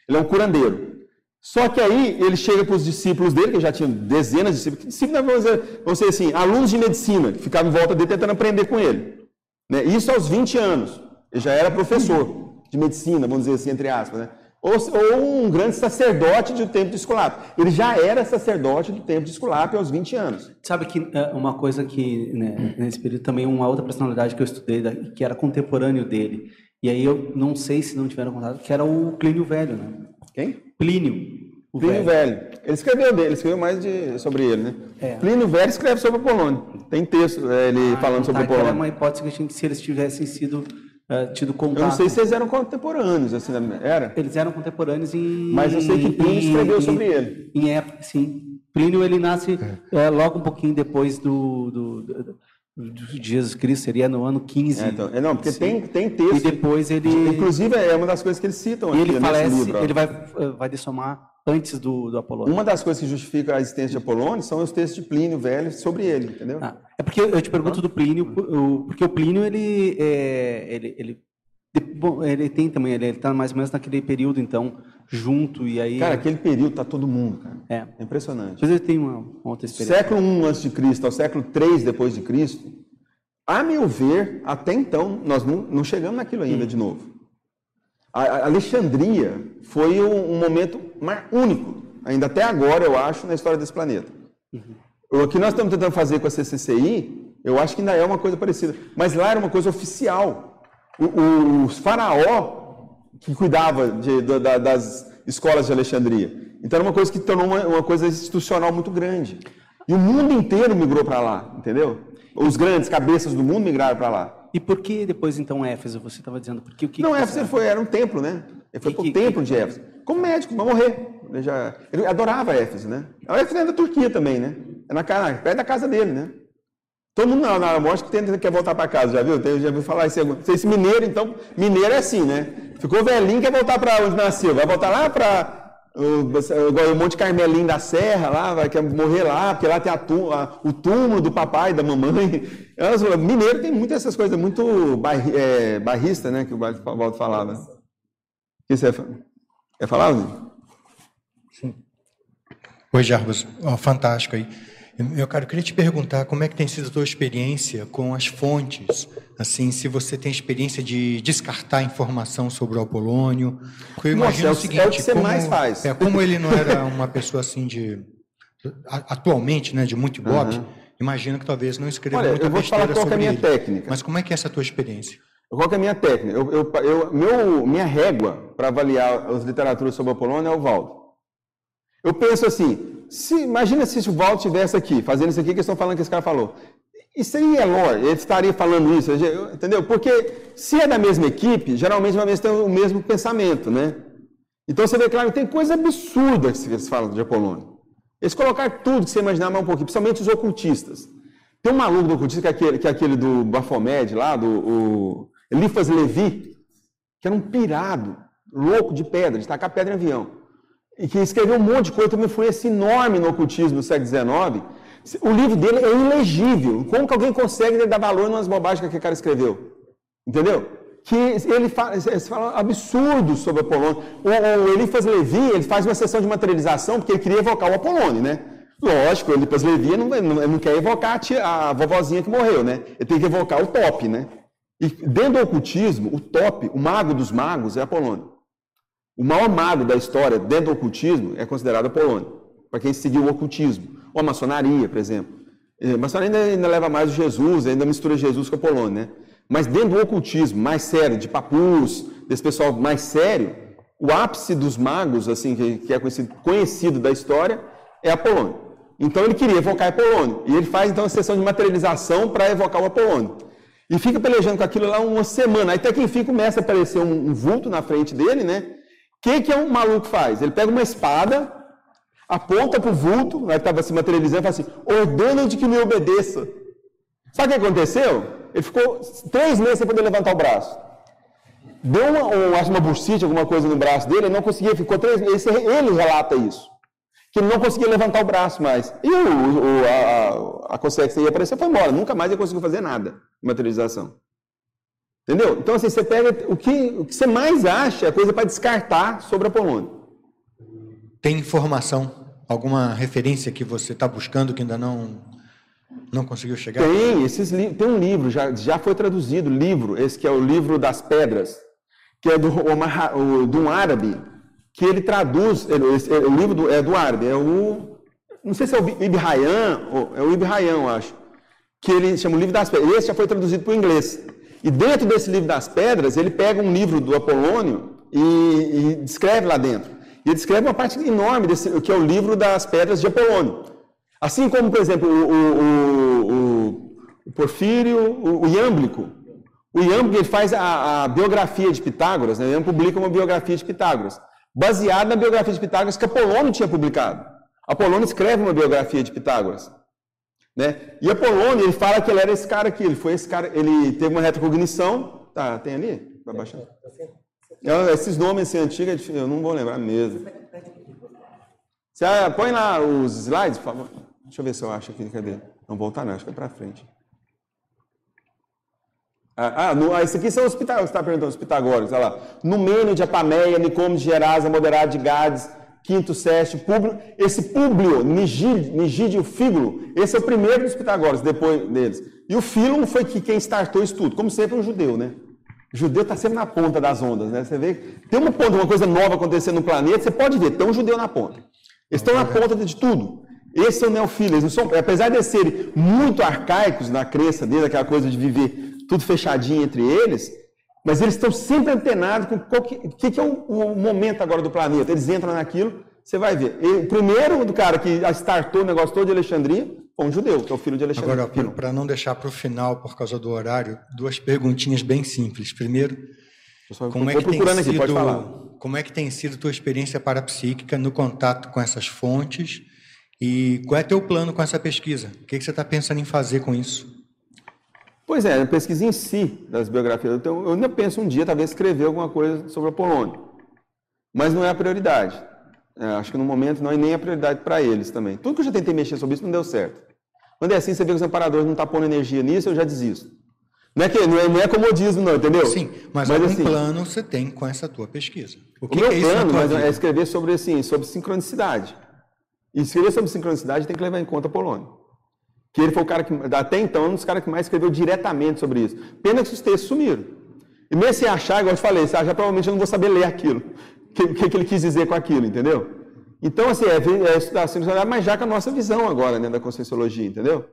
Ele é um curandeiro. Só que aí ele chega para os discípulos dele, que já tinham dezenas de discípulos, discípulos, vamos dizer, vamos dizer assim, alunos de medicina, que ficavam em volta dele tentando aprender com ele. Né? Isso aos 20 anos. Ele já era professor de medicina, vamos dizer assim, entre aspas. Né? Ou, ou, um grande sacerdote do tempo de Esculápio. Ele já era sacerdote do tempo de Esculápio aos 20 anos. Sabe que é, uma coisa que, né, nesse período, também uma outra personalidade que eu estudei, que era contemporâneo dele, e aí eu não sei se não tiveram contato, que era o Plínio Velho, né? Quem? Plínio. Plínio velho. velho. Ele escreveu dele, ele escreveu mais de, sobre ele, né? É. Plínio Velho escreve sobre a Polônia. Tem texto é, ele ah, falando então, sobre tá, a Polônia. Era uma hipótese que se eles tivessem sido uh, tido contato. Eu não sei se eles eram contemporâneos, assim, era? Eles eram contemporâneos em. Mas eu sei que Plínio em, escreveu em, sobre ele. Em época, sim. Plínio ele nasce é. logo um pouquinho depois do, do, do de Jesus Cristo, seria no ano 15. É, então, é, não, porque tem, tem texto. E depois ele. Inclusive, é uma das coisas que eles citam aqui ele falece, livro. Ele vai, vai dessomar antes do, do Apolônio. Uma das coisas que justifica a existência de Apolônio são os textos de Plínio Velho sobre ele, entendeu? Ah, é porque eu te pergunto do Plínio, porque o Plínio, ele, é, ele, ele, bom, ele tem também, ele está mais ou menos naquele período, então, junto, e aí... Cara, aquele período tá todo mundo, cara. É. é impressionante. Mas ele tem uma, uma outra experiência. Século I antes de Cristo ao século III depois de Cristo, a meu ver, até então, nós não, não chegamos naquilo ainda hum. de novo. A Alexandria foi um, um momento único, ainda até agora, eu acho, na história desse planeta. Uhum. O que nós estamos tentando fazer com a CCCI, eu acho que ainda é uma coisa parecida. Mas lá era uma coisa oficial. O, o, os faraó que cuidava de, de, das escolas de Alexandria. Então era uma coisa que tornou uma, uma coisa institucional muito grande. E o mundo inteiro migrou para lá, entendeu? Os grandes cabeças do mundo migraram para lá. E por que depois, então, Éfeso? Você estava dizendo, porque o que... Não, que Éfeso foi, era um templo, né? Ele foi para o templo de Éfeso. Como médico, vai morrer. Ele, já, ele adorava Éfeso, né? A Éfeso é da Turquia também, né? É na, perto da casa dele, né? Todo mundo na, na morte que tenta, quer voltar para casa, já viu? Tem, já ouviu falar isso. Esse mineiro, então, mineiro é assim, né? Ficou velhinho, quer voltar para onde nasceu. Vai voltar lá para o, o Monte Carmelim da Serra, lá, vai quer morrer lá, porque lá tem a, a, o túmulo do papai e da mamãe. Elas, mineiro tem muitas essas coisas, muito barri, é, barrista, né, que o Waldo falava. O que você quer falar, Sim. Oi, Jarbas. Oh, fantástico aí. Meu caro, eu queria te perguntar como é que tem sido a tua experiência com as fontes, assim, se você tem experiência de descartar informação sobre o Apolônio, porque eu imagino Nossa, é o seguinte, é o que você como, mais faz. É, como ele não era uma pessoa assim de, atualmente, né, de muito ibope, uhum. imagino que talvez não escreva Olha, muita eu vou falar qual é a minha ele. técnica. Mas como é que é essa tua experiência? Qual é a minha técnica? Eu, eu, eu meu, minha régua para avaliar as literaturas sobre o Apolônio é o Valdo. Eu penso assim, se, imagina se o Valdo estivesse aqui, fazendo isso aqui que estão falando que esse cara falou. Isso aí é lore, ele estaria falando isso, entendeu? Porque se é da mesma equipe, geralmente vez tem o mesmo pensamento, né? Então você vê, claro, tem coisa absurda que eles falam de Apolônio. Eles colocaram tudo que você imaginar mais um pouquinho, principalmente os ocultistas. Tem um maluco do ocultista, que é aquele, que é aquele do Baphomet lá, do Eliphas Levi, que era um pirado, louco de pedra, de tacar pedra em avião e que escreveu um monte de coisa, tem uma influência enorme no ocultismo do século XIX. O livro dele é ilegível. Como que alguém consegue dar valor nas bobagens que aquele cara escreveu? Entendeu? Que ele fala, eles falam absurdos sobre Apolônio. O, o Elifas Levi, ele faz uma sessão de materialização porque ele queria evocar o Apolônio, né? Lógico, o Elipas Levi não, não, não quer evocar a, tia, a vovozinha que morreu, né? Ele tem que evocar o top, né? E dentro do ocultismo, o top, o mago dos magos é Apolônio. O maior mago da história dentro do ocultismo é considerado Apolônio, para quem seguiu o ocultismo. Ou a maçonaria, por exemplo. A maçonaria ainda, ainda leva mais o Jesus, ainda mistura Jesus com Apolônio, né? Mas dentro do ocultismo mais sério, de papus, desse pessoal mais sério, o ápice dos magos, assim, que, é conhecido, conhecido da história, é Apolônio. Então ele queria evocar Apolônio. E ele faz então a sessão de materialização para evocar o Apolônio. E fica pelejando com aquilo lá uma semana. Aí até que enfim começa a aparecer um, um vulto na frente dele, né? Que, que um maluco faz? Ele pega uma espada, aponta para o vulto, que estava se materializando, e fala assim: ordena de que me obedeça. Sabe o que aconteceu? Ele ficou três meses sem poder levantar o braço. Deu uma, um, acho uma bursite, alguma coisa no braço dele, ele não conseguia, ficou três meses. Ele relata isso que ele não conseguia levantar o braço mais. E o, o, a, a consciência ia aparecer foi embora. Nunca mais ele conseguiu fazer nada materialização. Entendeu? Então, assim, você pega o que, o que você mais acha é coisa para descartar sobre Apolônio. Tem informação, alguma referência que você está buscando que ainda não, não conseguiu chegar? Tem, esses tem um livro, já, já foi traduzido, livro, esse que é o livro das pedras, que é do, o, de um árabe, que ele traduz, ele, o livro do, é do árabe, é o, não sei se é o Ibn Hayyan, é o Ibn Hayyan, eu acho, que ele chama o livro das pedras. Esse já foi traduzido para o inglês. E dentro desse livro das pedras, ele pega um livro do Apolônio e, e descreve lá dentro. E ele descreve uma parte enorme desse, que é o livro das pedras de Apolônio. Assim como, por exemplo, o, o, o, o Porfírio, o, Iâmblico. O Iâmblico ele faz a, a biografia de Pitágoras, né? ele publica uma biografia de Pitágoras baseado na biografia de Pitágoras que Apolônio tinha publicado. Apolônio escreve uma biografia de Pitágoras. Né? E Apolônio, ele fala que ele era esse cara aqui, ele foi esse cara, ele teve uma retrocognição. Tá, tem ali? Vai baixar. Esses nomes assim, antigos, eu não vou lembrar mesmo. Você, ah, põe lá os slides, por favor. Deixa eu ver se eu acho aqui, cadê? Não voltar não, acho que é para frente. Ah, ah, no, ah, esse aqui são os pitagóricos, você está perguntando, os pitagóricos, olha lá. Numênio de Apameia, Nicômedes de Gerasa, Moderado de Gades, Quinto Seste, Públio. Esse Públio, Nigídio, Fígulo, esse é o primeiro dos pitagóricos, depois deles. E o Fílon foi que, quem startou isso tudo, como sempre um judeu, né? O judeu está sempre na ponta das ondas, né? Você vê, tem uma ponta, uma coisa nova acontecendo no planeta, você pode ver, tem um judeu na ponta. Eles estão na ponta de tudo. Esse é o neofilo, eles não são, apesar de serem muito arcaicos na crença deles, aquela coisa de viver tudo fechadinho entre eles, mas eles estão sempre antenados com o que, que, que, é o, o, momento agora do planeta. Eles entram naquilo, você vai ver. o primeiro do cara que startou o negócio todo de Alexandria foi um judeu, que é o filho de Alexandria. Agora, para não deixar para o final, por causa do horário, duas perguntinhas bem simples. Primeiro, como é, que tem aqui, sido, como é que tem sido tua experiência parapsíquica no contato com essas fontes? E qual é teu plano com essa pesquisa? O que, que você está pensando em fazer com isso? Pois é, a pesquisa em si das biografias. Então, eu ainda penso um dia, talvez, escrever alguma coisa sobre a Polônia. Mas não é a prioridade. É, acho que no momento não é nem a prioridade para eles também. Tudo que eu já tentei mexer sobre isso não deu certo. Quando é assim, você vê que os amparadores não estão tá pondo energia nisso, eu já desisto. Não é, que, não é, não é comodismo, não, entendeu? Sim, mas, mas assim, plano você tem com essa tua pesquisa. O, que o meu é plano mas é escrever sobre, assim, sobre sincronicidade. E escrever sobre sincronicidade tem que levar em conta a Polônia. Que ele foi o cara que, até então, um dos caras que mais escreveu diretamente sobre isso. Pena que os textos sumiram. E mesmo se achar, igual eu te falei, se achar, provavelmente eu não vou saber ler aquilo. O que, que, que, ele quis dizer com aquilo, entendeu? Então, assim, é, é estudar a sincronicidade, mas já com a nossa visão agora, né, da conscienciologia, entendeu?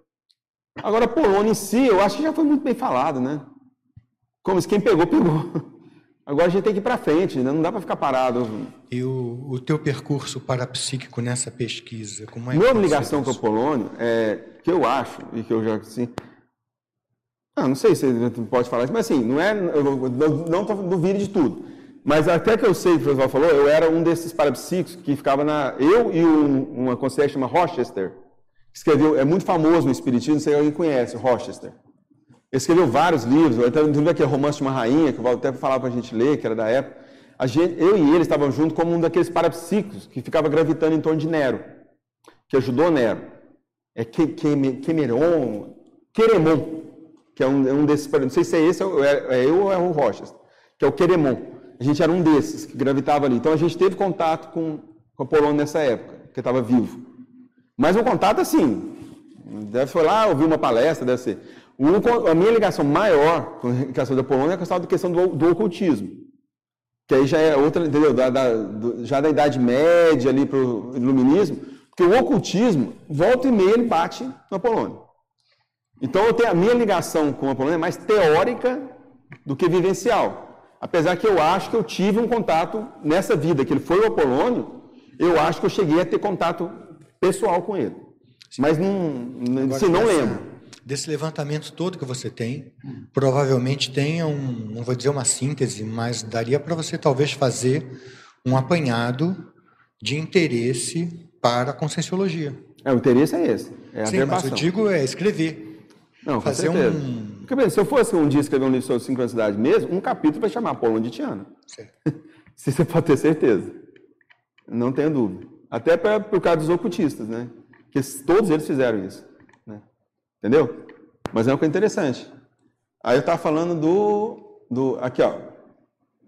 Agora, Polônia em si, eu acho que já foi muito bem falado, né? Como se quem pegou, pegou. Agora a gente tem que ir para frente, né? não dá para ficar parado. E o, o teu percurso parapsíquico nessa pesquisa, como é Minha ligação com o Polônio é que eu acho, e que eu já, assim, ah, não sei se pode falar isso, mas assim, não é, eu não, duvide de tudo. Mas até que eu sei que o professor falou, eu era um desses parapsíquicos que ficava na. Eu e um, uma conselheira chama Rochester, que escreveu, é muito famoso no Espiritismo, não sei se alguém conhece, Rochester. Ele escreveu vários livros, livro aqui, Romance de uma Rainha, que eu até falava para a gente ler, que era da época. Gente, eu e ele estavam juntos como um daqueles parapsíquicos que ficava gravitando em torno de Nero, que ajudou Nero é Quemeron, Queremon. que é um, é um desses, não sei se é esse, é, é eu ou é o Rochas, que é o Queremon. A gente era um desses que gravitava ali. Então a gente teve contato com, com a Polônia nessa época, que estava vivo. Mas um contato assim, deve foi lá ouvir uma palestra, deve ser. a minha ligação maior com a questão da Polônia é a questão questão do, do ocultismo. Que aí já é outra, entendeu? Da, da, do, já da Idade Média ali para o iluminismo, porque o ocultismo, volta e meia, ele bate na Polônia. Então eu tenho a minha ligação com a Polônia é mais teórica do que vivencial. Apesar que eu acho que eu tive um contato nessa vida, que ele foi o Apolônio, eu acho que eu cheguei a ter contato pessoal com ele. Sim. Mas não, Agora, se não lembro. Desse levantamento todo que você tem, provavelmente tenha um, não vou dizer uma síntese, mas daria para você talvez fazer um apanhado de interesse para a conscienciologia. É, o interesse é esse. É a Sim, mas eu digo é escrever. Não, fazer um. Porque, se eu fosse um dia escrever um livro sobre sincronicidade mesmo, um capítulo vai chamar Apolo de Tiana. se você pode ter certeza. Não tenha dúvida. Até pra, por causa dos ocultistas, né? Que todos eles fizeram isso. Né? Entendeu? Mas é uma coisa interessante. Aí eu estava falando do, do. Aqui, ó.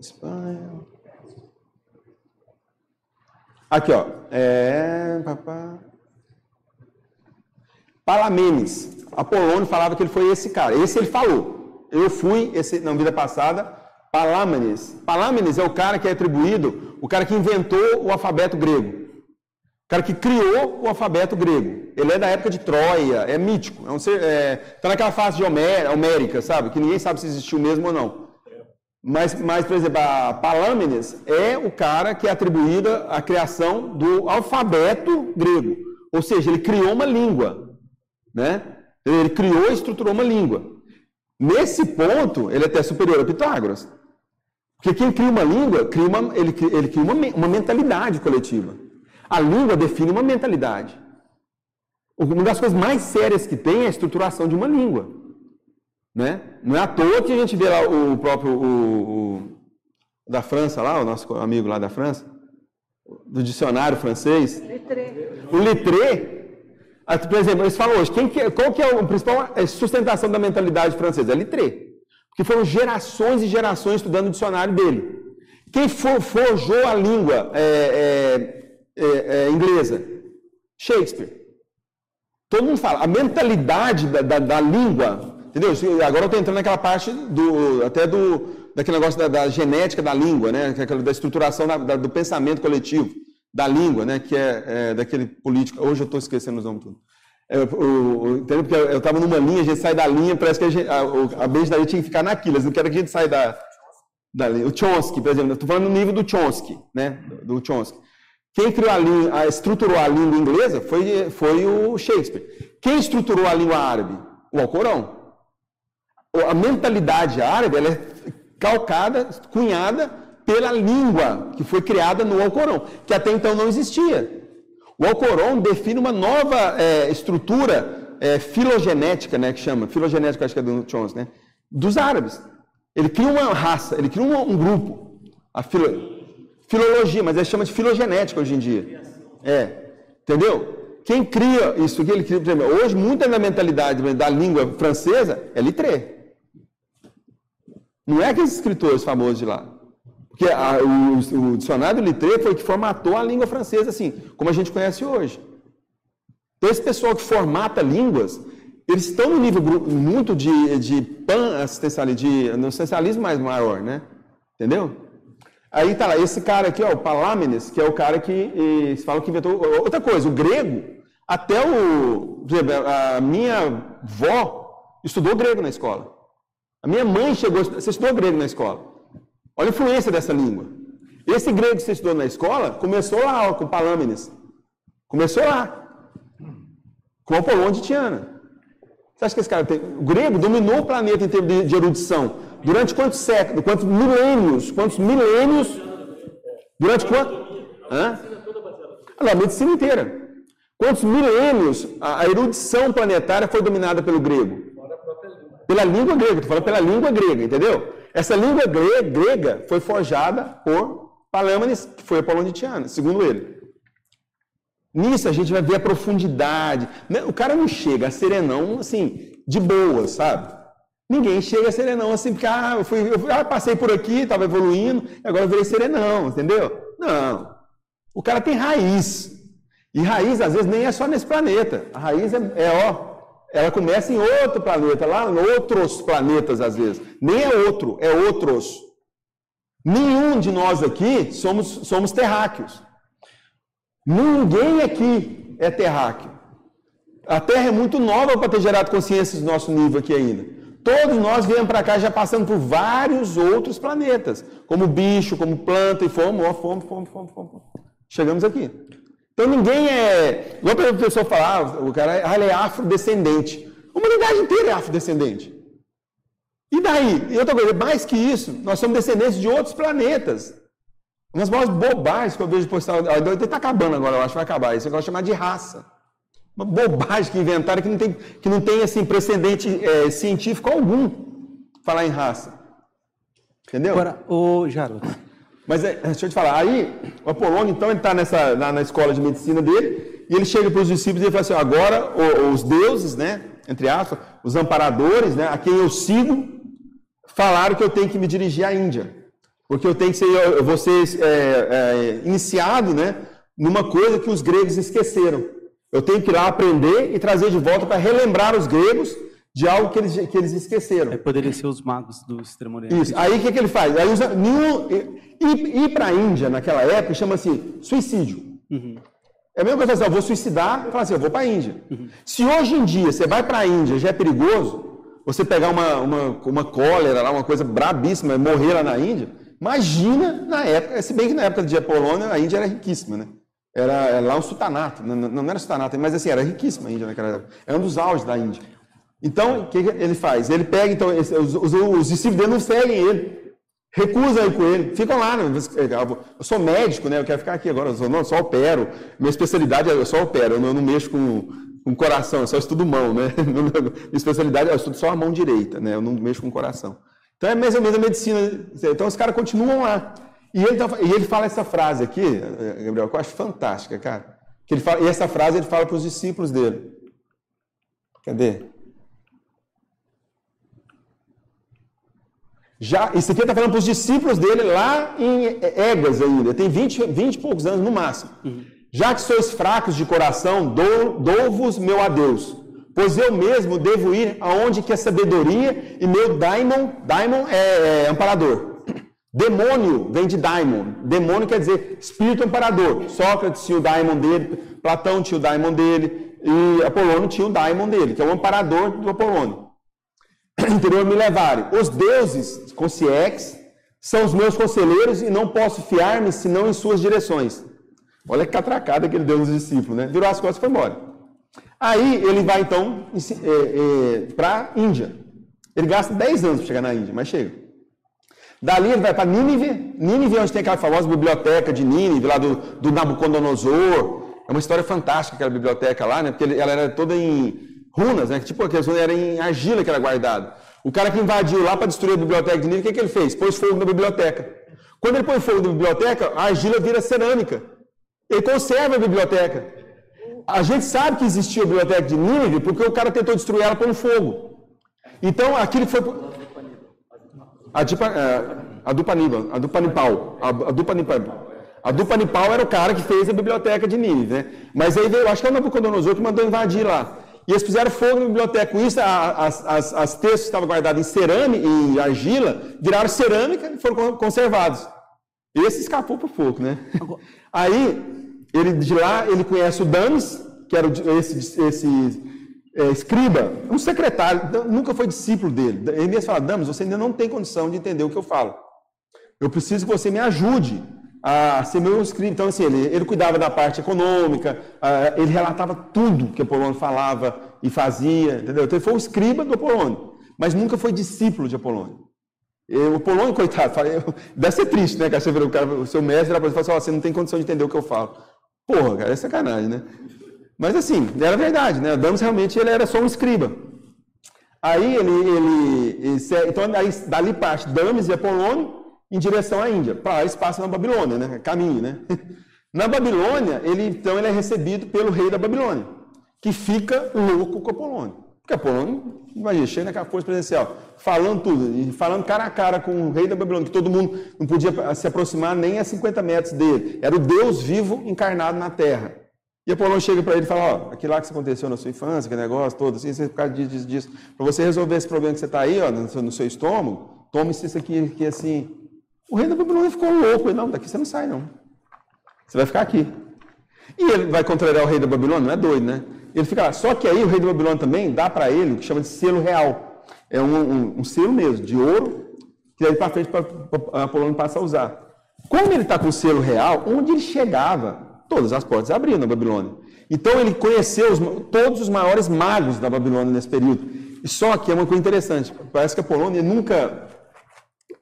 Espanha. Aqui, ó. É. Palamenes. Apolônio falava que ele foi esse cara. Esse ele falou. Eu fui, esse, na vida passada, Palamenes. Palamenes é o cara que é atribuído, o cara que inventou o alfabeto grego. O cara que criou o alfabeto grego. Ele é da época de Troia, é mítico. É um ser, é, tá naquela fase de Homer, homérica, sabe? Que ninguém sabe se existiu mesmo ou não. Mas, mas, por exemplo, a Palamenes é o cara que é atribuída a criação do alfabeto grego. Ou seja, ele criou uma língua. Né? Ele criou e estruturou uma língua. Nesse ponto, ele é até superior a Pitágoras. Porque quem cria uma língua, cria uma, ele, ele cria uma, uma mentalidade coletiva. A língua define uma mentalidade. Uma das coisas mais sérias que tem é a estruturação de uma língua. Né? Não é à toa que a gente vê lá o próprio o, o, da França, lá, o nosso amigo lá da França, do dicionário francês. Litré. O Litré, por exemplo, eles falam hoje, quem que, qual que é a principal é, sustentação da mentalidade francesa? É Littré. Porque foram gerações e gerações estudando o dicionário dele. Quem for, forjou a língua é, é, é, é, inglesa? Shakespeare. Todo mundo fala. A mentalidade da, da, da língua, entendeu? Agora eu estou entrando naquela parte do, até do, daquele negócio da, da genética da língua, né? da estruturação da, do pensamento coletivo da língua, né, que é, é daquele político. Hoje eu estou esquecendo os nomes tudo. É, o, porque eu estava numa linha, a gente sai da linha, parece que a, gente, a, a beijaria tinha que ficar naquilo. Eles não querem que a gente saia da, da linha. O Chomsky, por exemplo, estou falando no nível do Chomsky, né, do Chomsky. Quem criou a língua, a, estruturou a língua inglesa foi, foi o Shakespeare. Quem estruturou a língua árabe? O Alcorão. A mentalidade árabe ela é calcada, cunhada pela língua que foi criada no Alcorão, que até então não existia. O Alcorão define uma nova é, estrutura é, filogenética, né, que chama, filogenética acho que é do Chomsky, né, dos árabes. Ele cria uma raça, ele cria um, um grupo, a filo, filologia, mas ele chama de filogenética hoje em dia. É, entendeu? Quem cria isso aqui, ele cria, hoje muita da mentalidade da língua francesa é litré. Não é aqueles escritores famosos de lá. Porque a, o, o, dicionário Littré foi que formatou a língua francesa, assim, como a gente conhece hoje. Então, esse pessoal que formata línguas, eles estão no nível muito de, de pan-assistencialismo, de assistencialismo mais maior, né? Entendeu? Aí tá lá, esse cara aqui, ó, o Palámenes, que é o cara que eles falam que inventou. Outra coisa, o grego, até o. A minha vó estudou grego na escola. A minha mãe chegou. Você estudou grego na escola? Olha a influência dessa língua. Esse grego que você estudou na escola começou lá, ó, com Palâmenes. Começou lá. Com Apolon de Tiana. Você acha que esse cara tem. O grego dominou o planeta em termos de, erudição. Durante quantos séculos? Quantos milênios? Quantos milênios? Durante quantos? Hã? Ah, não, a medicina inteira. Quantos milênios a erudição planetária foi dominada pelo grego? Pela língua grega, estou falando pela língua grega, entendeu? Essa língua grega foi forjada por Palâmanes, que foi apolonitiana, segundo ele. Nisso a gente vai ver a profundidade. Né? O cara não chega a serenão, assim, de boa, sabe? Ninguém chega a serenão assim, porque ah, eu, fui, eu ah, passei por aqui, estava evoluindo, agora eu virei serenão, entendeu? Não. O cara tem raiz. E raiz, às vezes, nem é só nesse planeta. A raiz é, é ó, ela começa em outro planeta, lá em outros planetas, às vezes. Nem é outro, é outros. Nenhum de nós aqui somos, somos terráqueos. Ninguém aqui é terráqueo. A Terra é muito nova para ter gerado consciência do nosso nível aqui ainda. Todos nós viemos para cá já passando por vários outros planetas, como bicho, como planta, e fomos, ó, fomos, fomos, fomos, fomos. Chegamos aqui. Então ninguém é. Igual a pessoa falar, o cara ah, ele é afrodescendente. A humanidade inteira é afrodescendente. E daí? E outra coisa, mais que isso, nós somos descendentes de outros planetas. Umas maiores bobagens que eu vejo postar. Está acabando agora, eu acho que vai acabar. Isso de chamar de raça. Uma bobagem que inventaram que não tem, que não tem assim, precedente é, científico algum falar em raça. Entendeu? Agora, o Jaro. Mas é, deixa eu te falar, aí o Apolônio, então, ele está na, na escola de medicina dele, e ele chega para os discípulos e fala assim: agora os deuses, né, entre aspas, os amparadores, né, a quem eu sigo, falaram que eu tenho que me dirigir à Índia. Porque eu tenho que ser, eu vou ser é, é, iniciado né, numa coisa que os gregos esqueceram. Eu tenho que ir lá aprender e trazer de volta para relembrar os gregos de algo que eles, que eles esqueceram. Aí poderia ser os magos do Extremo Oriente. Isso. Aí o que, que ele faz? Aí usa, nenhum, ir, ir para a Índia naquela época chama-se suicídio. Uhum. É a mesma coisa assim, eu vou suicidar, fala assim, eu vou para a Índia. Uhum. Se hoje em dia você vai para a Índia já é perigoso, você pegar uma, uma, uma cólera, uma coisa brabíssima, morrer lá na Índia, Imagina na época, se bem que na época de Apolônia a Índia era riquíssima, né? Era, era lá um sultanato, não, não era sultanato, mas assim, era riquíssima a Índia naquela época. Era um dos auges da Índia. Então, o que ele faz? Ele pega, então, os, os, os discípulos dele não seguem ele, recusam ir com ele, ficam lá. Né? Eu sou médico, né? Eu quero ficar aqui agora, eu sou, não, só opero. Minha especialidade é eu só opero, eu não, eu não mexo com, com coração, eu só estudo mão, né? Minha especialidade é eu estudo só a mão direita, né? Eu não mexo com coração. Então é mais ou menos a medicina. Então os caras continuam lá. E ele, tá, e ele fala essa frase aqui, Gabriel, que eu acho fantástica, cara. Que ele fala, e essa frase ele fala para os discípulos dele. Cadê? Já, isso aqui está falando para os discípulos dele lá em Éguas ainda, tem 20, 20 e poucos anos no máximo. Uhum. Já que sois fracos de coração, dou-vos meu adeus pois eu mesmo devo ir aonde que a sabedoria e meu daimon, daimon é, é amparador. Demônio vem de daimon. Demônio quer dizer espírito amparador. Sócrates tinha o daimon dele, Platão tinha o daimon dele e Apolônio tinha o daimon dele, que é o amparador do Apolônio. Interior me levarem. Os deuses, com CX, são os meus conselheiros e não posso fiar-me senão em suas direções. Olha que catracada que ele deu nos discípulos, né? Virou as costas e foi embora. Aí ele vai então é, é, para a Índia. Ele gasta 10 anos para chegar na Índia, mas chega. Dali ele vai para Nínive. Nínive é onde tem aquela famosa biblioteca de Nínive, lá do, do Nabucodonosor. É uma história fantástica aquela biblioteca lá, né? Porque ela era toda em runas, né? Tipo, aquelas era em argila que era guardada. O cara que invadiu lá para destruir a biblioteca de Nínive, o que, que ele fez? Pôs fogo na biblioteca. Quando ele põe fogo na biblioteca, a argila vira cerâmica. Ele conserva a biblioteca a gente sabe que existia a biblioteca de Nínive porque o cara tentou destruir ela com fogo. Então, aquilo foi. A, de, é, a do Paníbal, a do Panipal. A, a do Panipal. A era o cara que fez a biblioteca de Nínive, né? Mas aí veio, acho que é o Nabucodonosor que mandou invadir lá. E eles fizeram fogo na biblioteca. Com isso, as, as, as textos que estavam guardados em cerâmica, em argila, viraram cerâmica e foram conservados. Esse escapou para o fogo, né? Aí, ele de lá ele conhece o Dames, que era esse, esse é, escriba, um secretário, nunca foi discípulo dele. Ele mesmo fala: Dames, você ainda não tem condição de entender o que eu falo. Eu preciso que você me ajude a ser meu escriba. Então, assim, ele, ele cuidava da parte econômica, uh, ele relatava tudo que Apolônio falava e fazia, entendeu? Então, ele foi o escriba do Apolônio, mas nunca foi discípulo de Apolônio. O Apolônio, coitado, deve ser triste, né? Vira o, cara, o seu mestre, fala assim, você não tem condição de entender o que eu falo. Porra, cara, é sacanagem, né? Mas assim, era verdade, né? Adamos realmente ele era só um escriba. Aí ele, ele, ele então aí, dali parte Dames e Apolônio em direção à Índia. Para eles na Babilônia, né? Caminho, né? Na Babilônia, ele então ele é recebido pelo rei da Babilônia, que fica louco com Apolônio. Porque Apolônio, imagina, chega naquela força presencial, falando tudo, falando cara a cara com o rei da Babilônia, que todo mundo não podia se aproximar nem a 50 metros dele. Era o Deus vivo encarnado na terra. E Apolônio chega para ele e fala, ó, aquilo lá que aconteceu na sua infância, aquele negócio todo, assim, você ficar disso, disso, disso. Para você resolver esse problema que você está aí, ó, no seu, estômago, tome-se isso aqui, aqui assim. O rei da Babilônia ficou louco. Ele, não, daqui você não sai, não. Você vai ficar aqui. E ele vai contrariar o rei da Babilônia? Não é doido, né? Ele fica lá. Só que aí o rei da Babilônia também dá para ele o que chama de selo real. É um, um, um selo mesmo, de ouro, que daí para frente para Apolônio passa a usar. Como ele está com o selo real, onde ele chegava, todas as portas abriam na Babilônia. Então ele conheceu os, todos os maiores magos da Babilônia nesse período. Só que é uma coisa interessante, parece que a Polônia nunca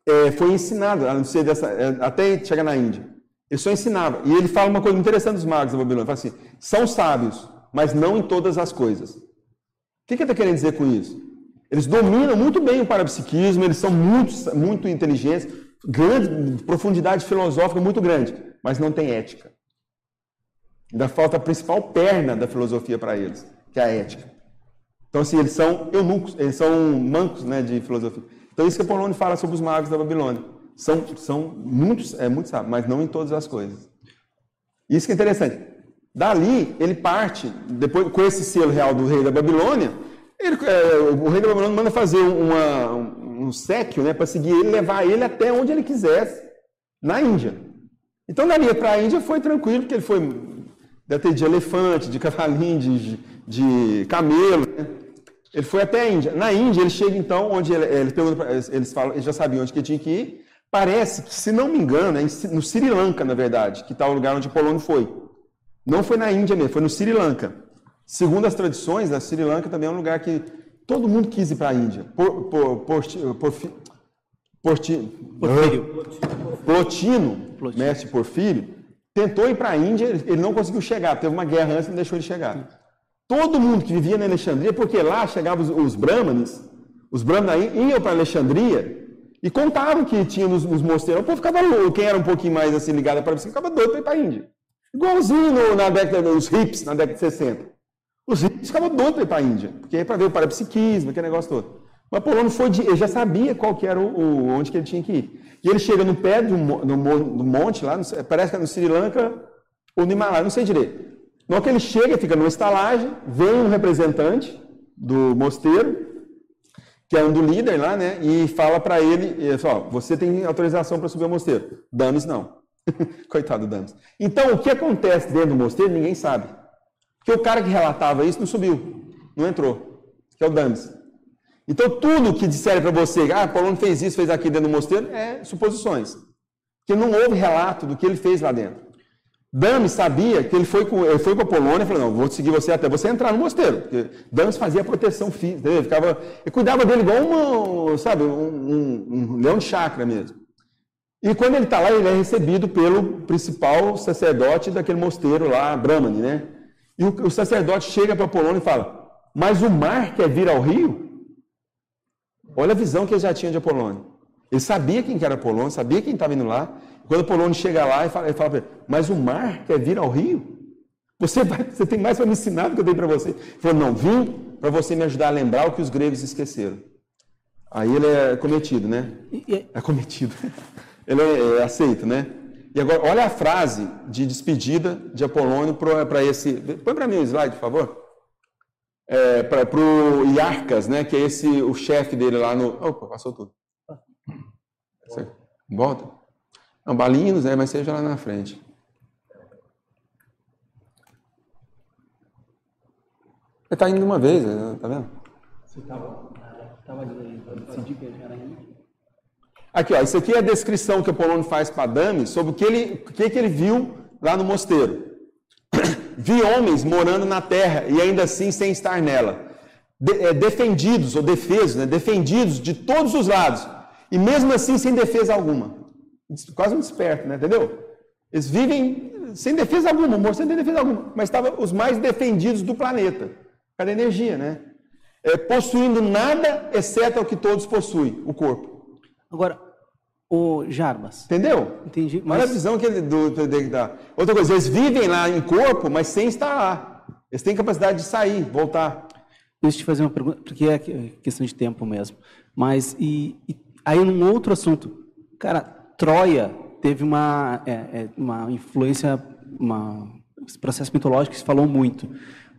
é, foi ensinada, a não ser dessa, é, até chegar na Índia. Ele só ensinava. E ele fala uma coisa interessante dos magos da Babilônia. Ele fala assim, são sábios, mas não em todas as coisas. O que, que ele está querendo dizer com isso? Eles dominam muito bem o parapsiquismo, eles são muito, muito inteligentes, grande profundidade filosófica muito grande, mas não tem ética. Ainda falta a principal perna da filosofia para eles, que é a ética. Então, assim, eles são eunucos, eles são mancos né, de filosofia. Então, isso que Apolônio fala sobre os magos da Babilônia. São, são muitos, é, muito sábios, mas não em todas as coisas. Isso que é interessante. Dali, ele parte, depois com esse selo real do rei da Babilônia, ele, é, o rei da Babilônia manda fazer uma, um, um séquio né, para seguir ele, levar ele até onde ele quisesse, na Índia. Então, dali para a Índia foi tranquilo, porque ele foi ter de elefante, de cavalinho, de, de camelo. Né? Ele foi até a Índia. Na Índia, ele chega então, onde ele, ele eles, falam, eles já sabiam onde que tinha que ir. Parece que, se não me engano, é no Sri Lanka, na verdade, que está o lugar onde Polônio foi. Não foi na Índia mesmo, foi no Sri Lanka. Segundo as tradições, a Sri Lanka também é um lugar que todo mundo quis ir para a Índia. Por, por, por, Portino, Plotino, mestre Porfírio, tentou ir para a Índia, ele não conseguiu chegar, teve uma guerra antes e não deixou ele chegar. Todo mundo que vivia na Alexandria, porque lá chegavam os, os brahmanes, os brahmanes iam para Alexandria e contavam que tinha nos, nos mosteiros. O povo ficava louco, quem era um pouquinho mais assim ligado para você, ficava doido para ir para a Índia. Igualzinho no, na década dos hips, na década de 60. Os hips ficavam doidos para ir para a Índia, porque é para ver o parapsiquismo, aquele negócio todo. Mas Apolônio foi de, ele já sabia qual que era o, o, onde que ele tinha que ir. E ele chega no pé do, do, do monte lá, parece que é no Sri Lanka ou no Himalaia, não sei direito. Hora que ele chega, fica numa estalagem, vem um representante do mosteiro, que é um do líder lá, né? E fala para ele, ele fala, você tem autorização para subir ao mosteiro. Dames não. Coitado Dames. Então, o que acontece dentro do mosteiro, ninguém sabe. Porque o cara que relatava isso não subiu, não entrou, que é o Dames. Então, tudo que disserem para você, ah, Paulo fez isso, fez aquilo dentro do mosteiro, é suposições. Porque não houve relato do que ele fez lá dentro. Dames sabia que ele foi com, ele foi com a Polônia e falou, não, vou seguir você até você entrar no mosteiro. Porque Dames fazia proteção física, ele, ficava, ele cuidava dele igual uma, sabe, um, um, um leão de chácara mesmo. E quando ele está lá, ele é recebido pelo principal sacerdote daquele mosteiro lá, Brahmani, né? E o, o sacerdote chega para a Polônia e fala, mas o mar quer vir ao rio? Olha a visão que ele já tinha de Apolônio. Ele sabia quem que era Apolônio, sabia quem estava indo lá. Quando Apolônio chega lá, ele fala, ele fala para ele, mas o mar quer vir ao rio? Você, vai, você tem mais para me ensinar do que eu dei para você. Ele falou, não, vim para você me ajudar a lembrar o que os gregos esqueceram. Aí ele é cometido, né? É cometido. Ele é, é aceito, né? E agora, olha a frase de despedida de Apolônio para esse... Põe para mim o slide, por favor é, para o Iarcas, né, que é esse o chefe dele lá no. Opa, passou tudo. Você, volta. Não, Balinos, né, mas seja lá na frente. Ele está indo de uma vez, né, tá vendo? Você estava era Aqui, ó, isso aqui é a descrição que o Apolônio faz para Dami sobre o que ele, o que, que ele viu lá no mosteiro. Vi homens morando na terra e ainda assim sem estar nela. De, é, defendidos ou defesos, né? defendidos de todos os lados. E mesmo assim sem defesa alguma. Quase um desperto, né? Entendeu? Eles vivem sem defesa alguma, morrem sem defesa alguma. Mas estavam os mais defendidos do planeta. Cada energia, né? É, possuindo nada exceto o que todos possuem, o corpo. Agora, o Jarbas. Entendeu? Entendi. Mas... Olha a visão que ele do, do, do, da. Outra coisa, eles vivem lá em corpo, mas sem estar lá. Eles têm capacidade de sair, voltar. Deixa eu te fazer uma pergunta, porque é questão de tempo mesmo. Mas, e, e aí, num outro assunto, cara, Troia teve uma, é, é, uma influência, uma, esse processo mitológico que se falou muito.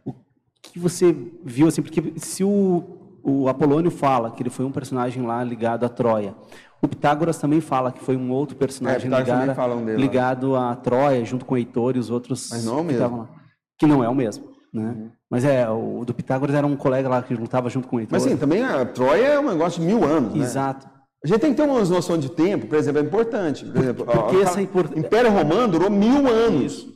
O que você viu, assim, porque se o, o Apolônio fala que ele foi um personagem lá ligado a Troia, o Pitágoras também fala que foi um outro personagem é, ligado, um ligado a Troia, junto com o Heitor e os outros Mas não é o mesmo. Que não é o mesmo. Né? Uhum. Mas é, o do Pitágoras era um colega lá que lutava junto com ele. Mas sim, também a Troia é um negócio de mil anos. Né? Exato. A gente tem que ter uma noção de tempo, por exemplo, é importante. Por exemplo, Porque essa é import... Império Romano durou mil anos.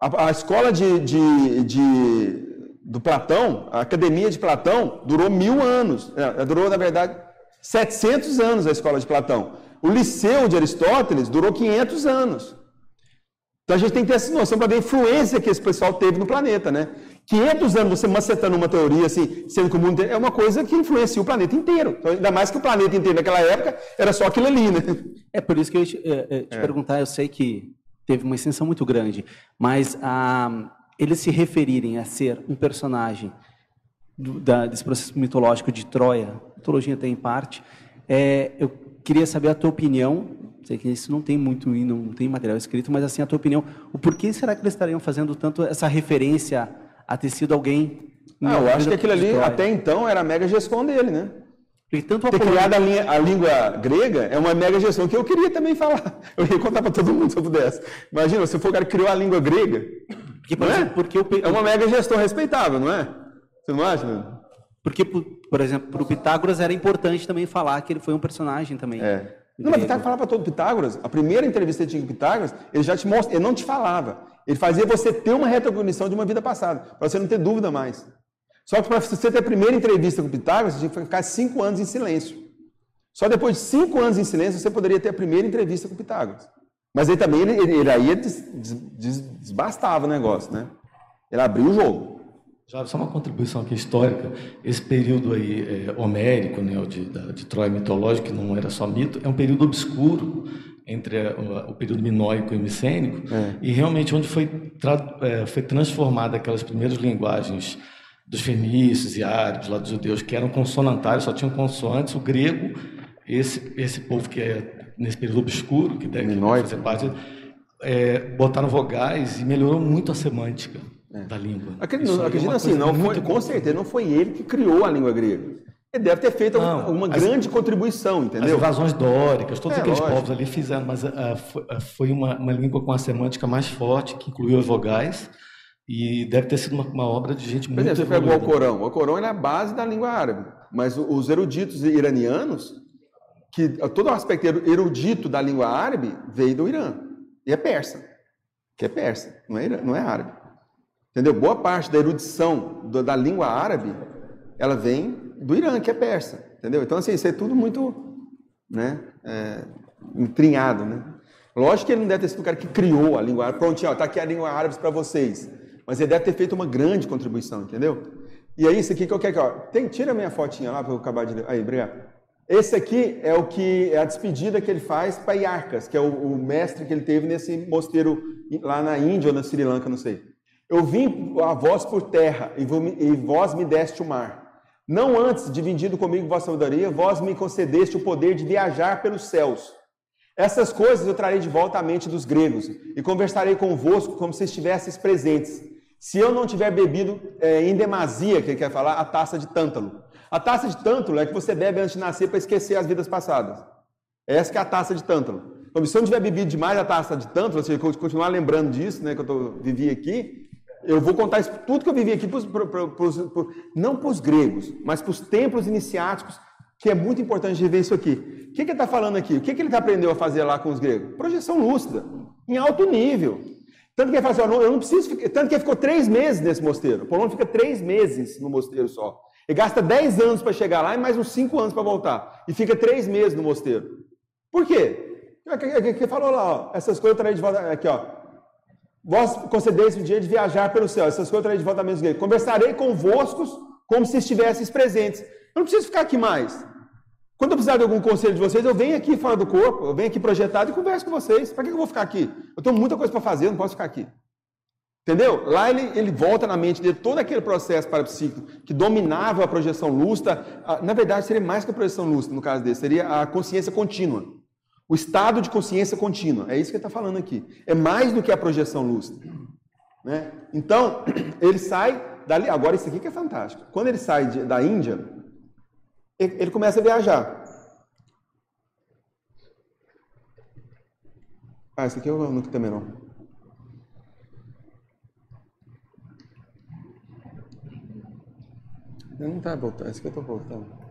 A, a, escola de, de, de, do Platão, a academia de Platão, durou mil anos. É, durou, na verdade, 700 anos a escola de Platão. O Liceu de Aristóteles durou 500 anos. Então a gente tem que ter essa noção para ver a influência que esse pessoal teve no planeta, né? 500 anos você macetando uma teoria assim, sendo que o mundo é uma coisa que influencia o planeta inteiro. Então, ainda mais que o planeta inteiro naquela época era só aquilo ali, né? É por isso que eu ia te, é, te é. perguntar, eu sei que teve uma extensão muito grande, mas ah, eles se referirem a ser um personagem do, da, desse processo mitológico de Troia, mitologia tem em parte, é, eu queria saber a tua opinião, sei que isso não tem muito, não tem material escrito, mas assim, a tua opinião, o porquê será que eles estariam fazendo tanto essa referência a ter sido alguém. Ah, eu acho que aquilo ali, até então, era a mega gestão dele, né? Porque tanto ter criado a, linha, a, língua grega é uma mega gestão que eu queria também falar. Eu ia contar para todo mundo se eu pudesse. Imagina, se o cara criou a língua grega. Porque, não é? porque eu... é uma mega gestão respeitável, não é? Você não acha? Né? Porque, por exemplo, para o Pitágoras era importante também falar que ele foi um personagem também. É. Não, mas Pitágoras falava para todo Pitágoras. A primeira entrevista que tinha com Pitágoras, ele já te mostra, ele não te falava. Ele fazia você ter uma retrocognição de uma vida passada, para você não ter dúvida mais. Só que para você ter a primeira entrevista com Pitágoras, você tinha que ficar cinco anos em silêncio. Só depois de cinco anos em silêncio você poderia ter a primeira entrevista com Pitágoras. Mas aí também ele, ele, ele aí des, des, desbastava o negócio, né? Ele abriu o jogo. Já só uma contribuição aqui histórica. Esse período aí é, homérico, né, de, de Troia mitológica, que não era só mito, é um período obscuro entre o, o período minoico e micênico, é. e realmente onde foi, é, foi transformada aquelas primeiras linguagens dos fenícios e árabes, lá dos judeus, que eram consonantários, só tinham consoantes, o grego, esse, esse povo que é nesse período obscuro, que deve fazer parte, é, botaram vogais e melhorou muito a semântica é. da língua. Acredito, acredito é assim, não foi, com certeza não foi ele que criou a língua grega. Ele deve ter feito não, uma as, grande contribuição, entendeu? As invasões dóricas, todos é, aqueles lógico. povos ali fizeram, mas uh, foi, uma, uma, língua com a semântica mais forte, que incluiu as vogais, e deve ter sido uma, uma obra de gente muito. Por exemplo, você pegou o Corão. O Corão é a base da língua árabe, mas os eruditos iranianos, que todo o aspecto erudito da língua árabe veio do Irã, e é persa, que é persa, não é, não é árabe. Entendeu? Boa parte da erudição do, da língua árabe, ela vem do Irã, que é persa, entendeu? Então, assim, isso é tudo muito, né, é, entrinhado, né? Lógico que ele não deve ter sido o cara que criou a língua árabe. Prontinho, ó, tá aqui a língua árabe para vocês. Mas ele deve ter feito uma grande contribuição, entendeu? E aí, isso aqui que eu quero, ó, tem, tira a minha fotinha lá para eu acabar de ler. Aí, obrigado. Esse aqui é o que é a despedida que ele faz para Iarcas, que é o, o, mestre que ele teve nesse mosteiro lá na Índia ou na Sri Lanka, não sei. Eu vim a voz por terra e, vós me deste o mar. Não antes, dividindo comigo vossa sabedoria, vós me concedeste o poder de viajar pelos céus. Essas coisas eu trarei de volta à mente dos gregos e conversarei convosco como se estivesseis presentes. Se eu não tiver bebido é, em demasia, que ele quer falar, a taça de tântalo. A taça de tântalo é que você bebe antes de nascer para esquecer as vidas passadas. Essa é a taça de tântalo. Então, se eu não tiver bebido demais a taça de tântalo, ou seja, continuar lembrando disso, né, que eu tô, vivi aqui, eu vou contar isso, tudo que eu vivi aqui, pros, pros, pros, não para os gregos, mas para os templos iniciáticos, que é muito importante de ver isso aqui. O que, que ele está falando aqui? O que, que ele aprendeu a fazer lá com os gregos? Projeção lúcida, em alto nível. Tanto que ele fala assim, eu não preciso, tanto que ele ficou três meses nesse mosteiro. O Paulo fica três meses no mosteiro só. Ele gasta dez anos para chegar lá e mais uns cinco anos para voltar. E fica três meses no mosteiro. Por quê? Ele falou lá, ó, essas coisas eu de volta. Aqui, ó. Vós concedeis o dia de viajar pelo céu. Essas coisas eu de volta a menos. Conversarei convosco como se estivesseis presentes. Eu não preciso ficar aqui mais. Quando eu precisar de algum conselho de vocês, eu venho aqui fora do corpo, eu venho aqui projetado e converso com vocês. Para que eu vou ficar aqui? Eu tenho muita coisa para fazer, eu não posso ficar aqui. Entendeu? Lá ele, ele volta na mente dele todo aquele processo parapsíquico que dominava a projeção lúcida. Na verdade, seria mais que a projeção lúcida, no caso dele, seria a consciência contínua. O estado de consciência contínua. É isso que ele está falando aqui. É mais do que a projeção lúcida. Né? Então, ele sai dali. Agora, isso aqui que é fantástico. Quando ele sai de, da Índia, ele, ele começa a viajar. Ah, esse aqui eu não também não. Não está voltando, esse aqui eu estou voltando.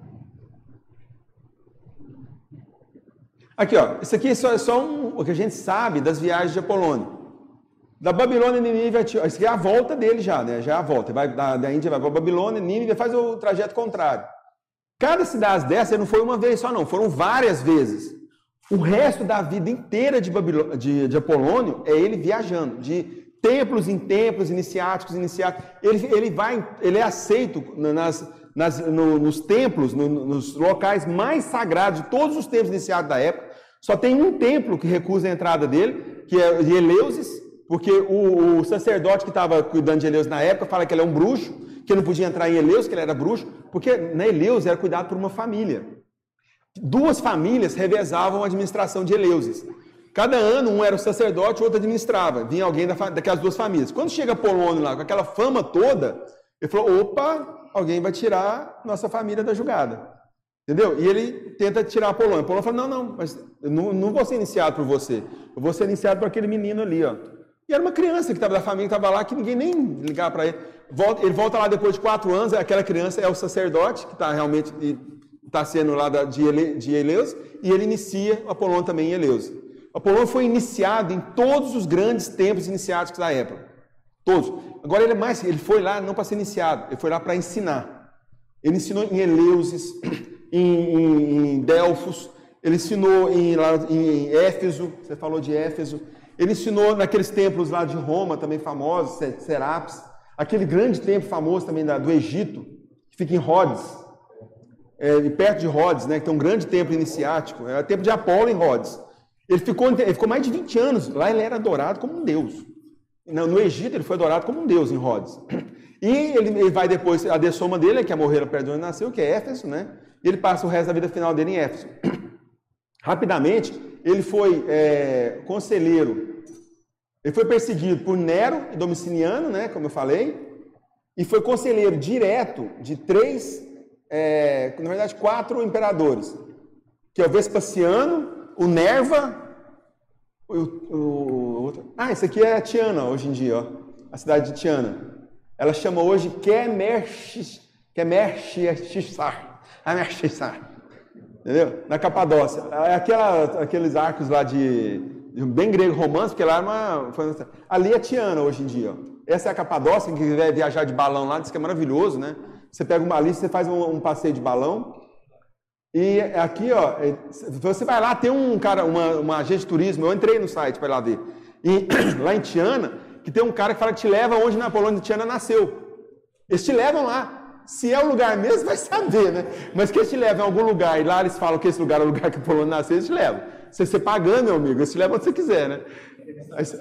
Aqui, ó, isso aqui é só, é só um, o que a gente sabe das viagens de Apolônio. Da Babilônia Nínive, isso aqui é a volta dele já, né? Já é a volta. Vai, da, da Índia vai para Babilônia, Nínive faz o trajeto contrário. Cada cidade dessa não foi uma vez só, não, foram várias vezes. O resto da vida inteira de, de, de Apolônio é ele viajando, de templos em templos, iniciáticos, iniciáticos. Ele, ele vai, ele é aceito nas, nas, no, nos templos, no, nos locais mais sagrados de todos os templos iniciados da época. Só tem um templo que recusa a entrada dele, que é de Eleusis, porque o, o sacerdote que estava cuidando de Eleusis na época fala que ele é um bruxo, que não podia entrar em Eleusis, que ele era bruxo, porque na Eleusis era cuidado por uma família. Duas famílias revezavam a administração de Eleusis. Cada ano, um era o sacerdote, o outro administrava. Vinha alguém da, daquelas duas famílias. Quando chega Polônio lá, com aquela fama toda, ele falou: opa, alguém vai tirar nossa família da julgada. Entendeu? E ele tenta tirar a Polônia. Polônia fala: não, não, mas eu não, não vou ser iniciado por você. Eu vou ser iniciado por aquele menino ali, ó. E era uma criança que estava da família, que estava lá, que ninguém nem ligava para ele. Volta, ele volta lá depois de quatro anos, aquela criança é o sacerdote, que está realmente está sendo lá de, Ele, de Eleus, e ele inicia Apolônio também em Eleus. Apolônio foi iniciado em todos os grandes templos iniciáticos da época. Todos. Agora ele é mais, ele foi lá não para ser iniciado, ele foi lá para ensinar. Ele ensinou em Eleusis, em, em, Delfos, ele ensinou em, em Éfeso, você falou de Éfeso. Ele ensinou naqueles templos lá de Roma, também famosos, Serapis. Aquele grande templo famoso também da, do Egito, que fica em Rhodes, é, perto de Rhodes, né, que tem um grande templo iniciático. É o templo de Apolo em Rhodes. Ele ficou, ele ficou mais de 20 anos. Lá ele era adorado como um deus. No Egito ele foi adorado como um deus em Rhodes. E ele, ele vai depois, a dessoma dele, que é morrer perto de onde nasceu, que é Éfeso, né? E ele passa o resto da vida final dele em Éfeso. Rapidamente, ele foi é, conselheiro. Ele foi perseguido por Nero Domiciliano, né? Como eu falei. E foi conselheiro direto de três, é, na verdade, quatro imperadores. Que é o Vespasiano, o Nerva, o, o, o, ah, esse aqui é a Tiana hoje em dia, ó, a cidade de Tiana. Ela chama hoje Kemershissar, Kemershissar, entendeu? Na Capadócia. É aquela, aqueles arcos lá de, bem grego romance, porque lá é uma, foi, ali é Tiana hoje em dia. Ó. Essa é a Capadócia, quem quiser viajar de balão lá, diz que é maravilhoso, né? Você pega uma lista, você faz um, um passeio de balão, e aqui, ó, é, você vai lá, tem um cara, uma, uma agente de turismo, eu entrei no site para lá ver. E lá em Tiana, que tem um cara que fala que te leva onde na Polônia de Tiana nasceu. Eles te levam lá. Se é o lugar mesmo, vai saber, né? Mas que eles te levam em algum lugar e lá eles falam que esse lugar é o lugar que a Polônia nasceu, eles te levam. Você pagando, meu amigo, eles te levam onde você quiser, né?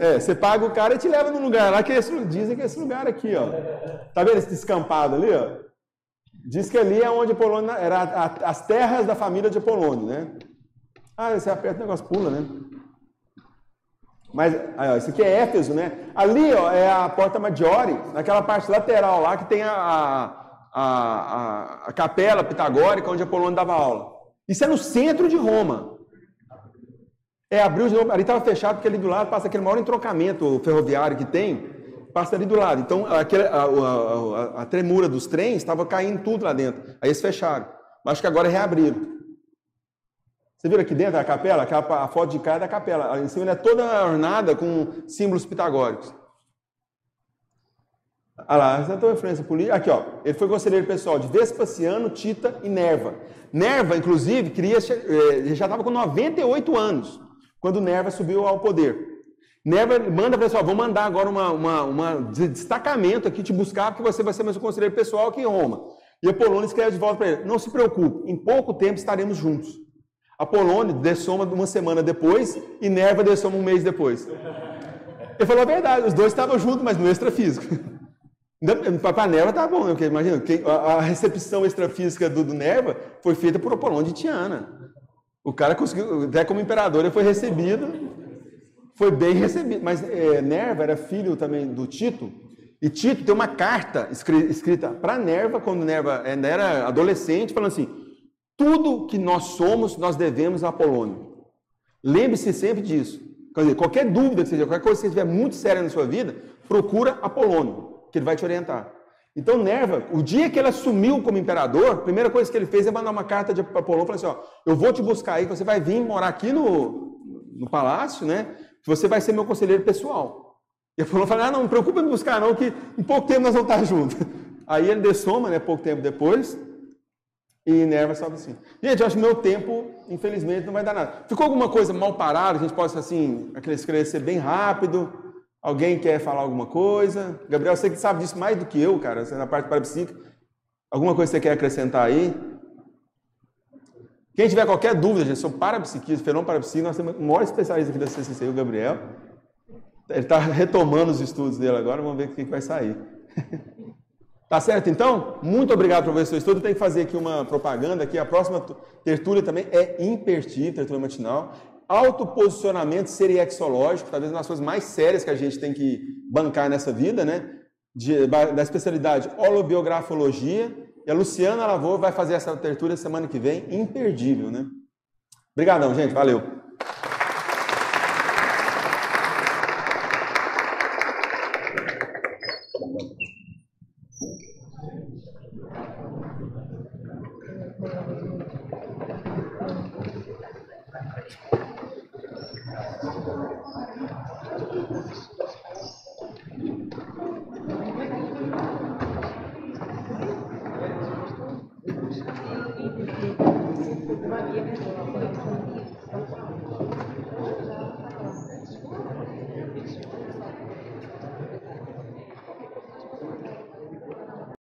É, você paga o cara e te leva num lugar lá que esse, dizem que é esse lugar aqui, ó. Tá vendo esse descampado ali, ó? Diz que ali é onde Polônia era as terras da família de Polônia, né? Ah, você aperta o negócio pula, né? Mas aí, ó, isso aqui é Éfeso, né? Ali ó, é a Porta Maggiore, naquela parte lateral lá que tem a, a, a, a capela pitagórica onde Apolônio dava aula. Isso é no centro de Roma. É, abriu de novo, ali estava fechado porque ali do lado passa aquele maior entrocamento ferroviário que tem passa ali do lado. Então, aquele, a, a, a, a, tremura dos trens estava caindo tudo lá dentro. Aí eles fecharam. Mas acho que agora reabriram. Você viu aqui dentro da capela? A foto de cá é da capela. Em cima ela é toda ornada com símbolos pitagóricos. Olha lá, essa é a influência política. Aqui, ó. Ele foi conselheiro pessoal de Vespasiano, Tita e Nerva. Nerva, inclusive, queria, eh, já estava com 98 anos quando Nerva subiu ao poder. Neva manda pessoal, vou mandar agora uma, uma, uma, destacamento aqui te buscar, porque você vai ser meu conselheiro pessoal aqui em Roma. E Apolônio escreve de volta para ele: Não se preocupe, em pouco tempo estaremos juntos. Apolônio dessoma uma semana depois e Nerva dessoma um mês depois. Ele falou a verdade, os dois estavam juntos, mas no extrafísico. Para Nerva tá bom, né? porque imagina, a recepção extrafísica do, do Nerva foi feita por Apolônio de Tiana. O cara conseguiu, até como imperador, ele foi recebido, foi bem recebido. Mas é, Nerva era filho também do Tito, e Tito tem uma carta escrita para Nerva, quando Nerva ainda era adolescente, falando assim: tudo que nós somos, nós devemos a Apolônio. Lembre-se sempre disso. Quer dizer, qualquer dúvida que seja, qualquer coisa que estiver muito séria na sua vida, procura Apolônio que ele vai te orientar. Então, Nerva, o dia que ele assumiu como imperador, a primeira coisa que ele fez é mandar uma carta de Apolônio, falou assim, ó, eu vou te buscar aí, você vai vir morar aqui no, no palácio, né, você vai ser meu conselheiro pessoal. E Apolônio falou, ah, não, não preocupa em me buscar não, que em pouco tempo nós vamos estar juntos. Aí ele dessoma, né, pouco tempo depois, e Nerva sobe assim. Gente, eu acho que meu tempo, infelizmente, não vai dar nada. Ficou alguma coisa mal parada, a gente pode, assim, esclarecer bem rápido, Alguém quer falar alguma coisa? Gabriel, você que sabe disso mais do que eu, cara, você na parte parapsíquica. Alguma coisa que você quer acrescentar aí? Quem tiver qualquer dúvida, gente, sou parapsiquista, fenômeno parapsíquico, nós temos o maior especialista aqui da CCC, o Gabriel. Ele está retomando os estudos dele agora, vamos ver o que vai sair. tá certo, então? Muito obrigado seu estudo. Tem que fazer aqui uma propaganda aqui. A próxima tertúlia também é impertível, tertúlia matinal autoposicionamento seriexológico, talvez uma das coisas mais sérias que a gente tem que bancar nessa vida, né? De, da especialidade holobiografologia. E a Luciana Lavor vai fazer essa abertura semana que vem, imperdível, né? Obrigadão, gente. Valeu.